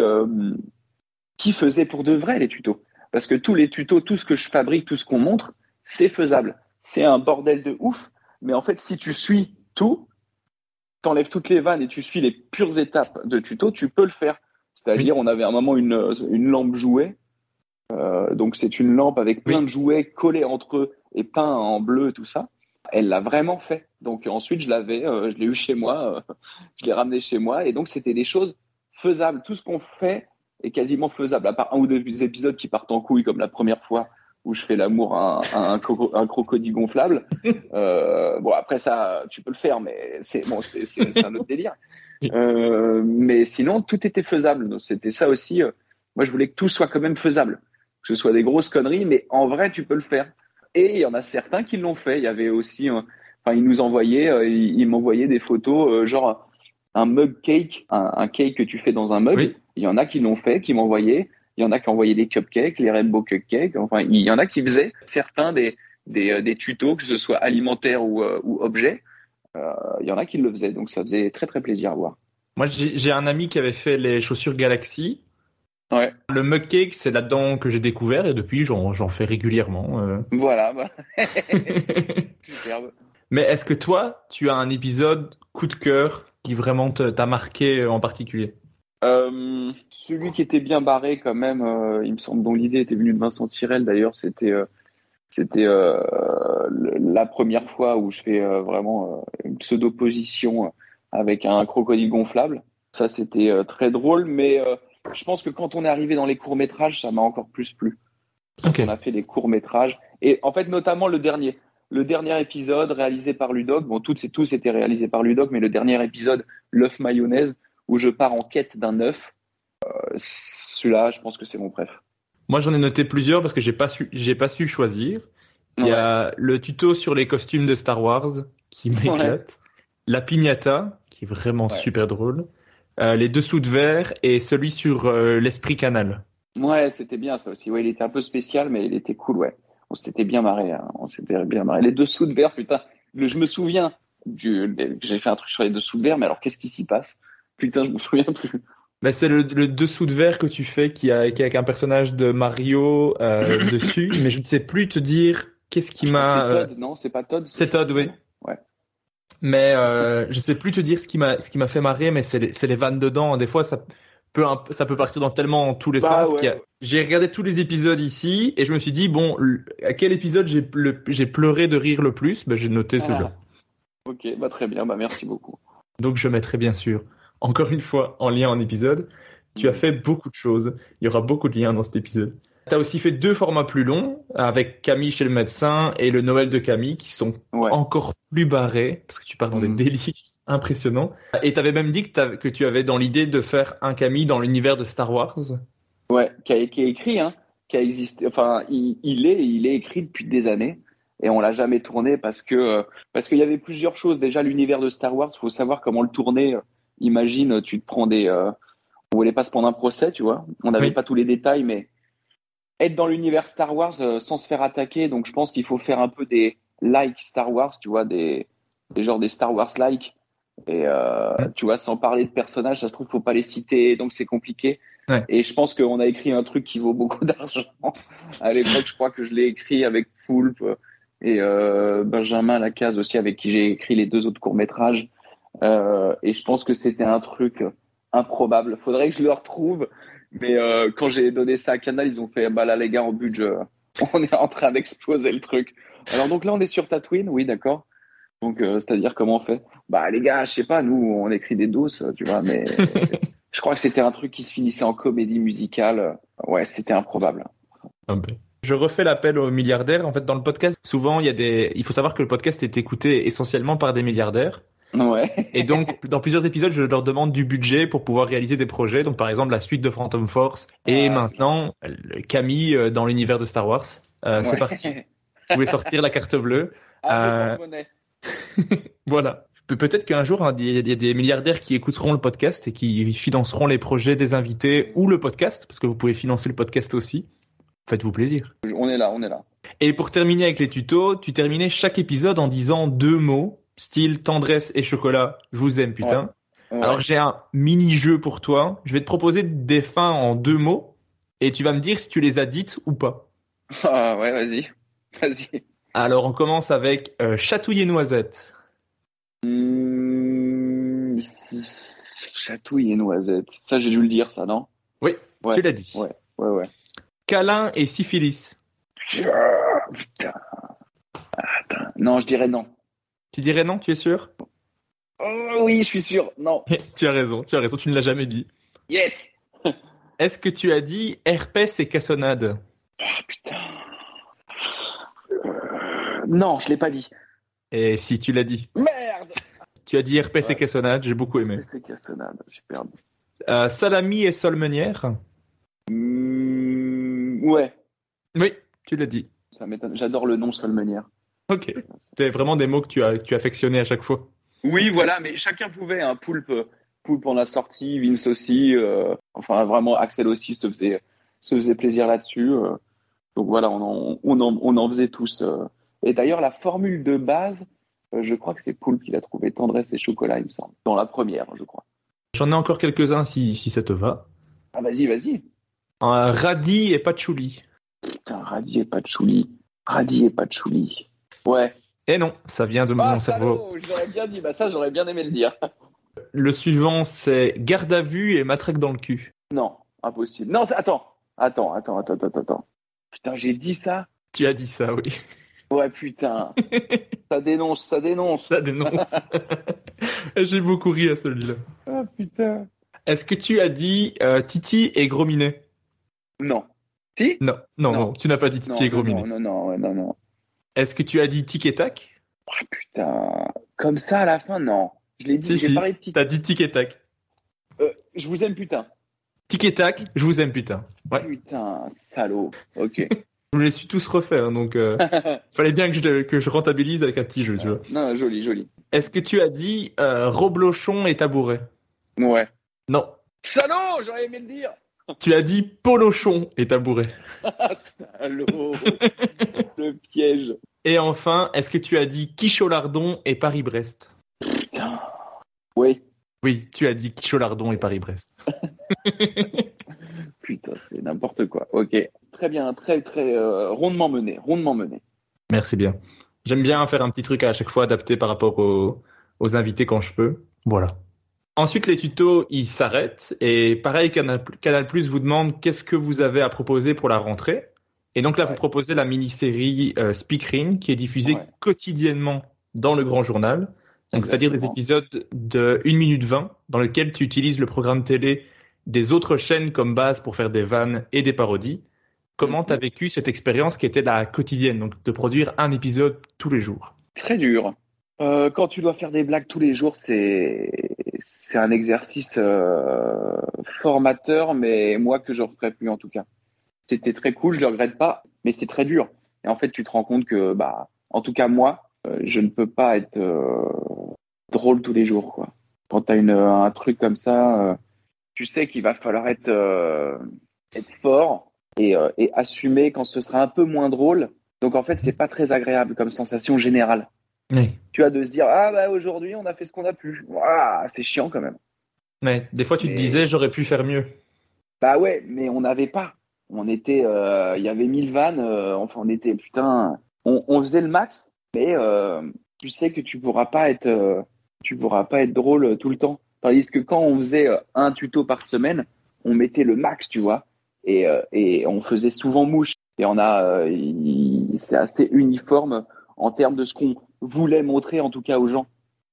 qui faisait pour de vrai les tutos, parce que tous les tutos, tout ce que je fabrique, tout ce qu'on montre, c'est faisable. C'est un bordel de ouf, mais en fait, si tu suis tout, t'enlèves toutes les vannes et tu suis les pures étapes de tuto, tu peux le faire. C'est-à-dire, on avait à un moment une une lampe jouet. Euh, donc c'est une lampe avec plein Oui. de jouets collés entre eux et peints en bleu tout ça. Elle l'a vraiment fait. Donc ensuite je l'avais, euh, je l'ai eu chez moi, euh, je l'ai ramené chez moi et donc c'était des choses faisables. Tout ce qu'on fait est quasiment faisable, à part un ou deux épisodes qui partent en couille comme la première fois où je fais l'amour à un, à un, croco- un crocodile gonflable. Euh, bon après ça tu peux le faire mais c'est bon c'est un autre délire. Euh, mais sinon tout était faisable. C'était ça aussi. euh, moi je voulais que tout soit quand même faisable que ce soit des grosses conneries, mais en vrai, tu peux le faire. Et il y en a certains qui l'ont fait. Il y avait aussi, euh, enfin, ils nous envoyaient, euh, ils, ils m'envoyaient des photos, genre un mug cake, un, un cake que tu fais dans un mug. Oui. Il y en a qui l'ont fait, qui m'envoyaient. Il y en a qui envoyaient des cupcakes, les rainbow cupcakes. Enfin, il y en a qui faisaient certains des des, euh, des tutos, que ce soit alimentaire ou, euh, ou objet. Euh, il y en a qui le faisaient, donc ça faisait très très plaisir à voir. Moi, j'ai un ami qui avait fait les chaussures Galaxy. Ouais. Le mug cake, c'est là-dedans que j'ai découvert et depuis, j'en fais régulièrement. euh. Voilà, bah. superbe. Mais est-ce que toi, tu as un épisode coup de cœur qui vraiment t'a marqué en particulier? Euh, celui qui était bien barré quand même, euh, il me semble, dont l'idée était venue de Vincent Tirel d'ailleurs, c'était euh, c'était la première fois où je fais vraiment une pseudo-position avec un crocodile gonflable. Ça, c'était très drôle, mais je pense que quand on est arrivé dans les courts-métrages, ça m'a encore plus plu. Ok. On a fait des courts-métrages, et en fait, notamment le dernier. le dernier épisode réalisé par Ludoc, bon, tous, tous étaient réalisés par Ludoc, mais le dernier épisode, l'œuf mayonnaise, où je pars en quête d'un œuf, euh, celui-là, je pense que c'est mon préf. Moi, j'en ai noté plusieurs parce que j'ai pas su, j'ai pas su choisir. Il y a le tuto sur les costumes de Star Wars qui m'éclate. La piñata, qui est vraiment super drôle. Euh, les dessous de verre et celui sur euh, l'esprit canal. Ouais, c'était bien ça aussi. Ouais, il était un peu spécial, mais il était cool, ouais. On s'était bien marré, hein. on s'était bien marré. Les dessous de verre, putain, je me souviens du, j'ai fait un truc sur les dessous de verre, mais alors qu'est-ce qui s'y passe? Putain, je me souviens plus. Bah, c'est le, dessous de verre que tu fais qui a, qui a avec un personnage de Mario euh, dessus, mais je ne sais plus te dire qu'est-ce qui m'a. C'est Todd, non C'est pas Todd C'est Todd, oui. Ouais. Mais euh, je sais plus te dire ce qui m'a ce qui m'a fait marrer, mais c'est les, les vannes dedans. Des fois, ça peut ça peut partir dans tellement tous les bah, sens. J'ai regardé tous les épisodes ici et je me suis dit bon, à quel épisode j'ai j'ai pleuré de rire le plus? Ben, j'ai noté celui-là. Ah. Ok, bah très bien, bah merci beaucoup. Donc je mettrai bien sûr encore une fois en lien en épisode. Tu as fait beaucoup de choses. Il y aura beaucoup de liens dans cet épisode. Tu as aussi fait deux formats plus longs avec Camille chez le médecin et le Noël de Camille qui sont encore plus barrés parce que tu pars dans des mm. délits impressionnants. Et tu avais même dit que, que tu avais dans l'idée de faire un Camille dans l'univers de Star Wars. Ouais, qui, a, qui est écrit, hein, qui a existé. Enfin, il, il, est, il est écrit depuis des années et on l'a jamais tourné parce que parce qu'il y avait plusieurs choses. Déjà, l'univers de Star Wars, faut savoir comment le tourner. Imagine, tu te prends des, euh, on voulait pas se prendre un procès, tu vois. On n'avait pas tous les détails, mais être dans l'univers Star Wars euh, sans se faire attaquer. Donc je pense qu'il faut faire un peu des like Star Wars, tu vois, des, des genres des Star Wars like. Et euh, tu vois, sans parler de personnages, ça se trouve, faut pas les citer, donc c'est compliqué. Et je pense qu'on a écrit un truc qui vaut beaucoup d'argent. à l'époque, je crois que je l'ai écrit avec Poulpe et euh, Benjamin Lacaze aussi, avec qui j'ai écrit les deux autres courts métrages. Euh, et je pense que c'était un truc improbable. Faudrait que je le retrouve. Mais euh, quand j'ai donné ça à Canal, ils ont fait bah là les gars en budget, on est en train d'exploser le truc. Alors donc là on est sur Tatooine, oui d'accord. Donc euh, c'est-à-dire comment on fait? Bah les gars, je sais pas, nous on écrit des doses, tu vois, mais je crois que c'était un truc qui se finissait en comédie musicale. Ouais, c'était improbable. Je refais l'appel aux milliardaires. En fait, dans le podcast, souvent il y a des. Il faut savoir que le podcast est écouté essentiellement par des milliardaires. Ouais. Et donc, dans plusieurs épisodes, je leur demande du budget pour pouvoir réaliser des projets. Donc, par exemple, la suite de Phantom Force et ah, maintenant Camille euh, dans l'univers de Star Wars. Euh, C'est parti. Vous pouvez sortir la carte bleue. Ah, euh... voilà. Peut-être qu'un jour, hein, il y a des milliardaires qui écouteront le podcast et qui financeront les projets des invités ou le podcast, parce que vous pouvez financer le podcast aussi. Faites-vous plaisir. On est là, on est là. Et pour terminer avec les tutos, tu terminais chaque épisode en disant deux mots style tendresse et chocolat, je vous aime putain. Alors j'ai un mini-jeu pour toi. Je vais te proposer des fins en deux mots et tu vas me dire si tu les as dites ou pas. Ah ouais, vas-y. Vas-y. Alors on commence avec euh, chatouiller noisette. Mmh... Chatouiller noisette. Ça j'ai dû le dire ça, non? Oui, tu l'as dit. Ouais, ouais, ouais. Câlin et syphilis. Ah, putain. Attends. Non, je dirais non. Tu dirais non, tu es sûr? Oh, Oui, je suis sûr. Non. tu as raison, tu as raison, tu ne l'as jamais dit. Yes Est-ce que tu as dit herpès et cassonade? Oh putain. Euh, non, je l'ai pas dit. Et si tu l'as dit. Merde Tu as dit herpès et cassonade, j'ai beaucoup aimé. Herpès et cassonade, super. Euh, salami et solmenière mmh, Ouais. Oui, tu l'as dit. Ça J'adore le nom solmenière. Ok. C'est vraiment des mots que tu as, tu affectionnais à chaque fois. Oui, voilà, mais chacun pouvait. Un hein. poulpe, poulpe en a sorti, Vince aussi. Euh, enfin, vraiment, Axel aussi se faisait, se faisait plaisir là-dessus. Euh. donc voilà, on en, on en, on en faisait tous. Euh. Et d'ailleurs, la formule de base, je crois que c'est Poulpe qui l'a trouvé tendresse et chocolat, il me semble. Dans la première, je crois. J'en ai encore quelques-uns si, si ça te va. Ah, vas-y, vas-y. Un radis et patchouli. Putain, radis et patchouli. Radis et patchouli. Ouais. Et non, ça vient de mon ah, cerveau. J'aurais bien dit, bah ça j'aurais bien aimé le dire. Le suivant c'est garde à vue et matraque dans le cul. Non, impossible. Non, attends, attends, attends, attends, attends, attends. Putain, j'ai dit ça. Tu as dit ça, oui. Ouais, putain. ça dénonce, ça dénonce. Ça dénonce. j'ai beaucoup ri à celui-là. Ah putain. Est-ce que tu as dit euh, Titi et Grominet? Non. Si? Non, non, non, tu n'as pas dit Titi et Grominet. Non, non, non, non, non. Est-ce que tu as dit tic et tac? Ah putain, comme ça à la fin, non. Je l'ai dit, Si, j'ai si, parlé de tic. t'as dit tic et tac. Euh, je vous aime putain. Tic et tac, je vous aime putain. Ouais. Putain, salaud. Ok. Je me les suis tous refaits, hein, donc euh, fallait bien que je, que je rentabilise avec un petit jeu, tu vois. non, joli, joli. Est-ce que tu as dit euh, Roblochon et tabouret? Ouais. Non. Salaud, j'aurais aimé le dire. Tu as dit Polochon et tabouret. Ah, salaud. le piège. Et enfin, est-ce que tu as dit Quicholardon et Paris-Brest Putain. Oui. Oui, tu as dit Quicholardon et Paris-Brest. Putain, c'est n'importe quoi. Ok. Très bien, très, très euh, rondement mené, rondement mené. Merci bien. J'aime bien faire un petit truc à chaque fois adapté par rapport aux, aux invités quand je peux. Voilà. Ensuite, les tutos, ils s'arrêtent. Et pareil, Canal, Canal Plus vous demande qu'est-ce que vous avez à proposer pour la rentrée. Et donc là, vous proposez la mini-série euh, Speakerine qui est diffusée Ouais. quotidiennement dans le Grand Journal. Donc, c'est-à-dire des épisodes de 1 minute 20 dans lesquels tu utilises le programme télé des autres chaînes comme base pour faire des vannes et des parodies. Comment Mhm. tu as vécu cette expérience qui était la quotidienne, donc de produire un épisode tous les jours? Très dur. Euh, quand tu dois faire des blagues tous les jours, c'est c'est un exercice euh, formateur, mais moi que je referai plus en tout cas. C'était très cool, je le regrette pas, mais c'est très dur. Et en fait, tu te rends compte que, bah, en tout cas moi, euh, je ne peux pas être euh, drôle tous les jours, quoi. Quand t'as une un truc comme ça, euh, tu sais qu'il va falloir être euh, être fort et, euh, et assumer quand ce sera un peu moins drôle. Donc en fait, c'est pas très agréable comme sensation générale Oui. tu as de se dire ah bah aujourd'hui on a fait ce qu'on a pu. C'est chiant quand même. Mais des fois, tu Mais- te disais, j'aurais pu faire mieux. Bah ouais, mais on n'avait pas. On était, euh, il y avait mille vannes. euh, enfin, on était putain. On, on faisait le max, mais euh, tu sais que tu pourras pas être, tu pourras pas être drôle tout le temps. Tandis que quand on faisait un tuto par semaine, on mettait le max, tu vois, et, et on faisait souvent mouche. Et on a, c'est assez uniforme en termes de ce qu'on voulait montrer en tout cas aux gens.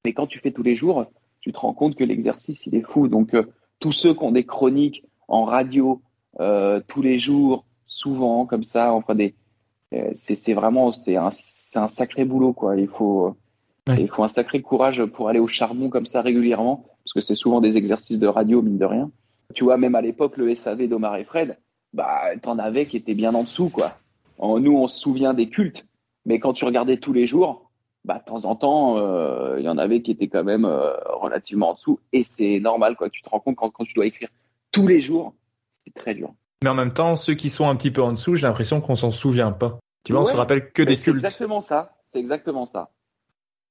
Mais quand tu fais tous les jours, tu te rends compte que l'exercice il est fou. Donc tous ceux qui ont des chroniques en radio euh, tous les jours, souvent comme ça, enfin des, euh, c'est vraiment c'est un c'est un sacré boulot quoi. Il faut euh, Ouais. il faut un sacré courage pour aller au charbon comme ça régulièrement parce que c'est souvent des exercices de radio mine de rien. Tu vois même à l'époque le SAV d'Omar et Fred, bah t'en avais qui étaient bien en dessous quoi. En- nous on se souvient des cultes, mais quand tu regardais tous les jours, bah de temps en temps euh, il y en avait qui étaient quand même euh, relativement en dessous et c'est normal quoi. Tu te rends compte quand, quand tu dois écrire tous les jours, c'est très dur. Mais en même temps, ceux qui sont un petit peu en dessous, j'ai l'impression qu'on s'en souvient pas. Tu vois, on Ouais, se rappelle que des C'est cultes. exactement ça. C'est exactement ça.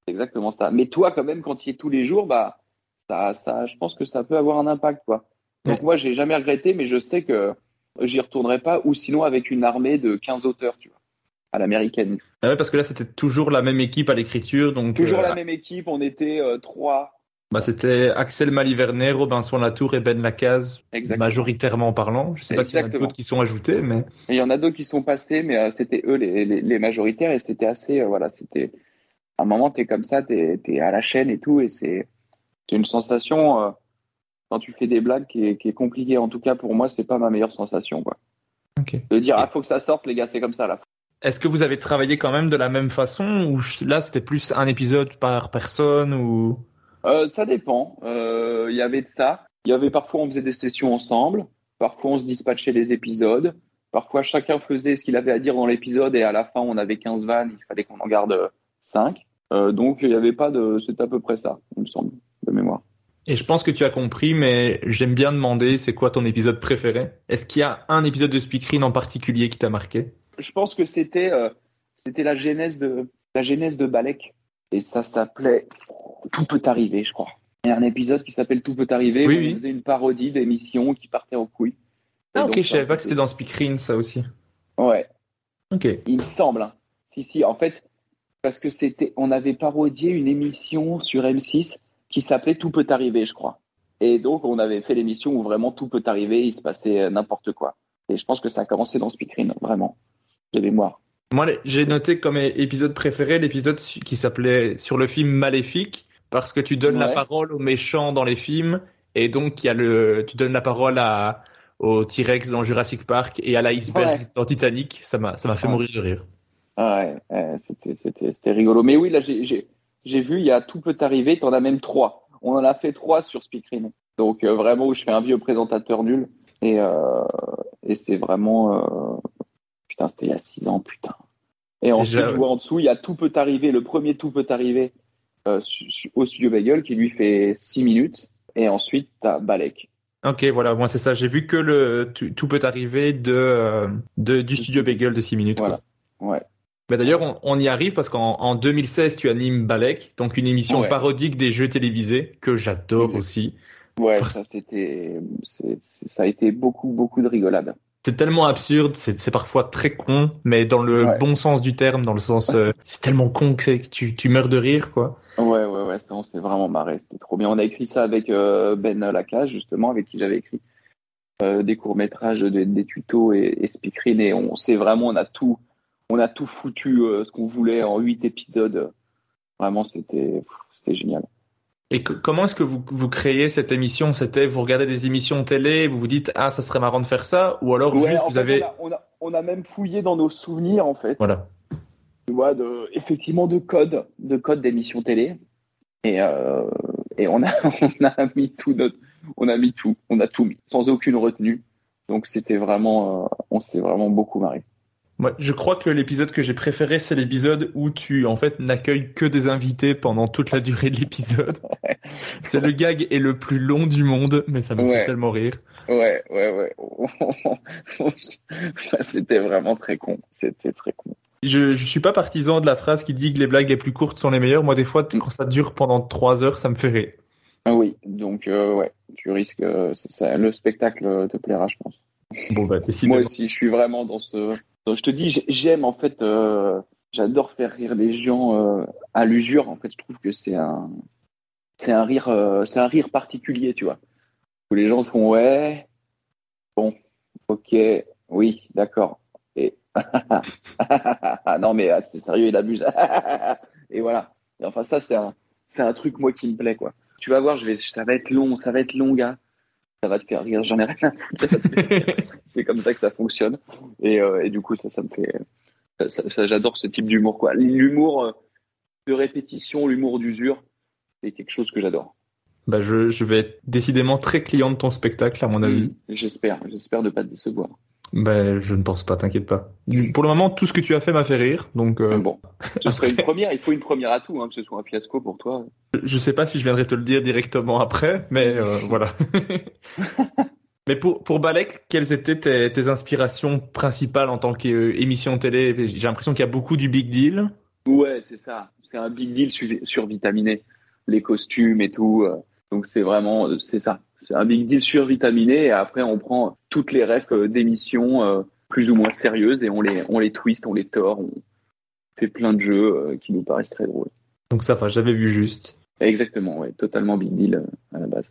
C'est exactement ça. Mais toi, quand même, quand tu y es tous les jours, bah, ça, ça, je pense que ça peut avoir un impact, quoi. Donc Ouais. moi, j'ai jamais regretté, mais je sais que j'y retournerai pas, ou sinon avec une armée de 15 auteurs, tu vois, à l'américaine. Ah ouais, parce que là, c'était toujours la même équipe à l'écriture, donc Toujours euh, la même équipe, on était euh, trois. Bah, c'était Axel Malivernet, Robinson Latour et Ben Lacaze, Exactement. majoritairement parlant. Je sais pas s'il y en a d'autres qui sont ajoutés, mais Et il y en a d'autres qui sont passés, mais euh, c'était eux les, les, les majoritaires, et c'était assez, euh, voilà, c'était. À un moment, t'es comme ça, t'es es à la chaîne et tout, et c'est c'est une sensation. euh, quand tu fais des blagues qui est, qui est compliquée. En tout cas, pour moi, c'est pas ma meilleure sensation, quoi. Ok. De dire, ah, faut que ça sorte, les gars, c'est comme ça, là. est-ce que vous avez travaillé quand même de la même façon ou là, c'était plus un épisode par personne ou Euh, ça dépend. Euh, Il y avait de ça. Il y avait parfois, on faisait des sessions ensemble. Parfois, on se dispatchait les épisodes. Parfois, chacun faisait ce qu'il avait à dire dans l'épisode et à la fin, on avait 15 vannes. Il fallait qu'on en garde 5. Euh, donc, il n'y avait pas de. C'est à peu près ça, il me semble, de mémoire. Et je pense que tu as compris, mais j'aime bien demander, c'est quoi ton épisode préféré? Est-ce qu'il y a un épisode de Speakerine en particulier qui t'a marqué? Je pense que c'était euh, c'était la genèse de la genèse de Balek et ça s'appelait Tout peut arriver, je crois. Il y a un épisode qui s'appelle Tout peut arriver. Oui, où oui. On faisait une parodie d'émissions qui partaient en couilles. Et Ah donc, ok, je savais pas que c'était dans Speakerine ça aussi. Ouais, Ok. il me semble. hein. Si si, en fait, parce que c'était, on avait parodié une émission sur M6 qui s'appelait Tout peut arriver, je crois. Et donc on avait fait l'émission où vraiment tout peut arriver, il se passait euh, n'importe quoi. Et je pense que ça a commencé dans Speakerine, vraiment, de mémoire. Moi, j'ai noté comme épisode préféré l'épisode qui s'appelait sur le film Maléfique, parce que tu donnes la parole aux méchants dans les films, et donc il y a le, tu donnes la parole à, au T-Rex dans Jurassic Park et à l'iceberg Ouais. dans Titanic. Ça m'a, ça m'a fait mourir de rire. Ah ouais, c'était, c'était, c'était rigolo. Mais oui, là, j'ai, vu, il y a Tout peut arriver, t'en as même trois. On en a fait trois sur Speakerine. Donc euh, vraiment où je fais un vieux présentateur nul. Et, euh, et c'est vraiment... Euh, putain, c'était il y a six ans, putain. Et ensuite, je vois en dessous, il y a Tout peut arriver, le premier Tout peut arriver euh, au studio Bagel qui lui fait six minutes. Et ensuite, t'as Balek. Ok, voilà, moi c'est ça. J'ai vu que le tout, peut arriver de, euh, de du studio Bagel de 6 minutes. Voilà. quoi. Ouais. Bah, D'ailleurs, on, on y arrive parce qu'en en 2016, tu animes Balek, donc une émission Ouais. parodique des jeux télévisés que j'adore aussi. Ouais, Parce- ça c'était, ça a été beaucoup, beaucoup de rigolade. C'est tellement absurde, c'est parfois très con, mais dans le Ouais. bon sens du terme, dans le sens euh, c'est tellement con que, tu, tu meurs de rire, quoi. Ouais, ouais, ouais, ça on s'est vraiment marré, c'était trop bien. On a écrit ça avec euh, Ben Lacage, justement, avec qui j'avais écrit euh, des courts-métrages, des, des tutos et, et Speakerine, et on s'est vraiment, on a tout, on a tout foutu ce qu'on voulait en huit épisodes. Vraiment, c'était, c'était génial. Et que- comment est-ce que vous, vous créez cette émission? C'était vous regardez des émissions télé, vous vous dites ah ça serait marrant de faire ça, ou alors Ouais, juste vous fait, avez on, a, on, a, on a même fouillé dans nos souvenirs, en fait. voilà. tu vois, de, effectivement de code, de code d'émission télé. Et, euh, et on a, on a mis tout notre, on a mis tout, on a tout mis, sans aucune retenue. Donc c'était vraiment, euh, on s'est vraiment beaucoup marré. Moi, je crois que l'épisode que j'ai préféré, c'est l'épisode où tu, en fait, n'accueilles que des invités pendant toute la durée de l'épisode. c'est le gag est le plus long du monde, mais ça me fait tellement rire. Ouais, ouais, ouais. c'était vraiment très con. C'était très con. Je, je suis pas partisan de la phrase qui dit que les blagues les plus courtes sont les meilleures. Moi, des fois, quand ça dure pendant trois heures, ça me fait rire. Ah oui, donc euh, ouais, tu risques, euh, ça, le spectacle te plaira, je pense. Bon, bah, décidément. Moi aussi, je suis vraiment dans ce. Dans- Je te dis, j'ai- j'aime en fait, euh, j'adore faire rire les gens euh, à l'usure. En fait, je trouve que c'est un, c'est un rire, euh, c'est un rire particulier, tu vois, où les gens font ouais, bon, ok, oui, d'accord, et non mais ah, c'est sérieux, il abuse, et voilà. Et enfin ça, c'est un, c'est un truc moi qui me plaît quoi. Tu vas voir, ça va être long, ça va être long, gars. Ça va te faire rire, j'en ai rien c'est comme ça que ça fonctionne. Et, euh, et du coup, ça, ça me fait. Ça, ça- ça- J'adore ce type d'humour, quoi. L'humour euh, de répétition, l'humour d'usure, c'est quelque chose que j'adore. Bah, je, je vais être décidément très client de ton spectacle, à mon avis. J'espère, j'espère ne pas te décevoir. Bah, je ne pense pas, t'inquiète pas. Pour le moment, tout ce que tu as fait m'a fait rire, donc euh, bon, ce serait une première. Il faut une première à tout, hein, que ce soit un fiasco pour toi. je sais pas si je viendrai te le dire directement après, mais euh, voilà. mais pour, pour Balek, quelles étaient tes, tes inspirations principales en tant qu'émission télé? J'ai l'impression qu'il y a beaucoup du big deal. Ouais, c'est ça. C'est un big deal sur- survitaminé, les costumes et tout. euh, Donc c'est vraiment, c'est ça. C'est un big deal survitaminé et après on prend toutes les refs euh, d'émissions euh, plus ou moins sérieuses et on les, on les twist, on les tord, on fait plein de jeux euh, qui nous paraissent très drôles. Donc ça va, j'avais vu juste. Exactement, ouais, totalement big deal à la base.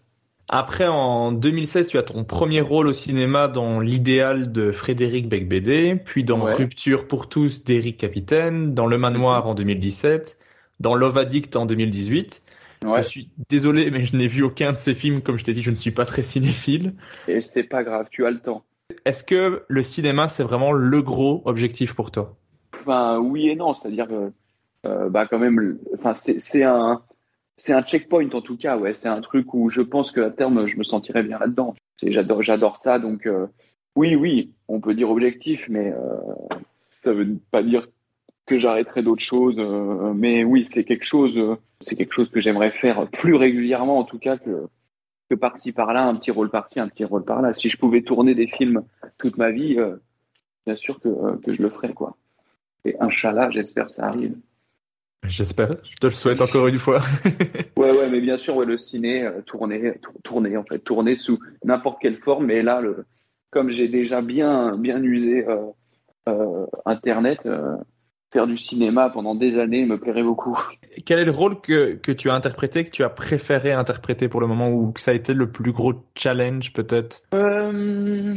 Après, en 2016, tu as ton premier rôle au cinéma dans L'idéal de Frédéric Becbédé, puis dans Ouais. Rupture pour tous d'Éric Capitaine, dans Le Manoir en 2017, dans Love Addict en 2018. Ouais, Je suis désolé, mais je n'ai vu aucun de ces films. Comme je t'ai dit, je ne suis pas très cinéphile. et c'est pas grave, tu as le temps. Est-ce que le cinéma, c'est vraiment le gros objectif pour toi? Enfin, oui et non, c'est-à-dire que, euh, bah, quand même, enfin, c'est un, c'est un checkpoint en tout cas, ouais. C'est un truc où je pense qu'à terme, je me sentirais bien là-dedans. J'adore ça, donc euh, oui, oui, on peut dire objectif, mais euh, ça veut pas dire que j'arrêterai d'autres choses. euh, mais oui, c'est quelque chose, euh, c'est quelque chose que j'aimerais faire plus régulièrement, en tout cas que que par-ci par-là, un petit rôle par-ci, un petit rôle par-là. Si je pouvais tourner des films toute ma vie, euh, bien sûr que, que je le ferais, quoi. Et Inch'Allah, j'espère que ça arrive. J'espère. Je te le souhaite encore une fois. Ouais, ouais, mais bien sûr, ouais, le ciné, tourner, tour- tourner, en fait, tourner sous n'importe quelle forme. Mais là, le, comme j'ai déjà bien, bien usé Internet, faire du cinéma pendant des années me plairait beaucoup. Quel est le rôle que, que tu as interprété, que tu as préféré interpréter pour le moment, ou que ça a été le plus gros challenge peut-être? Euh,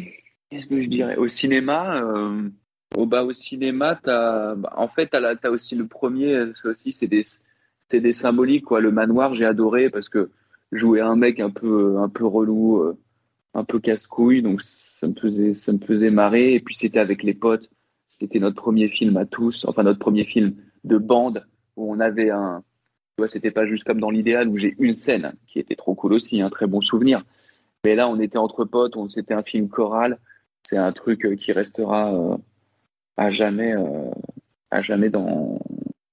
Qu'est-ce que je dirais? Au cinéma, euh, au, bah, au cinéma, t'as, bah, en fait, t'as, t'as aussi le premier, ça aussi, c'est des, c'est des symboliques, quoi. Le manoir, j'ai adoré parce que jouer un mec un peu, un peu relou, euh, un peu casse-couille, donc ça me faisait, ça me faisait marrer. Et puis c'était avec les potes, c'était notre premier film à tous, enfin notre premier film de bande où on avait un, tu vois, c'était pas juste comme dans l'idéal où j'ai une scène qui était trop cool aussi, un très bon souvenir. Mais là, on était entre potes, on c'était un film choral. C'est un truc euh, qui restera euh, à jamais, euh, à jamais dans,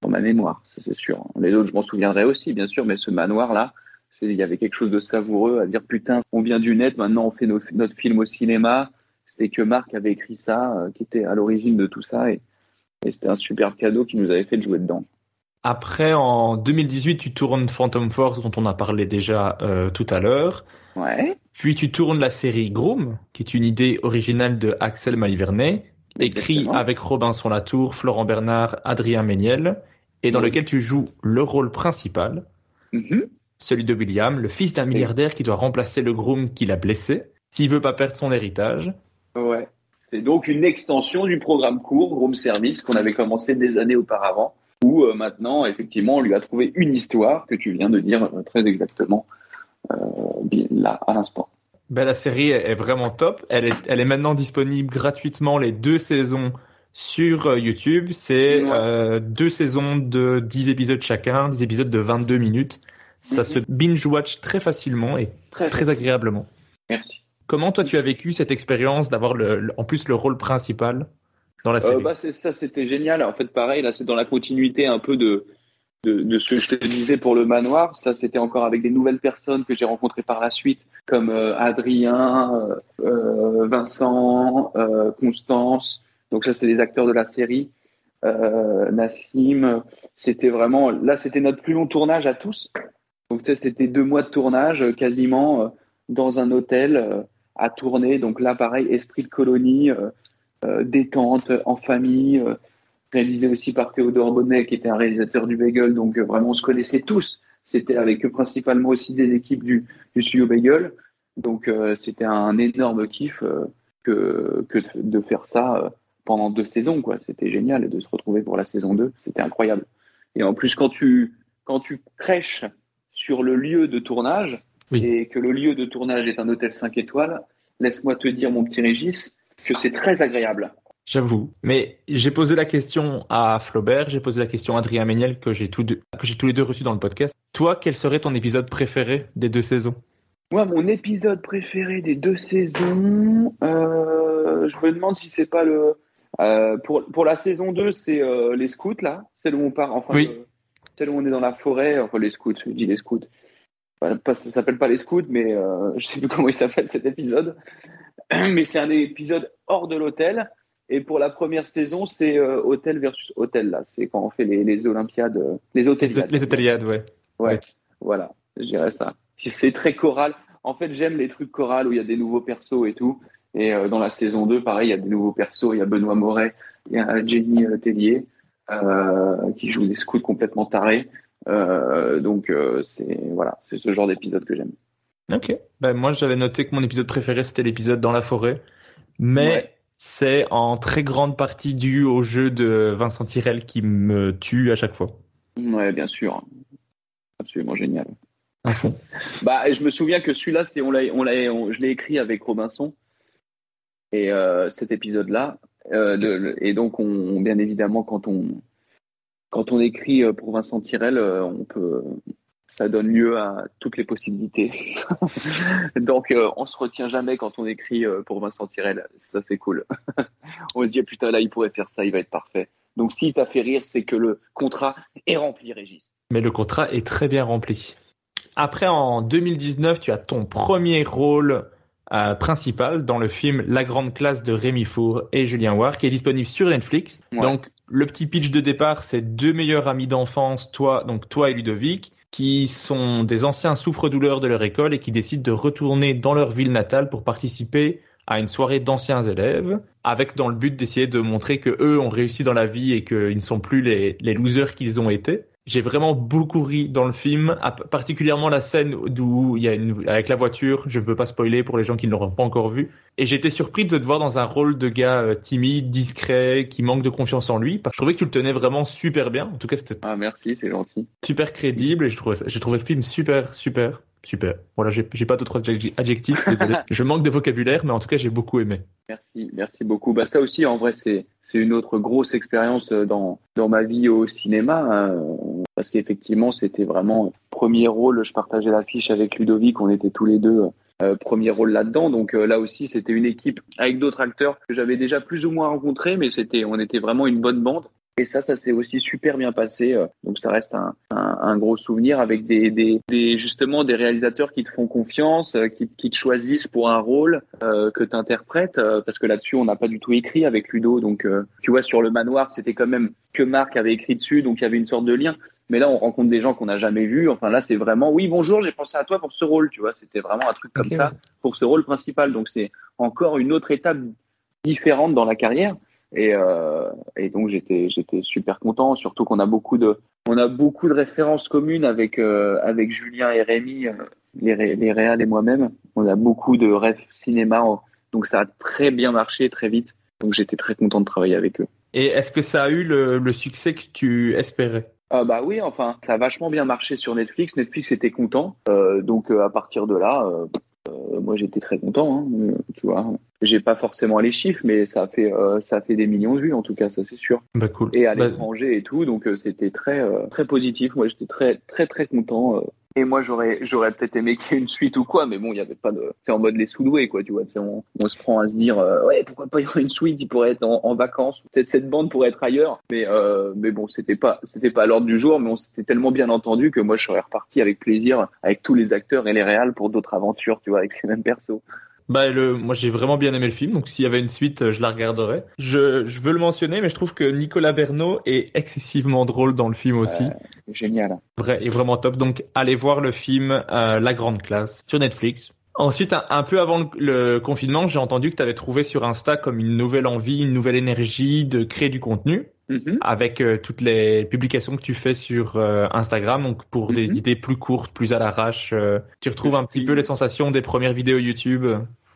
ma mémoire, c'est sûr. Les autres, je m'en souviendrai aussi, bien sûr, mais ce manoir là, c'est, il y avait quelque chose de savoureux à dire putain, on vient du net, maintenant on fait notre film au cinéma. C'était que Marc avait écrit ça, euh, qui était à l'origine de tout ça, et, et c'était un super cadeau qui nous avait fait de jouer dedans. Après, en 2018, tu tournes Phantom Force, dont on a parlé déjà euh, tout à l'heure. Ouais. Puis tu tournes la série Groom, qui est une idée originale de Axel Maïvernet, écrit avec Robinson Latour, Florent Bernard, Adrien Méniel, et dans Oui. lequel tu joues le rôle principal, Mhm. celui de William, le fils d'un milliardaire qui doit remplacer le groom qu'il a blessé, s'il veut pas perdre son héritage. Ouais. C'est donc une extension du programme court Room Service qu'on avait commencé des années auparavant, où euh, maintenant, effectivement, on lui a trouvé une histoire que tu viens de dire euh, très exactement euh, bien là à l'instant. Ben, la série est vraiment top. Elle est, elle est maintenant disponible gratuitement les deux saisons sur YouTube. C'est Ouais. deux saisons de 10 épisodes chacun, 10 épisodes de 22 minutes. Ça Mhm. se binge-watch très facilement et Très, très agréablement. Merci. Comment toi tu as vécu cette expérience d'avoir le, le- en plus le rôle principal dans la Euh, série? bah, c'est ça, c'était génial. En fait, pareil, là, c'est dans la continuité un peu de, de, de ce que je te disais pour le manoir. Ça, c'était encore avec des nouvelles personnes que j'ai rencontrées par la suite, comme euh, Adrien, euh, Vincent, Constance. Donc ça, c'est les acteurs de la série. Nassim. C'était vraiment, là, c'était notre plus long tournage à tous. Donc, tu sais, c'était deux mois de tournage, quasiment, dans un hôtel à tourner. Donc là, pareil, esprit de colonie. euh, euh, détente en famille, euh, réalisé aussi par Théodore Bonnet, qui était un réalisateur du Bagel, donc vraiment on se connaissait tous. C'était avec principalement aussi des équipes du, du studio Bagel, donc c'était un énorme kiff que, que de faire ça pendant deux saisons, quoi. C'était génial et de se retrouver pour la saison 2, c'était incroyable. Et en plus, quand tu, quand tu crèches sur le lieu de tournage, Oui. et que le lieu de tournage est un hôtel 5 étoiles, laisse-moi te dire, mon petit Régis, que c'est très agréable. J'avoue. Mais j'ai posé la question à Flaubert, j'ai posé la question à Adrien Méniel que j'ai tous deux- que j'ai tous les deux reçus dans le podcast. Toi, quel serait ton épisode préféré des deux saisons? Moi, mon épisode préféré des deux saisons, euh, je me demande si c'est pas le. euh, pour, pour la saison 2, c'est euh, les scouts, là. Celle où on part, enfin, Oui. euh, celle où on est dans la forêt, enfin, les scouts, je dis les scouts. Pas, ça s'appelle pas les scouts, mais euh, je sais plus comment il s'appelle cet épisode. Mais c'est un épisode hors de l'hôtel. Et pour la première saison, c'est euh, hôtel versus hôtel, là. C'est quand on fait les, les Olympiades, euh, les hôteliades. les Hôteliades, ouais. Ouais, Ouais. voilà, je dirais ça. C'est très choral. En fait, j'aime les trucs chorales où il y a des nouveaux persos et tout. Et euh, dans la saison 2, pareil, il y a des nouveaux persos. Il y a Benoît Moret, il y a Jenny Tellier qui joue des scouts complètement tarés. Euh, donc, euh, c'est voilà, c'est ce genre d'épisode que j'aime. Ok. Ben, moi, j'avais noté que mon épisode préféré, c'était l'épisode dans la forêt. Mais Ouais. c'est en très grande partie dû au jeu de Vincent Tirel qui me tue à chaque fois. Ouais, bien sûr. Absolument génial. Bah, je me souviens que celui-là, c'est on l'a, on l'a, on- je l'ai écrit avec Robinson. Et euh, cet épisode-là, euh, et donc on, bien évidemment, quand on quand on écrit euh, pour Vincent Tirel, euh, on peut, ça donne lieu à toutes les possibilités. donc euh, on se retient jamais quand on écrit euh, pour Vincent Tirel. Ça c'est cool. on se dit putain là il pourrait faire ça, il va être parfait. Donc s'il t'a fait rire, c'est que le contrat est rempli, Régis. Mais le contrat est très bien rempli. Après, en 2019, tu as ton premier rôle euh, principal dans le film La Grande Classe de Rémi Four et Julien War, qui est disponible sur Netflix. Ouais. Donc, le petit pitch de départ, c'est deux meilleurs amis d'enfance, toi, donc toi et Ludovic, qui sont des anciens souffres-douleurs de leur école et qui décident de retourner dans leur ville natale pour participer à une soirée d'anciens élèves, avec dans le but d'essayer de montrer que eux ont réussi dans la vie et qu'ils ne sont plus les, les losers qu'ils ont été. J'ai vraiment beaucoup ri dans le film, particulièrement la scène où il y a une, avec la voiture. Je veux pas spoiler pour les gens qui ne l'auront pas encore vu. Et j'étais surpris de te voir dans un rôle de gars euh, timide, discret, qui manque de confiance en lui. Parce que je trouvais que tu le tenais vraiment super bien. En tout cas, c'était Ah merci, c'est gentil. super crédible et je trouvais, j'ai trouvé le film super, super. Super. Voilà, j'ai pas d'autres adjectifs, désolé. je manque de vocabulaire, mais en tout cas, j'ai beaucoup aimé. Merci, merci beaucoup. Bah ça aussi, en vrai, c'est une autre grosse expérience euh, dans dans ma vie au cinéma, hein, parce qu'effectivement, c'était vraiment premier rôle. Je partageais l'affiche avec Ludovic, on était tous les deux euh, premier rôle là-dedans. Donc euh, là aussi, c'était une équipe avec d'autres acteurs que j'avais déjà plus ou moins rencontrés, mais c'était on était vraiment une bonne bande. Et ça, ça s'est aussi super bien passé. euh, Donc ça reste un, un, un gros souvenir avec des, des, des justement des réalisateurs qui te font confiance, euh, qui, qui te choisissent pour un rôle euh, que tu interprètes. parce que là-dessus, on n'a pas du tout écrit avec Ludo. Donc euh, tu vois, sur le manoir, c'était quand même que Marc avait écrit dessus, donc il y avait une sorte de lien. Mais là, on rencontre des gens qu'on n'a jamais vus. Enfin là, c'est vraiment oui, bonjour, j'ai pensé à toi pour ce rôle. Tu vois, c'était vraiment un truc comme ça pour ce rôle principal. Donc c'est encore une autre étape différente dans la carrière. Et, euh, et donc j'étais j'étais super content, surtout qu'on a beaucoup de on a beaucoup de références communes avec euh, avec Julien et Rémi, euh, les ré- les réals et moi-même. On a beaucoup de rêves cinéma, on- donc ça a très bien marché très vite. Donc j'étais très content de travailler avec eux. Et est-ce que ça a eu le, le succès que tu espérais? Ah bah oui, enfin ça a vachement bien marché sur Netflix. Netflix était content, Euh, donc euh, à partir de là. Euh, moi j'étais très content, hein, euh, tu vois. J'ai pas forcément les chiffres, mais ça a fait euh, ça a fait des millions de vues en tout cas, ça c'est sûr. Bah cool. et à Bah, l'étranger et tout. Donc euh, c'était très très positif. Moi j'étais très très très content. Et moi j'aurais j'aurais peut-être aimé qu'il y ait une suite ou quoi, mais bon il y avait pas de. C'est en mode les sous-doués quoi, tu vois. On, on se prend à se dire euh, ouais pourquoi pas y avoir une suite, il pourrait être en, en vacances. Peut-être cette bande pourrait être ailleurs, mais euh, mais bon c'était pas c'était pas à l'ordre du jour, mais on s'était tellement bien entendu que moi je serais reparti avec plaisir avec tous les acteurs et les réals pour d'autres aventures, tu vois, avec ces mêmes persos. Bah le, moi j'ai vraiment bien aimé le film, donc s'il y avait une suite, euh, je la regarderais. Je, je veux le mentionner, mais je trouve que Nicolas Bernot est excessivement drôle dans le film aussi. Génial. Vrai, est vraiment top. Donc allez voir le film euh, La Grande Classe sur Netflix. Ensuite, un, un peu avant le, le confinement, j'ai entendu que tu avais trouvé sur Insta comme une nouvelle envie, une nouvelle énergie de créer du contenu Mhm. avec euh, toutes les publications que tu fais sur euh, Instagram, donc pour des idées plus courtes, plus à l'arrache. euh, tu retrouves un petit peu les sensations des premières vidéos YouTube?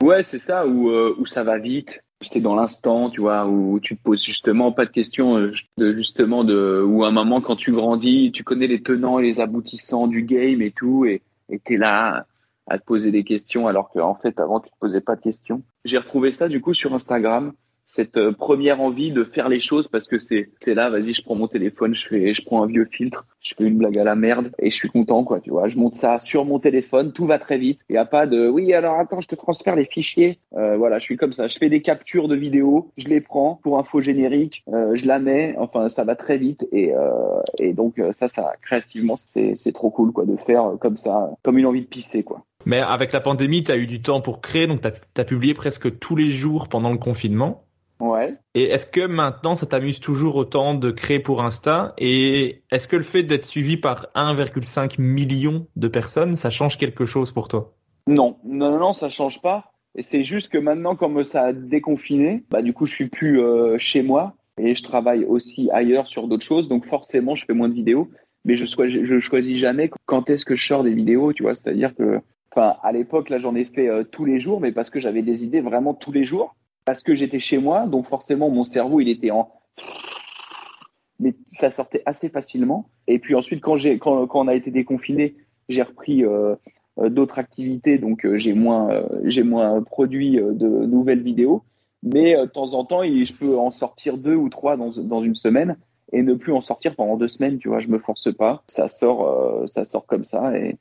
Ouais, c'est ça, où, où ça va vite. C'est dans l'instant, tu vois, où tu te poses justement pas de questions, de, justement, de, où à un moment, quand tu grandis, tu connais les tenants et les aboutissants du game et tout, et et t'es là à te poser des questions, alors qu'en fait, avant, tu te posais pas de questions. J'ai retrouvé ça, du coup, sur Instagram, cette euh, première envie de faire les choses, parce que c'est c'est là, vas-y, je prends mon téléphone, je fais, je prends un vieux filtre, je fais une blague à la merde, et je suis content, quoi, tu vois. Je monte ça sur mon téléphone, tout va très vite. Il n'y a pas de, oui, alors attends, je te transfère les fichiers. Euh, voilà, je suis comme ça. Je fais des captures de vidéos, je les prends pour info générique, euh, je la mets. Enfin, ça va très vite et euh, et donc euh, ça, ça créativement, c'est c'est trop cool, quoi, de faire euh, comme ça, comme une envie de pisser, quoi. Mais avec la pandémie, tu as eu du temps pour créer, donc tu as, publié presque tous les jours pendant le confinement. Ouais. Et est-ce que maintenant, ça t'amuse toujours autant de créer pour Insta? Et est-ce que le fait d'être suivi par 1,5 million de personnes, ça change quelque chose pour toi? Non, non, non, non, ça change pas. Et c'est juste que maintenant, comme ça a déconfiné, bah du coup, je suis plus euh, chez moi et je travaille aussi ailleurs sur d'autres choses. Donc forcément, je fais moins de vidéos. Mais je, choisis- je choisis jamais quand est-ce que je sors des vidéos, tu vois. C'est-à-dire que, enfin, à l'époque, là, j'en ai fait euh, tous les jours, mais parce que j'avais des idées vraiment tous les jours, parce que j'étais chez moi, donc forcément, mon cerveau, il était en mais ça sortait assez facilement. Et puis ensuite, quand j'ai quand, quand on a été déconfiné, j'ai repris euh, euh, d'autres activités, donc j'ai moins j'ai moins produit de nouvelles vidéos. Mais de temps en temps, je peux en sortir deux ou trois dans dans une semaine et ne plus en sortir pendant deux semaines. Tu vois, je me force pas, ça sort ça sort comme ça et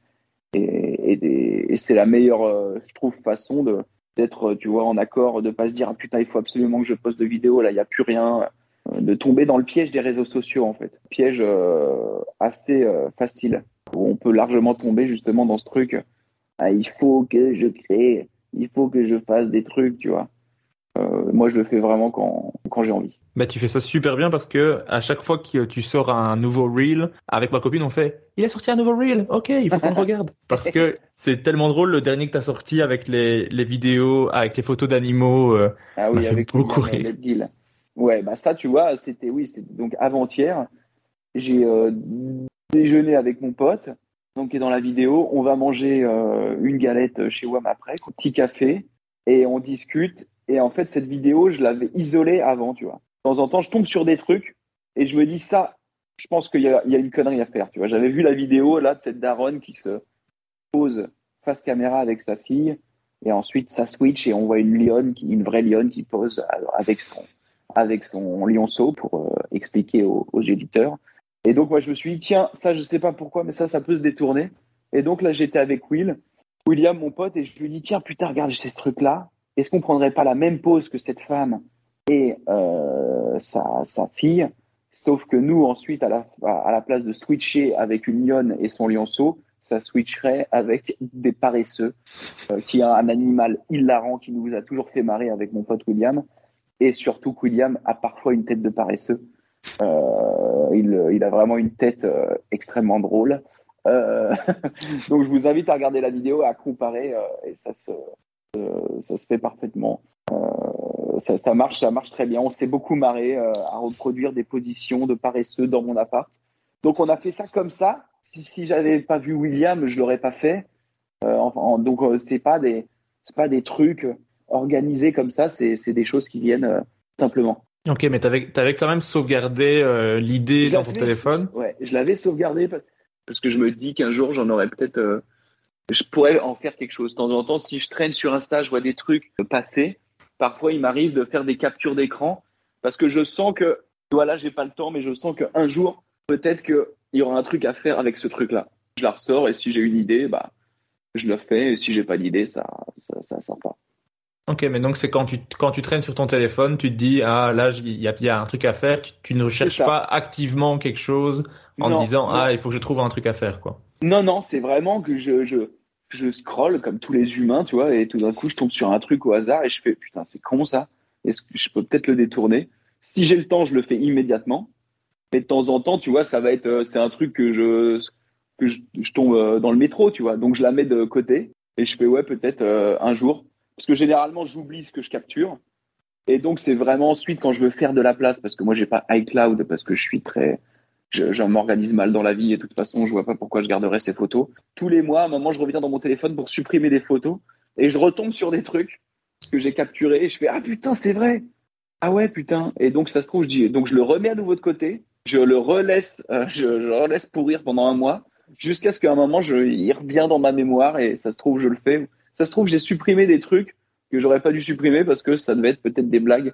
et, c'est la meilleure, euh, je trouve, façon d'être, tu vois, en accord, de pas se dire ah, putain, il faut absolument que je poste de vidéos, là, il y a plus rien euh, de tomber dans le piège des réseaux sociaux en fait. Piège euh, assez euh, facile. Où on peut largement tomber justement dans ce truc. Ah, il faut que je crée, il faut que je fasse des trucs, tu vois. Euh, moi, je le fais vraiment quand, quand j'ai envie. Bah, tu fais ça super bien parce que à chaque fois que tu sors un nouveau reel, avec ma copine, on fait Il a sorti un nouveau reel, ok, il faut qu'on le regarde. Parce que c'est tellement drôle le dernier que tu as sorti avec les, les vidéos, avec les photos d'animaux. euh, Ah oui, avec beaucoup rire. Ouais, bah ça, tu vois, c'était oui, c'était donc avant-hier. J'ai euh, déjeuné avec mon pote, donc qui est dans la vidéo. On va manger euh, une galette chez WAM après, un petit café, et on discute. Et en fait, cette vidéo, je l'avais isolée avant, tu vois. De temps en temps, je tombe sur des trucs et je me dis ça. Je pense qu'il y a, une connerie à faire, tu vois. J'avais vu la vidéo là de cette daronne qui se pose face caméra avec sa fille, et ensuite ça switch et on voit une lionne, une vraie lionne qui pose avec son lionceau pour euh, expliquer aux, éditeurs. Et donc moi je me suis dit tiens ça je sais pas pourquoi mais ça ça peut se détourner. Et donc là j'étais avec Will, William mon pote et je lui dis tiens putain regarde j'ai ce truc là. Est-ce qu'on prendrait pas la même pose que cette femme et euh, sa, fille? Sauf que nous ensuite à la place de switcher avec une lionne et son lionceau ça switcherait avec des paresseux, euh, qui est un animal hilarant qui nous a toujours fait marrer avec mon pote William. Et surtout, William a parfois une tête de paresseux. Euh, il, a vraiment une tête extrêmement drôle. Donc, je vous invite à regarder la vidéo, à comparer, et ça se, ça se fait parfaitement. Ça, ça, marche, ça marche très bien. On s'est beaucoup marré à reproduire des positions de paresseux dans mon appart. Donc, on a fait ça comme ça si, si j'avais pas vu William, je l'aurais pas fait. Euh, donc euh, c'est pas des c'est pas des trucs organisés comme ça, c'est des choses qui viennent euh, simplement. Ok, mais t'avais avais quand même sauvegardé euh, l'idée dans ton téléphone? Ouais, je l'avais sauvegardé parce que je me dis qu'un jour j'en aurais peut-être euh, je pourrais en faire quelque chose. De temps en temps, si je traîne sur Insta, je vois des trucs passer. Parfois, il m'arrive de faire des captures d'écran parce que je sens que, voilà, j'ai pas le temps, mais je sens qu'un jour, peut-être que il y aura un truc à faire avec ce truc-là. Je la ressors et si j'ai une idée, bah, je le fais. Et si j'ai pas d'idée, ça, ça, ça sort pas. Ok, mais donc c'est quand tu quand tu traînes sur ton téléphone, tu te dis ah là il y a, y a, un truc à faire. Tu, tu ne cherches pas activement quelque chose en non, disant non. ah il faut que je trouve un truc à faire quoi. Non non, c'est vraiment que je je je scrolle comme tous les humains, tu vois, et tout d'un coup je tombe sur un truc au hasard et je fais putain c'est con ça. Est-ce que je peux peut-être le détourner? Si j'ai le temps, je le fais immédiatement. Mais de temps en temps, tu vois, ça va être, euh, c'est un truc que je, que je, tombe euh, dans le métro, tu vois. Donc je la mets de côté et je fais ouais peut-être euh, un jour, parce que généralement j'oublie ce que je capture. Et donc c'est vraiment ensuite quand je veux faire de la place, parce que moi j'ai pas iCloud, parce que je suis très, je, m'organise mal dans la vie et de toute façon je vois pas pourquoi je garderais ces photos. Tous les mois, à un moment je reviens dans mon téléphone pour supprimer des photos et je retombe sur des trucs que j'ai capturés et je fais ah putain c'est vrai. Ah ouais putain et donc ça se trouve je dis donc je le remets à nouveau de côté je le relaisse, euh, je, je, le relaisse pourrir pendant un mois, jusqu'à ce qu'à un moment, je, il revient dans ma mémoire et ça se trouve, je le fais. Ça se trouve, j'ai supprimé des trucs que j'aurais pas dû supprimer parce que ça devait être peut-être des blagues.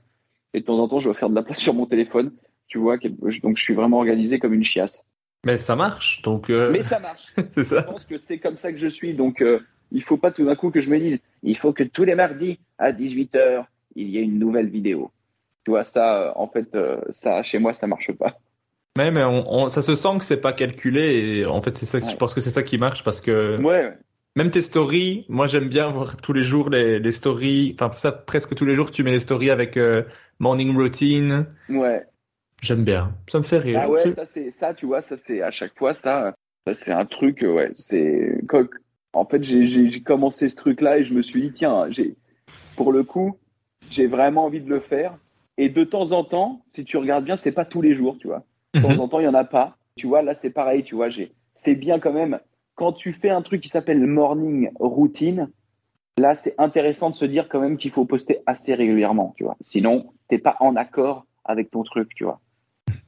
Et de temps en temps, je dois faire de la place sur mon téléphone. Tu vois, donc je suis vraiment organisé comme une chiasse. Mais ça marche, donc. Euh... Mais ça marche. c'est ça. Je pense que c'est comme ça que je suis, donc euh, il faut pas tout d'un coup que je me dise, il faut que tous les mardis à 18 h il y ait une nouvelle vidéo. Tu vois, ça, euh, en fait, euh, ça, chez moi, ça marche pas. Mais, mais on, on, ça se sent que c'est pas calculé et en fait c'est ça ouais. je pense que c'est ça qui marche parce que ouais. même tes stories moi j'aime bien voir tous les jours les, les stories enfin ça presque tous les jours tu mets les stories avec euh, morning routine ouais j'aime bien ça me fait rire ah ouais ça c'est ça tu vois ça c'est à chaque fois ça, ça c'est un truc ouais c'est en fait j'ai commencé ce truc là et je me suis dit tiens j'ai pour le coup j'ai vraiment envie de le faire et de temps en temps si tu regardes bien c'est pas tous les jours tu vois de temps en temps, il n'y en a pas. Tu vois, là, c'est pareil, tu vois, j'ai, c'est bien quand même. Quand tu fais un truc qui s'appelle morning routine, là, c'est intéressant de se dire quand même qu'il faut poster assez régulièrement, tu vois. Sinon, t'es pas en accord avec ton truc, tu vois.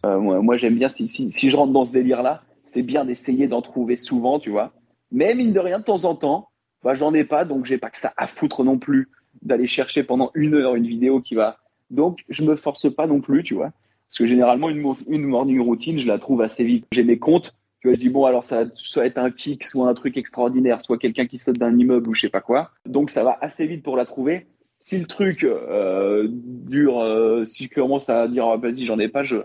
Euh, moi, j'aime bien, si je rentre dans ce délire-là, c'est bien d'essayer d'en trouver souvent, tu vois. Mais mine de rien, de temps en temps, bah, j'en ai pas, donc j'ai pas que ça à foutre non plus d'aller chercher pendant une heure une vidéo qui va. Donc, je me force pas non plus, tu vois. Parce que généralement, une, une morning routine, je la trouve assez vite. J'ai mes comptes, tu vois, je dis, bon, alors ça va soit être un kick, soit un truc extraordinaire, soit quelqu'un qui saute d'un immeuble ou je sais pas quoi. Donc, ça va assez vite pour la trouver. Si le truc euh, dure, euh, si je commence à dire, oh, vas-y, j'en ai pas, je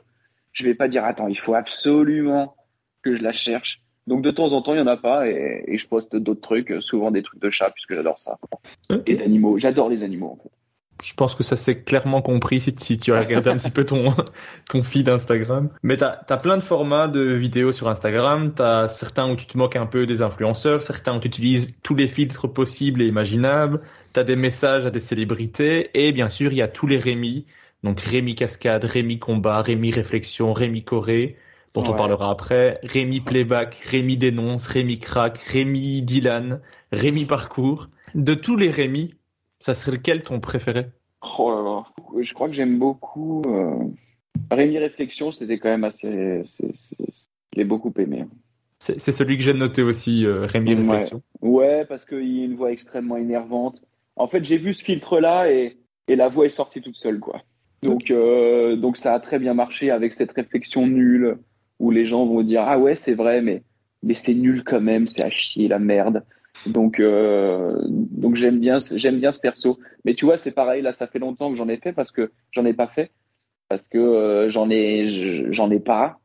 je vais pas dire, attends, il faut absolument que je la cherche. Donc, de temps en temps, il y en a pas et, et je poste d'autres trucs, souvent des trucs de chat, puisque j'adore ça. Okay. Et d'animaux. J'adore les animaux, en fait je pense que ça s'est clairement compris si, si, tu as regardé un petit peu ton, ton feed Instagram. Mais tu as, as, plein de formats de vidéos sur Instagram. Tu as certains où tu te moques un peu des influenceurs, certains où tu utilises tous les filtres possibles et imaginables. Tu as des messages à des célébrités. Et bien sûr, il y a tous les Rémi. Donc Rémi Cascade, Rémi Combat, Rémi Réflexion, Rémi Corée, dont ouais. on parlera après, Rémi Playback, Rémi Dénonce, Rémi Crack, Rémi Dylan, Rémi Parcours. De tous les Rémi, ça serait lequel ton préféré? Oh là là, je crois que j'aime beaucoup. Euh... Rémi Réflexion, c'était quand même assez. Je l'ai beaucoup aimé. C'est celui que j'ai noté aussi, euh, Rémi Réflexion. Ouais, parce qu'il a une voix extrêmement énervante. En fait, j'ai vu ce filtre-là et, et la voix est sortie toute seule, quoi. Donc, euh, donc ça a très bien marché avec cette réflexion nulle où les gens vont dire ah ouais c'est vrai mais mais c'est nul quand même c'est à chier la merde. Donc euh, donc j'aime bien j'aime bien ce perso. Mais tu vois c'est pareil là ça fait longtemps que j'en ai fait parce que j'en ai pas fait. Parce que euh, j'en ai j'en ai pas.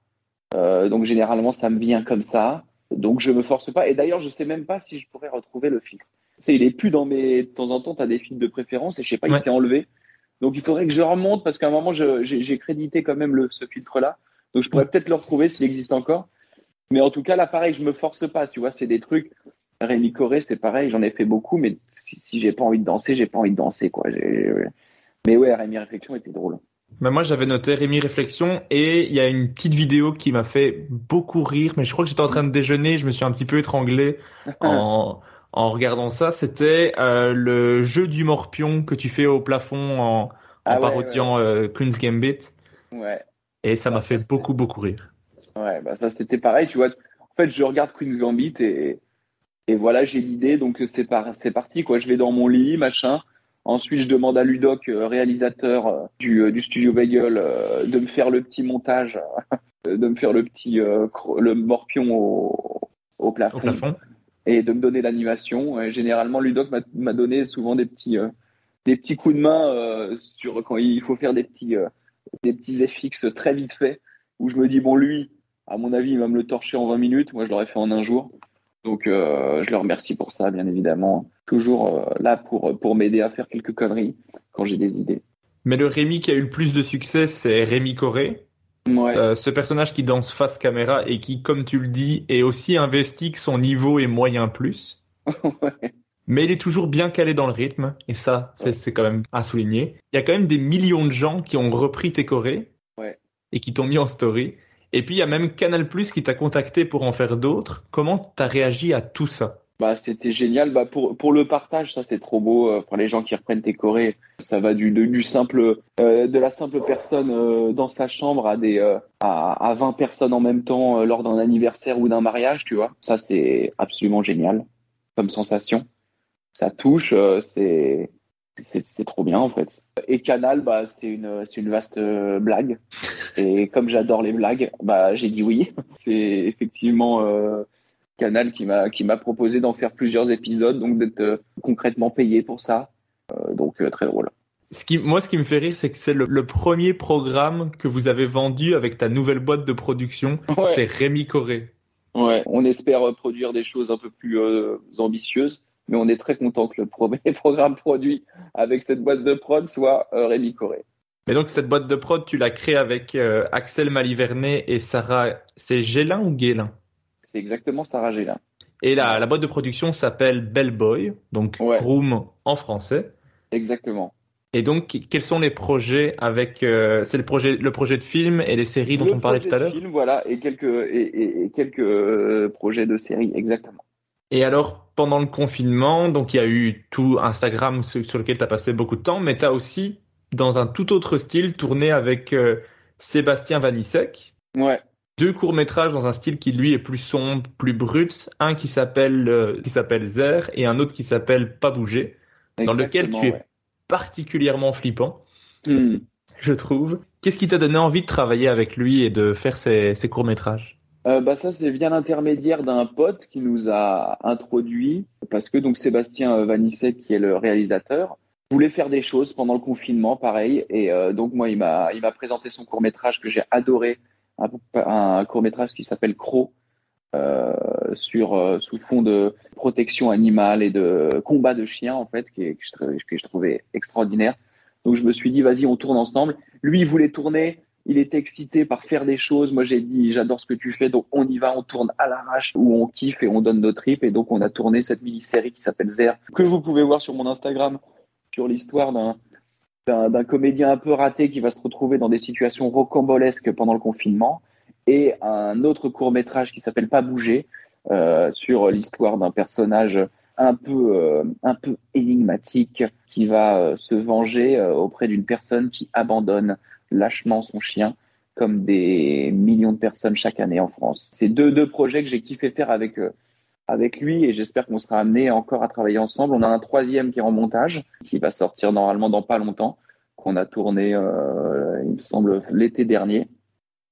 Donc généralement ça me vient comme ça. Donc je me force pas. Et d'ailleurs je sais même pas si je pourrais retrouver le filtre. Tu sais il est plus dans mes de temps en temps tu as des filtres de préférence et je sais pas il s'est enlevé donc il faudrait que je remonte parce qu'à un moment j'ai crédité quand même le, ce filtre là donc je pourrais peut-être le retrouver s'il existe encore. Mais en tout cas là pareil je me force pas tu vois c'est des trucs. Rémi Coré c'est pareil j'en ai fait beaucoup mais si, si j'ai pas envie de danser j'ai pas envie de danser quoi. Mais ouais Rémi Réflexion était drôle. Mais moi, j'avais noté Rémi Réflexion et il y a une petite vidéo qui m'a fait beaucoup rire, mais je crois que j'étais en train de déjeuner, je me suis un petit peu étranglé en, en regardant ça. C'était euh, le jeu du morpion que tu fais au plafond en, ah parodiant euh, Queen's Gambit. Ouais. Et ça m'a fait beaucoup, beaucoup rire. Ouais, bah ça c'était pareil, tu vois. En fait, je regarde Queen's Gambit et, et voilà, j'ai l'idée, donc c'est c'est parti, quoi. Je vais dans mon lit, machin Ensuite, je demande à Ludoc, euh, réalisateur euh, du, euh, du studio Bagel, de me faire le petit montage, de me faire le petit le morpion au, au, plafond, et de me donner l'animation. Généralement, Ludoc m'a donné souvent des petits des petits coups de main sur quand il faut faire des petits des petits FX très vite fait où je me dis bon lui à mon avis il va me le torcher en 20 minutes moi je l'aurais fait en un jour donc je le remercie pour ça bien évidemment toujours euh, là pour, pour m'aider à faire quelques conneries quand j'ai des idées. Mais le Rémi qui a eu le plus de succès, c'est Rémi Coré. Ouais. Euh, ce personnage qui danse face caméra et qui, comme tu le dis, est aussi investi que son niveau est moyen plus. ouais. Mais il est toujours bien calé dans le rythme, et ça, c'est quand même à souligner. Il y a quand même des millions de gens qui ont repris tes chorés ouais. et qui t'ont mis en story. Et puis il y a même Canal Plus qui t'a contacté pour en faire d'autres. Comment t'as réagi à tout ça? Bah, c'était génial. Bah, pour, pour le partage, ça c'est trop beau. Euh, pour les gens qui reprennent tes chorés, ça va du, du simple, euh, de la simple personne euh, dans sa chambre à des, à, à 20 personnes en même temps lors d'un anniversaire ou d'un mariage, tu vois. Ça c'est absolument génial comme sensation. Ça touche, c'est, c'est trop bien en fait. Et Canal, bah c'est une, une vaste blague. Et comme j'adore les blagues, bah j'ai dit oui. C'est effectivement Canal qui m'a qui m'a proposé d'en faire plusieurs épisodes, donc d'être euh, concrètement payé pour ça. Euh, donc euh, très drôle. Ce qui, moi, ce qui me fait rire, c'est que c'est le, premier programme que vous avez vendu avec ta nouvelle boîte de production. C'est Rémi Coré. Ouais, on espère produire des choses un peu plus ambitieuses, mais on est très content que le premier programme produit avec cette boîte de prod soit Rémi Coré. Mais donc cette boîte de prod, tu l'as créée avec Axel Malivernet et Sarah. C'est Gélin ou Guélin? C'est exactement Sarah Gélin. Et la, la boîte de production s'appelle Bellboy, donc Room en français. Exactement. Et donc, quels sont les projets avec euh, c'est le projet le projet de film et les séries dont on parlait tout à l'heure. Film, voilà, et quelques et, quelques euh, projets de séries, exactement. Et alors, pendant le confinement, donc il y a eu tout Instagram sur, lequel tu as passé beaucoup de temps, mais tu as aussi, dans un tout autre style, tourné avec euh, Sébastien Vanissek. Ouais deux courts métrages dans un style qui lui est plus sombre, plus brut, un qui s'appelle euh, qui s'appelle Zer et un autre qui s'appelle Pas bouger, dans lequel tu es particulièrement flippant, je trouve. Qu'est-ce qui t'a donné envie de travailler avec lui et de faire ces, ces courts métrages euh, bah ça c'est via l'intermédiaire d'un pote qui nous a introduit parce que donc Sébastien Vanissek qui est le réalisateur voulait faire des choses pendant le confinement pareil et euh, donc moi il m'a il m'a présenté son court métrage que j'ai adoré un, court métrage qui s'appelle Crow, euh, sur euh, sous fond de protection animale et de combat de chiens en fait, qui que, je, trouvais extraordinaire. Donc je me suis dit vas-y on tourne ensemble. Lui il voulait tourner, il était excité par faire des choses. Moi j'ai dit j'adore ce que tu fais, donc on y va, on tourne à l'arrache où on kiffe et on donne nos tripes. Et donc on a tourné cette mini-série qui s'appelle Zer, que vous pouvez voir sur mon Instagram, sur l'histoire d'un d'un comédien un peu raté qui va se retrouver dans des situations rocambolesques pendant le confinement, et un autre court métrage qui s'appelle Pas bouger, euh, sur l'histoire d'un personnage un peu euh, un peu énigmatique qui va euh, se venger auprès d'une personne qui abandonne lâchement son chien comme des millions de personnes chaque année en France. C'est deux, deux projets que j'ai kiffé faire avec, euh, avec lui et j'espère qu'on sera amené encore à travailler ensemble. On a un troisième qui est en montage, qui va sortir normalement dans pas longtemps, qu'on a tourné, euh, il me semble, l'été dernier,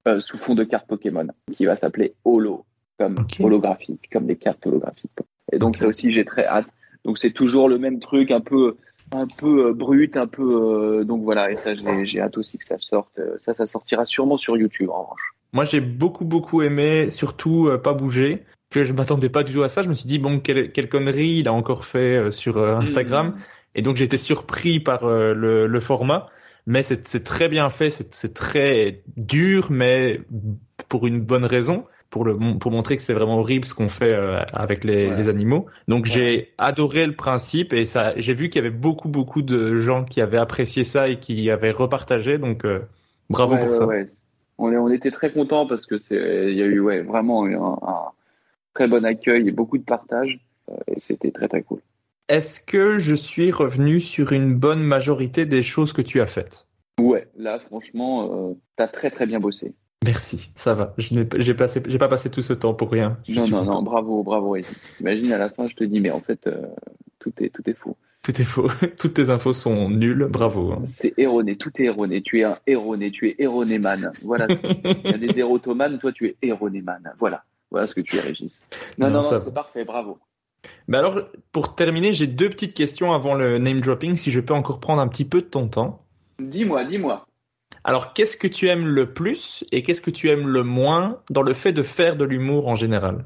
euh, sous fond de cartes Pokémon, qui va s'appeler Holo, comme holographique, comme des cartes holographiques. Et donc ça aussi, j'ai très hâte. Donc c'est toujours le même truc, un peu un peu euh, brut, un peu donc voilà. Et ça, j'ai hâte aussi que ça sorte. Ça, ça sortira sûrement sur YouTube en revanche. Moi, j'ai beaucoup, beaucoup aimé, surtout pas bouger, que je m'attendais pas du tout à ça. Je me suis dit, bon, quelle, quelle connerie il a encore fait euh, sur euh, Instagram. Et donc, j'ai été surpris par euh, le, le format. Mais c'est très bien fait, c'est très dur, mais pour une bonne raison, pour, le, pour montrer que c'est vraiment horrible ce qu'on fait avec les, Ouais. les animaux. Donc, Ouais. j'ai adoré le principe et ça, j'ai vu qu'il y avait beaucoup, beaucoup de gens qui avaient apprécié ça et qui avaient repartagé. Donc, euh, bravo Ouais, pour ça. On, est, on était très contents parce que c'est, il y a eu ouais, vraiment un, un très bon accueil et beaucoup de partage. euh, et c'était très très cool. Est-ce que je suis revenu sur une bonne majorité des choses que tu as faites? Ouais, là franchement, euh, t'as très très bien bossé. Merci, ça va. Je n'ai j'ai passé, j'ai pas passé tout ce temps pour rien. Je non non content. non, bravo bravo. Imagine à la fin, je te dis mais en fait euh, tout est tout est faux. Tout est faux. Toutes tes infos sont nulles. Bravo. hein. C'est erroné, tout est erroné. Tu es un erroné, tu es erronéman. Voilà. Il y a des érotomanes, toi tu es erronéman. Voilà. Voilà ce que tu es, Régis. Non, Non, non, non, ça c'est parfait, bravo. Mais alors, pour terminer, j'ai deux petites questions avant le name dropping, si je peux encore prendre un petit peu de ton temps. Dis-moi, dis-moi. Alors, qu'est-ce que tu aimes le plus et qu'est-ce que tu aimes le moins dans le fait de faire de l'humour en général?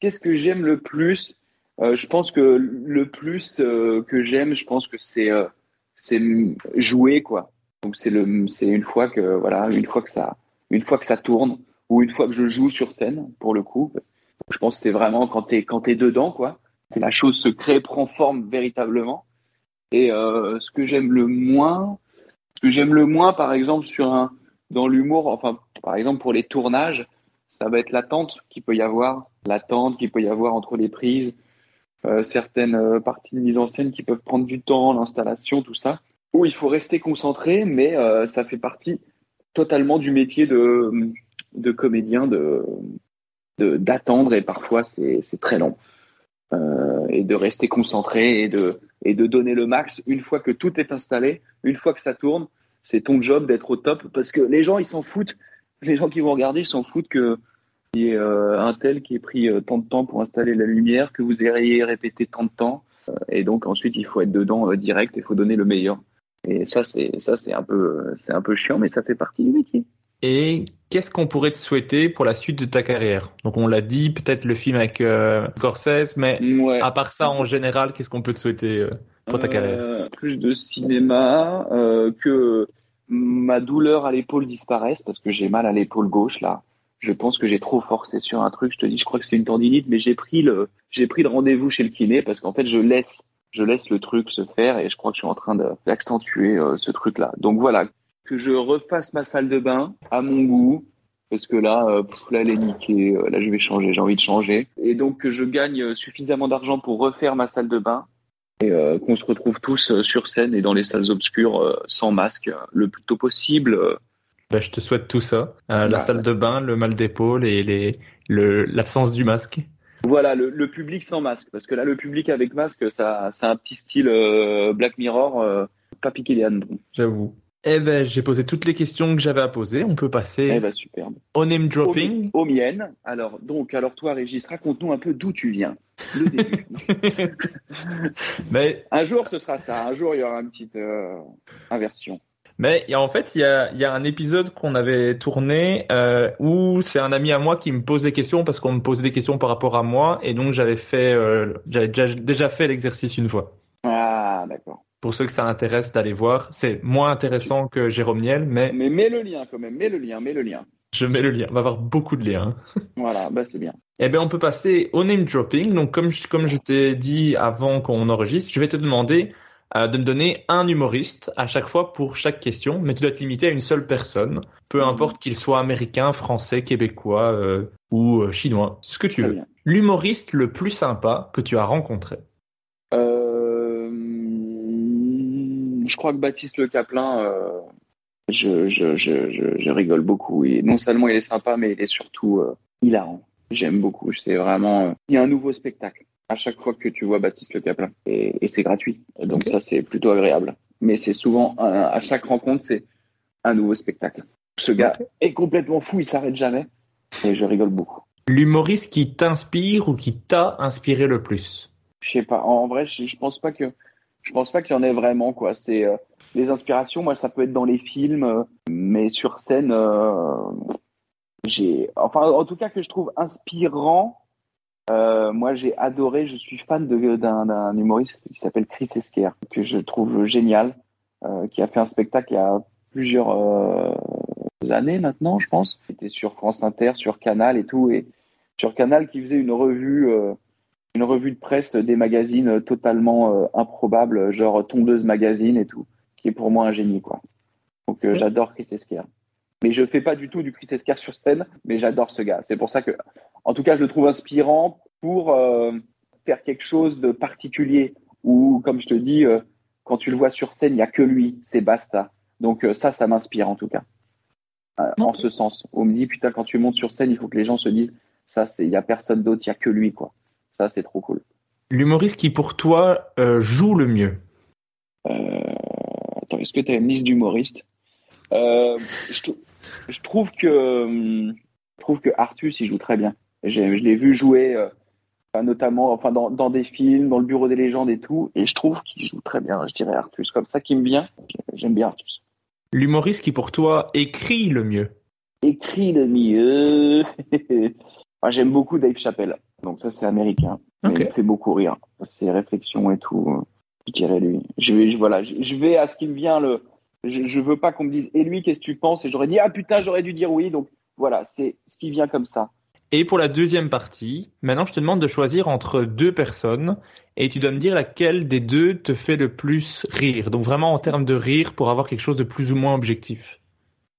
Qu'est-ce que j'aime le plus? Euh, Je pense que le plus euh, que j'aime, je pense que c'est euh, jouer quoi. Donc c'est une fois que voilà, une fois que ça une fois que ça tourne ou une fois que je joue sur scène pour le coup. Je pense que c'est vraiment quand t'es quand t'es dedans quoi. Que la chose se crée, prend forme véritablement. Et euh, ce que j'aime le moins, ce que j'aime le moins par exemple sur un dans l'humour, enfin par exemple pour les tournages, ça va être l'attente qu'il peut y avoir, l'attente qu'il peut y avoir entre les prises, euh, certaines euh, parties de mise en scène qui peuvent prendre du temps, l'installation, tout ça, où il faut rester concentré, mais ça fait partie totalement du métier de, de comédien, de d'attendre et parfois c'est très long. Euh, et de rester concentré et de et de donner le max une fois que tout est installé, une fois que ça tourne, c'est ton job d'être au top parce que les gens ils s'en foutent, les gens qui vont regarder s'en foutent que il y ait euh, un tel qui ait pris euh, tant de temps pour installer la lumière, que vous ayez répété tant de temps, et donc ensuite il faut être dedans direct, il faut donner le meilleur. Et ça c'est ça c'est un peu c'est un peu chiant, mais ça fait partie du métier. Et qu'est-ce qu'on pourrait te souhaiter pour la suite de ta carrière? Donc, on l'a dit, peut-être le film avec euh, Scorsese, mais Ouais. à part ça, en général, qu'est-ce qu'on peut te souhaiter euh, pour ta carrière? Euh, Plus de cinéma, euh, que ma douleur à l'épaule disparaisse parce que j'ai mal à l'épaule gauche là. Je pense que j'ai trop forcé sur un truc. Je te dis, je crois que c'est une tendinite, mais j'ai pris le j'ai pris le rendez-vous chez le kiné parce qu'en fait je laisse je laisse le truc se faire et je crois que je suis en train d'accentuer euh, ce truc là. Donc voilà, que je refasse ma salle de bain à mon goût. Parce que là, euh, pff, là, elle est niquée. euh, Là, je vais changer. J'ai envie de changer. Et donc, que je gagne euh, suffisamment d'argent pour refaire ma salle de bain et euh, qu'on se retrouve tous euh, sur scène et dans les salles obscures euh, sans masque euh, le plus tôt possible. euh. Ben, Je te souhaite tout ça. Euh, la Bah, salle de bain, le mal d'épaule et les, le, l'absence du masque. Voilà, le, le public sans masque, parce que là, le public avec masque, ça, c'est un petit style euh, Black Mirror, euh, pas piqué les. J'avoue. Eh ben, j'ai posé toutes les questions que j'avais à poser. On peut passer Eh ben, superbe. au name dropping. aux miennes. Alors, donc, alors toi, Régis, raconte-nous un peu d'où tu viens. Le début. mais, un jour, ce sera ça. Un jour, il y aura une petite euh, inversion. mais en fait, il y a, il y a un épisode qu'on avait tourné euh, où c'est un ami à moi qui me pose des questions parce qu'on me posait des questions par rapport à moi et donc j'avais fait, euh, j'avais déjà, déjà fait l'exercice une fois. Pour ceux que ça intéresse d'aller voir, c'est moins intéressant que Jérôme Niel, mais Mais mets le lien quand même. Mets le lien, mets le lien. je mets le lien. On va avoir beaucoup de liens. Voilà, bah c'est bien. Eh bien, on peut passer au name dropping. Donc, comme je, comme je t'ai dit avant qu'on enregistre, je vais te demander euh, de me donner un humoriste à chaque fois pour chaque question, mais tu dois te limiter à une seule personne, peu Mhm. importe qu'il soit américain, français, québécois euh, ou euh, chinois, ce que tu Très veux. L'humoriste le plus sympa que tu as rencontré. Crois que Baptiste Le Caplin, euh, je, je, je, je, rigole beaucoup. Et non seulement il est sympa, mais il est surtout euh, hilarant. J'aime beaucoup. C'est vraiment, il y a un nouveau spectacle à chaque fois que tu vois Baptiste Le Caplin. Et, et c'est gratuit. Donc ça, c'est plutôt agréable. Mais c'est souvent, à chaque rencontre, c'est un nouveau spectacle. Ce gars est complètement fou, il s'arrête jamais. Et je rigole beaucoup. L'humoriste qui t'inspire ou qui t'a inspiré le plus? Je sais pas. En vrai, je, je pense pas que je pense pas qu'il y en ait vraiment quoi. C'est euh, les inspirations. Moi, ça peut être dans les films, euh, mais sur scène, euh, j'ai. Enfin, en tout cas que je trouve inspirant. moi, j'ai adoré. Je suis fan d'un humoriste qui s'appelle Chris Esquer, que je trouve génial, qui a fait un spectacle il y a plusieurs années maintenant, je pense. Il était sur France Inter, sur Canal et tout, et sur Canal qui faisait une revue une revue de presse des magazines totalement euh, improbables, genre Tondeuse Magazine et tout, qui est pour moi un génie, quoi. Donc euh, j'adore Chris Esquire. Mais je fais pas du tout du Chris Esquire sur scène, mais j'adore ce gars. C'est pour ça que, en tout cas, je le trouve inspirant pour euh, faire quelque chose de particulier. Ou, comme je te dis, quand tu le vois sur scène, il n'y a que lui, c'est basta. Donc ça, ça m'inspire en tout cas. en ce sens. On me dit, putain, quand tu montes sur scène, il faut que les gens se disent, ça, il n'y a personne d'autre, il n'y a que lui, quoi. Ça, c'est trop cool. L'humoriste qui, pour toi, euh, joue le mieux euh, Attends, est-ce que tu as une liste d'humoristes? Euh, je, trouve que je trouve que Artus, il joue très bien. Je l'ai vu jouer, notamment enfin, dans, dans, des films, dans le Bureau des légendes et tout, et je trouve qu'il joue très bien, je dirais Artus. Comme ça qui me vient, j'aime bien Artus. L'humoriste qui, pour toi, écrit le mieux Écrit le mieux J'aime beaucoup Dave Chappelle. Donc ça, c'est américain. Il fait beaucoup rire. Ses réflexions et tout, je dirais lui. Je vais, voilà, je, vais à ce qui me vient. Le, je, je veux pas qu'on me dise, et lui, qu'est-ce que tu penses? Et j'aurais dit, ah putain, j'aurais dû dire oui. Donc voilà, c'est ce qui vient comme ça. Et pour la deuxième partie, maintenant, je te demande de choisir entre deux personnes et tu dois me dire laquelle des deux te fait le plus rire. Donc vraiment en termes de rire pour avoir quelque chose de plus ou moins objectif.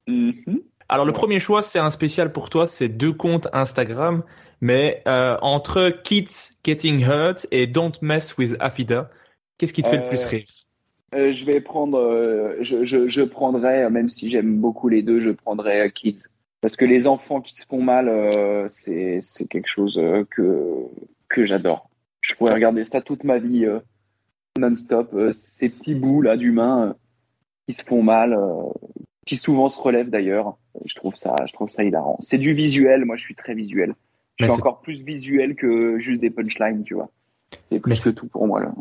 Mm-hmm. Alors le premier choix, c'est un spécial pour toi, c'est deux comptes Instagram mais euh, entre Kids Getting Hurt et Don't Mess with Afida, qu'est-ce qui te fait le plus euh, rire? euh, Je vais prendre, je, je, je, prendrais, même si j'aime beaucoup les deux, je prendrais Kids. Parce que les enfants qui se font mal, c'est c'est quelque chose que que j'adore. Je pourrais regarder ça toute ma vie non-stop. ces petits bouts là d'humains qui se font mal, qui souvent se relèvent d'ailleurs. Je trouve ça, je trouve ça hilarant. C'est du visuel. Moi, je suis très visuel suis encore plus visuel que juste des punchlines, tu vois. C'est plus que tout pour moi là.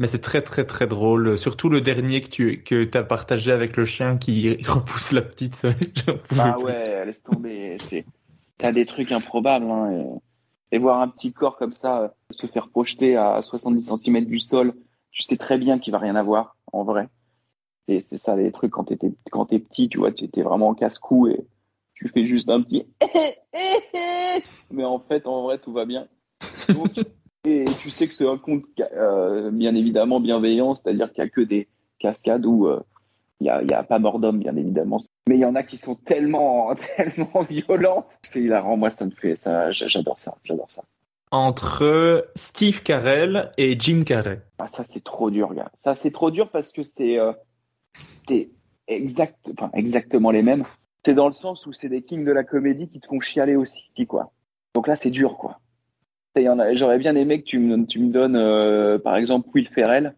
Mais c'est très très très drôle, surtout le dernier que tu que as partagé avec le chien qui repousse la petite. ah ouais, laisse tomber. T'as des trucs improbables. Hein, et... voir un petit corps comme ça euh, se faire projeter à 70 cm du sol, je sais très bien qu'il va rien avoir en vrai. Et c'est ça les trucs quand t'es quand t'es petit, tu vois, tu étais vraiment casse-cou et tu fais juste un petit mais en fait en vrai tout va bien. Et tu sais que c'est un compte euh, bien évidemment bienveillant c'est-à-dire qu'il n'y a que des cascades où euh, il n'y a, a, pas mort d'homme bien évidemment. Mais il y en a qui sont tellement tellement violentes c'est hilarant. Moi ça me fait ça j'adore ça. J'adore ça. Entre Steve Carell et Jim Carrey. Ah ça c'est trop dur gars. Ça c'est trop dur parce que c'est euh, exact enfin, exactement les mêmes c'est dans le sens où c'est des kings de la comédie qui te font chialer aussi, quoi. Donc là, c'est dur, quoi. J'aurais bien aimé que tu me, tu me donnes, euh, par exemple, Will Ferrell,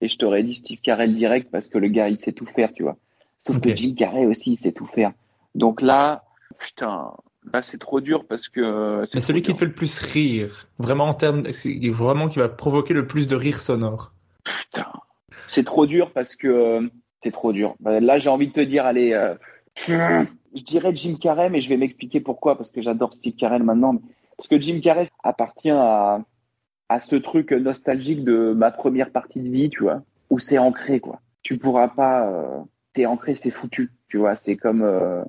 et je t'aurais dit Steve Carell direct parce que le gars, il sait tout faire, tu vois. Sauf que Jim Carrey aussi, il sait tout faire. Donc là, putain, là, c'est trop dur parce que. C'est celui qui te fait le plus rire. Vraiment en termes, vraiment qui va provoquer le plus de rire sonore. Putain, c'est trop dur parce que euh, c'est trop dur. Bah, là, j'ai envie de te dire, allez. Euh, je dirais Jim Carrey, mais je vais m'expliquer pourquoi, parce que j'adore Steve Carell maintenant. Parce que Jim Carrey appartient à, à ce truc nostalgique de ma première partie de vie, tu vois, où c'est ancré, quoi. Tu pourras pas, euh, t'es ancré, c'est foutu, tu vois. C'est comme, euh,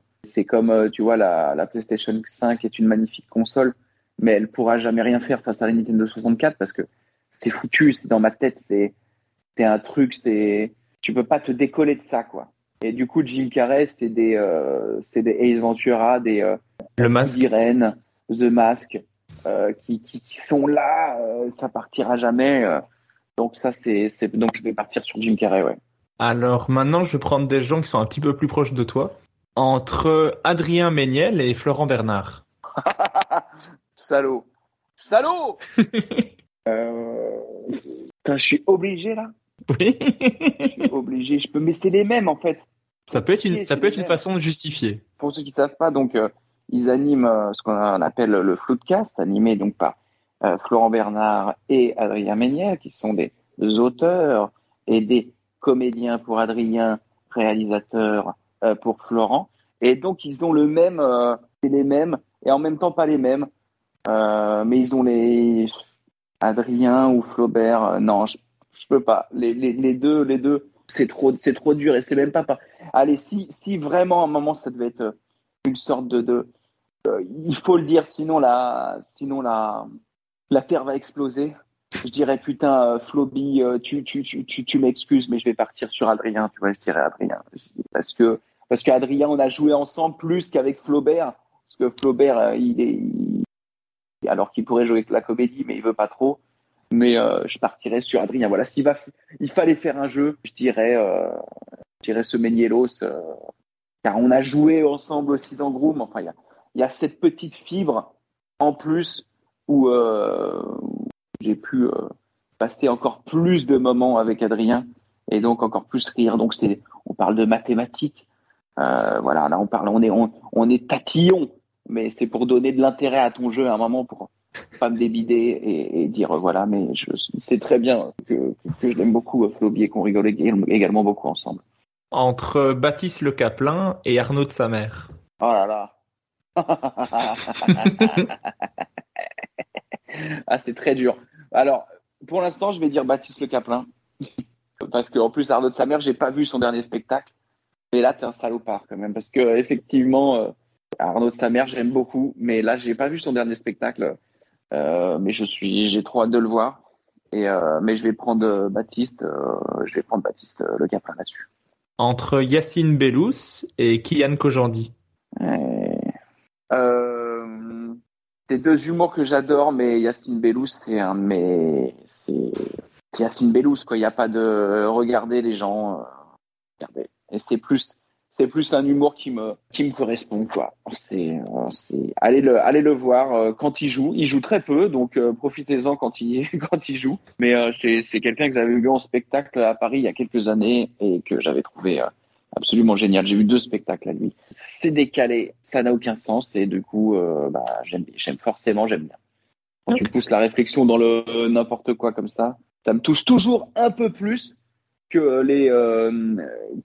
comme, euh, tu vois, la, la PlayStation 5 est une magnifique console, mais elle pourra jamais rien faire face à la Nintendo 64 parce que c'est foutu, c'est dans ma tête, c'est, c'est un truc, c'est, tu peux pas te décoller de ça, quoi. Et du coup, Jim Carrey, c'est des, euh, c'est des Ace Ventura, des euh, Le Masque, The Mask, euh, qui, qui, qui, sont là, euh, ça partira jamais. Donc ça, c'est, c'est, donc je vais partir sur Jim Carrey, ouais. Alors maintenant, je vais prendre des gens qui sont un petit peu plus proches de toi. Entre Adrien Méniel et Florent Bernard. Salaud. Salaud. Putain, je suis obligé là. Oui. Je suis obligé. Je peux, mais c'est les mêmes en fait. Ça peut être une, ça peut être façon de justifier. Pour ceux qui ne savent pas, donc euh, ils animent euh, ce qu'on appelle le Floodcast, animé donc par euh, Florent Bernard et Adrien Méniel, qui sont des, des auteurs et des comédiens pour Adrien, réalisateurs euh, pour Florent. Et donc ils ont le même, euh, les mêmes et en même temps pas les mêmes. Euh, mais ils ont les Adrien ou Flaubert. euh, non, je, je peux pas. Les, les, les deux, les deux, c'est trop, c'est trop dur et c'est même pas. Allez, si, si vraiment à un moment ça devait être euh, une sorte de, euh, il faut le dire, sinon la, sinon la, la terre va exploser. Je dirais putain, euh, Floby, euh, tu, tu, tu, tu, tu m'excuses, mais je vais partir sur Adrien. Tu vois, je dirais Adrien parce que parce qu'Adrien, on a joué ensemble plus qu'avec Flaubert, parce que Flaubert, il est, alors qu'il pourrait jouer avec la comédie, mais il veut pas trop. Mais euh, je partirais sur Adrien. Voilà, s'il va, il fallait faire un jeu, je dirais, euh, je dirais euh, car on a joué ensemble aussi dans Groom. Enfin, il y a, y a cette petite fibre en plus où euh, j'ai pu passer encore plus de moments avec Adrien et donc encore plus rire. Donc c'est, on parle de mathématiques. Voilà, là on parle, on est, on, on est tatillon, mais c'est pour donner de l'intérêt à ton jeu à un moment pour pas me débider et, et dire voilà, mais je c'est très bien que, que, je l'aime beaucoup, Floby, et qu'on rigole ég- également beaucoup ensemble. Entre Baptiste Le Caplin et Arnaud de sa mère. Oh là là. ah, c'est très dur. Alors, pour l'instant, je vais dire Baptiste Le Caplin. parce qu'en plus, Arnaud de sa mère, j'ai pas vu son dernier spectacle. Mais là, t'es un salopard quand même. Parce que, effectivement, euh, Arnaud de sa mère, j'aime beaucoup. Mais là, j'ai pas vu son dernier spectacle. Euh, mais je suis, j'ai trop hâte de le voir. Et, euh, mais je vais prendre euh, Baptiste, je vais prendre Baptiste Le Caplin là-dessus. Entre Yacine Bellous et Kian Kojandi. C'est deux humours que j'adore, mais Yacine Bellous, c'est un de mes. C'est Yacine Bellous, quoi. Il n'y a pas de. Regardez les gens. Regardez. Et c'est plus. C'est plus un humour qui me qui me correspond quoi. C'est euh, c'est allez le allez le voir euh, quand il joue. Il joue très peu donc euh, profitez-en quand il quand il joue. Mais euh, c'est c'est quelqu'un que j'avais vu en spectacle à Paris il y a quelques années et que j'avais trouvé euh, absolument génial. J'ai vu deux spectacles à lui. C'est décalé, ça n'a aucun sens et du coup, euh, bah, j'aime, j'aime forcément, j'aime bien. Quand tu pousses la réflexion dans le n'importe quoi comme ça, ça me touche toujours un peu plus que les euh,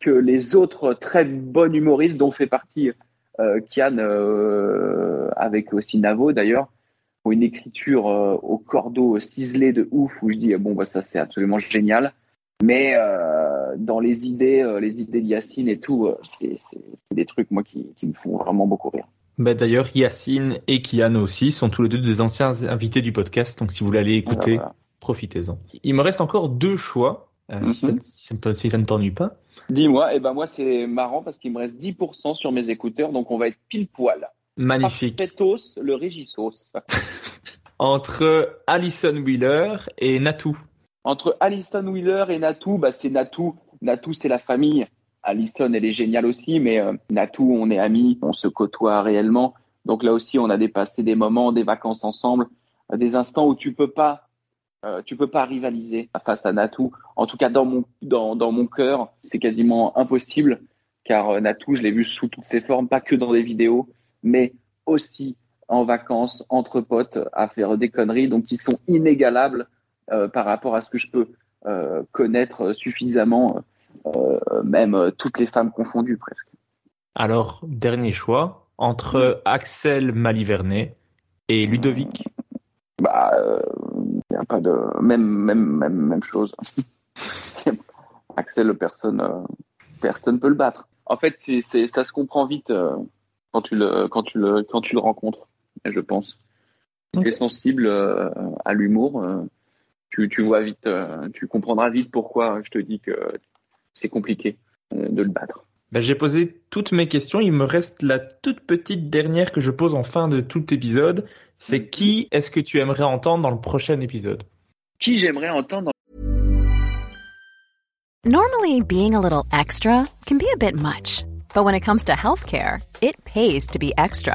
que les autres très bons humoristes dont fait partie euh, Kian euh, avec aussi Navo d'ailleurs pour une écriture au cordeau ciselé de ouf où je dis bon bah ça c'est absolument génial mais euh, dans les idées, euh, les idées de Yacine et tout, euh, c'est des trucs moi qui, qui me font vraiment beaucoup rire. Bah, D'ailleurs, Yacine et Kian aussi sont tous les deux des anciens invités du podcast. Donc si vous voulez aller écouter, Voilà. profitez-en. Il me reste encore deux choix, euh, si, ça, Mhm. si ça ne t'ennuie pas. Dis-moi, et ben moi c'est marrant parce qu'il me reste 10% sur mes écouteurs, donc on va être pile poil. Magnifique. Parfaitos, le Régissos. Entre Alison Wheeler et Natou. Entre Alison Wheeler et Natou, bah c'est Natou. Natou c'est la famille. Alison elle est géniale aussi, mais euh, Natou on est amis, on se côtoie réellement. Donc là aussi on a dépassé des moments, des vacances ensemble, des instants où tu peux pas, euh, tu peux pas rivaliser face à Natou. En tout cas dans mon dans dans mon cœur, c'est quasiment impossible car euh, Natou je l'ai vu sous toutes ses formes, pas que dans des vidéos, mais aussi en vacances entre potes à faire des conneries, donc ils sont inégalables euh, par rapport à ce que je peux euh, connaître suffisamment, même toutes les femmes confondues presque. Alors, dernier choix, entre Axel Malivernet et Ludovic. Bah, pas de même même même même chose. Axel, personne euh, personne peut le battre. En fait, c'est ça se comprend vite euh, quand tu le quand tu le quand tu le rencontres, je pense. Si tu es sensible euh, à l'humour, euh, tu tu vois vite, tu comprendras vite pourquoi je te dis que c'est compliqué de le battre. Ben, J'ai posé toutes mes questions. Il me reste la toute petite dernière que je pose en fin de tout épisode. C'est qui est-ce que tu aimerais entendre dans le prochain épisode? Qui j'aimerais entendre Normally, being a little extra can be a bit much, but when it comes to healthcare, it pays to be extra.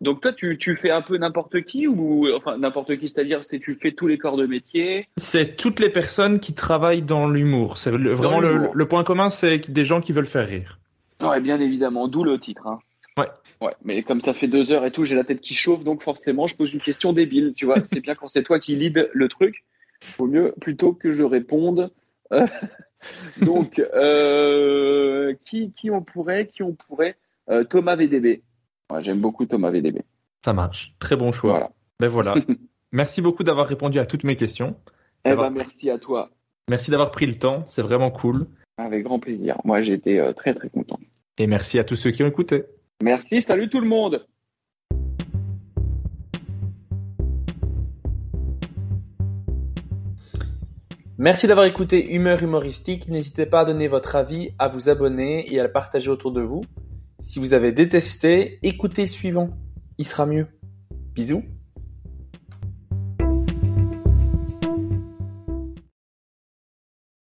Donc toi, tu, tu fais un peu n'importe qui ou enfin n'importe qui, c'est-à-dire c'est tu fais tous les corps de métier? C'est toutes les personnes qui travaillent dans l'humour. C'est vraiment le, le, point commun, c'est des gens qui veulent faire rire. Ouais, bien évidemment, d'où le titre. Hein. Ouais. Ouais, mais comme ça fait deux heures et tout, j'ai la tête qui chauffe, donc forcément, je pose une question débile. Tu vois, c'est bien quand c'est toi qui lead le truc. Vaut mieux plutôt que je réponde. donc, euh, qui qui on pourrait, qui on pourrait, euh, Thomas VDB. J'aime beaucoup Thomas VDB. Ça marche. Très bon choix. Voilà. Ben voilà. merci beaucoup d'avoir répondu à toutes mes questions. Eh ben, merci à toi. Merci d'avoir pris le temps. C'est vraiment cool. Avec grand plaisir. Moi, j'ai été euh, très, très content. Et merci à tous ceux qui ont écouté. Merci. Salut tout le monde. Merci d'avoir écouté Humeur humoristique. N'hésitez pas à donner votre avis, à vous abonner et à le partager autour de vous. Si vous avez détesté, écoutez suivant. Il sera mieux. Bisous.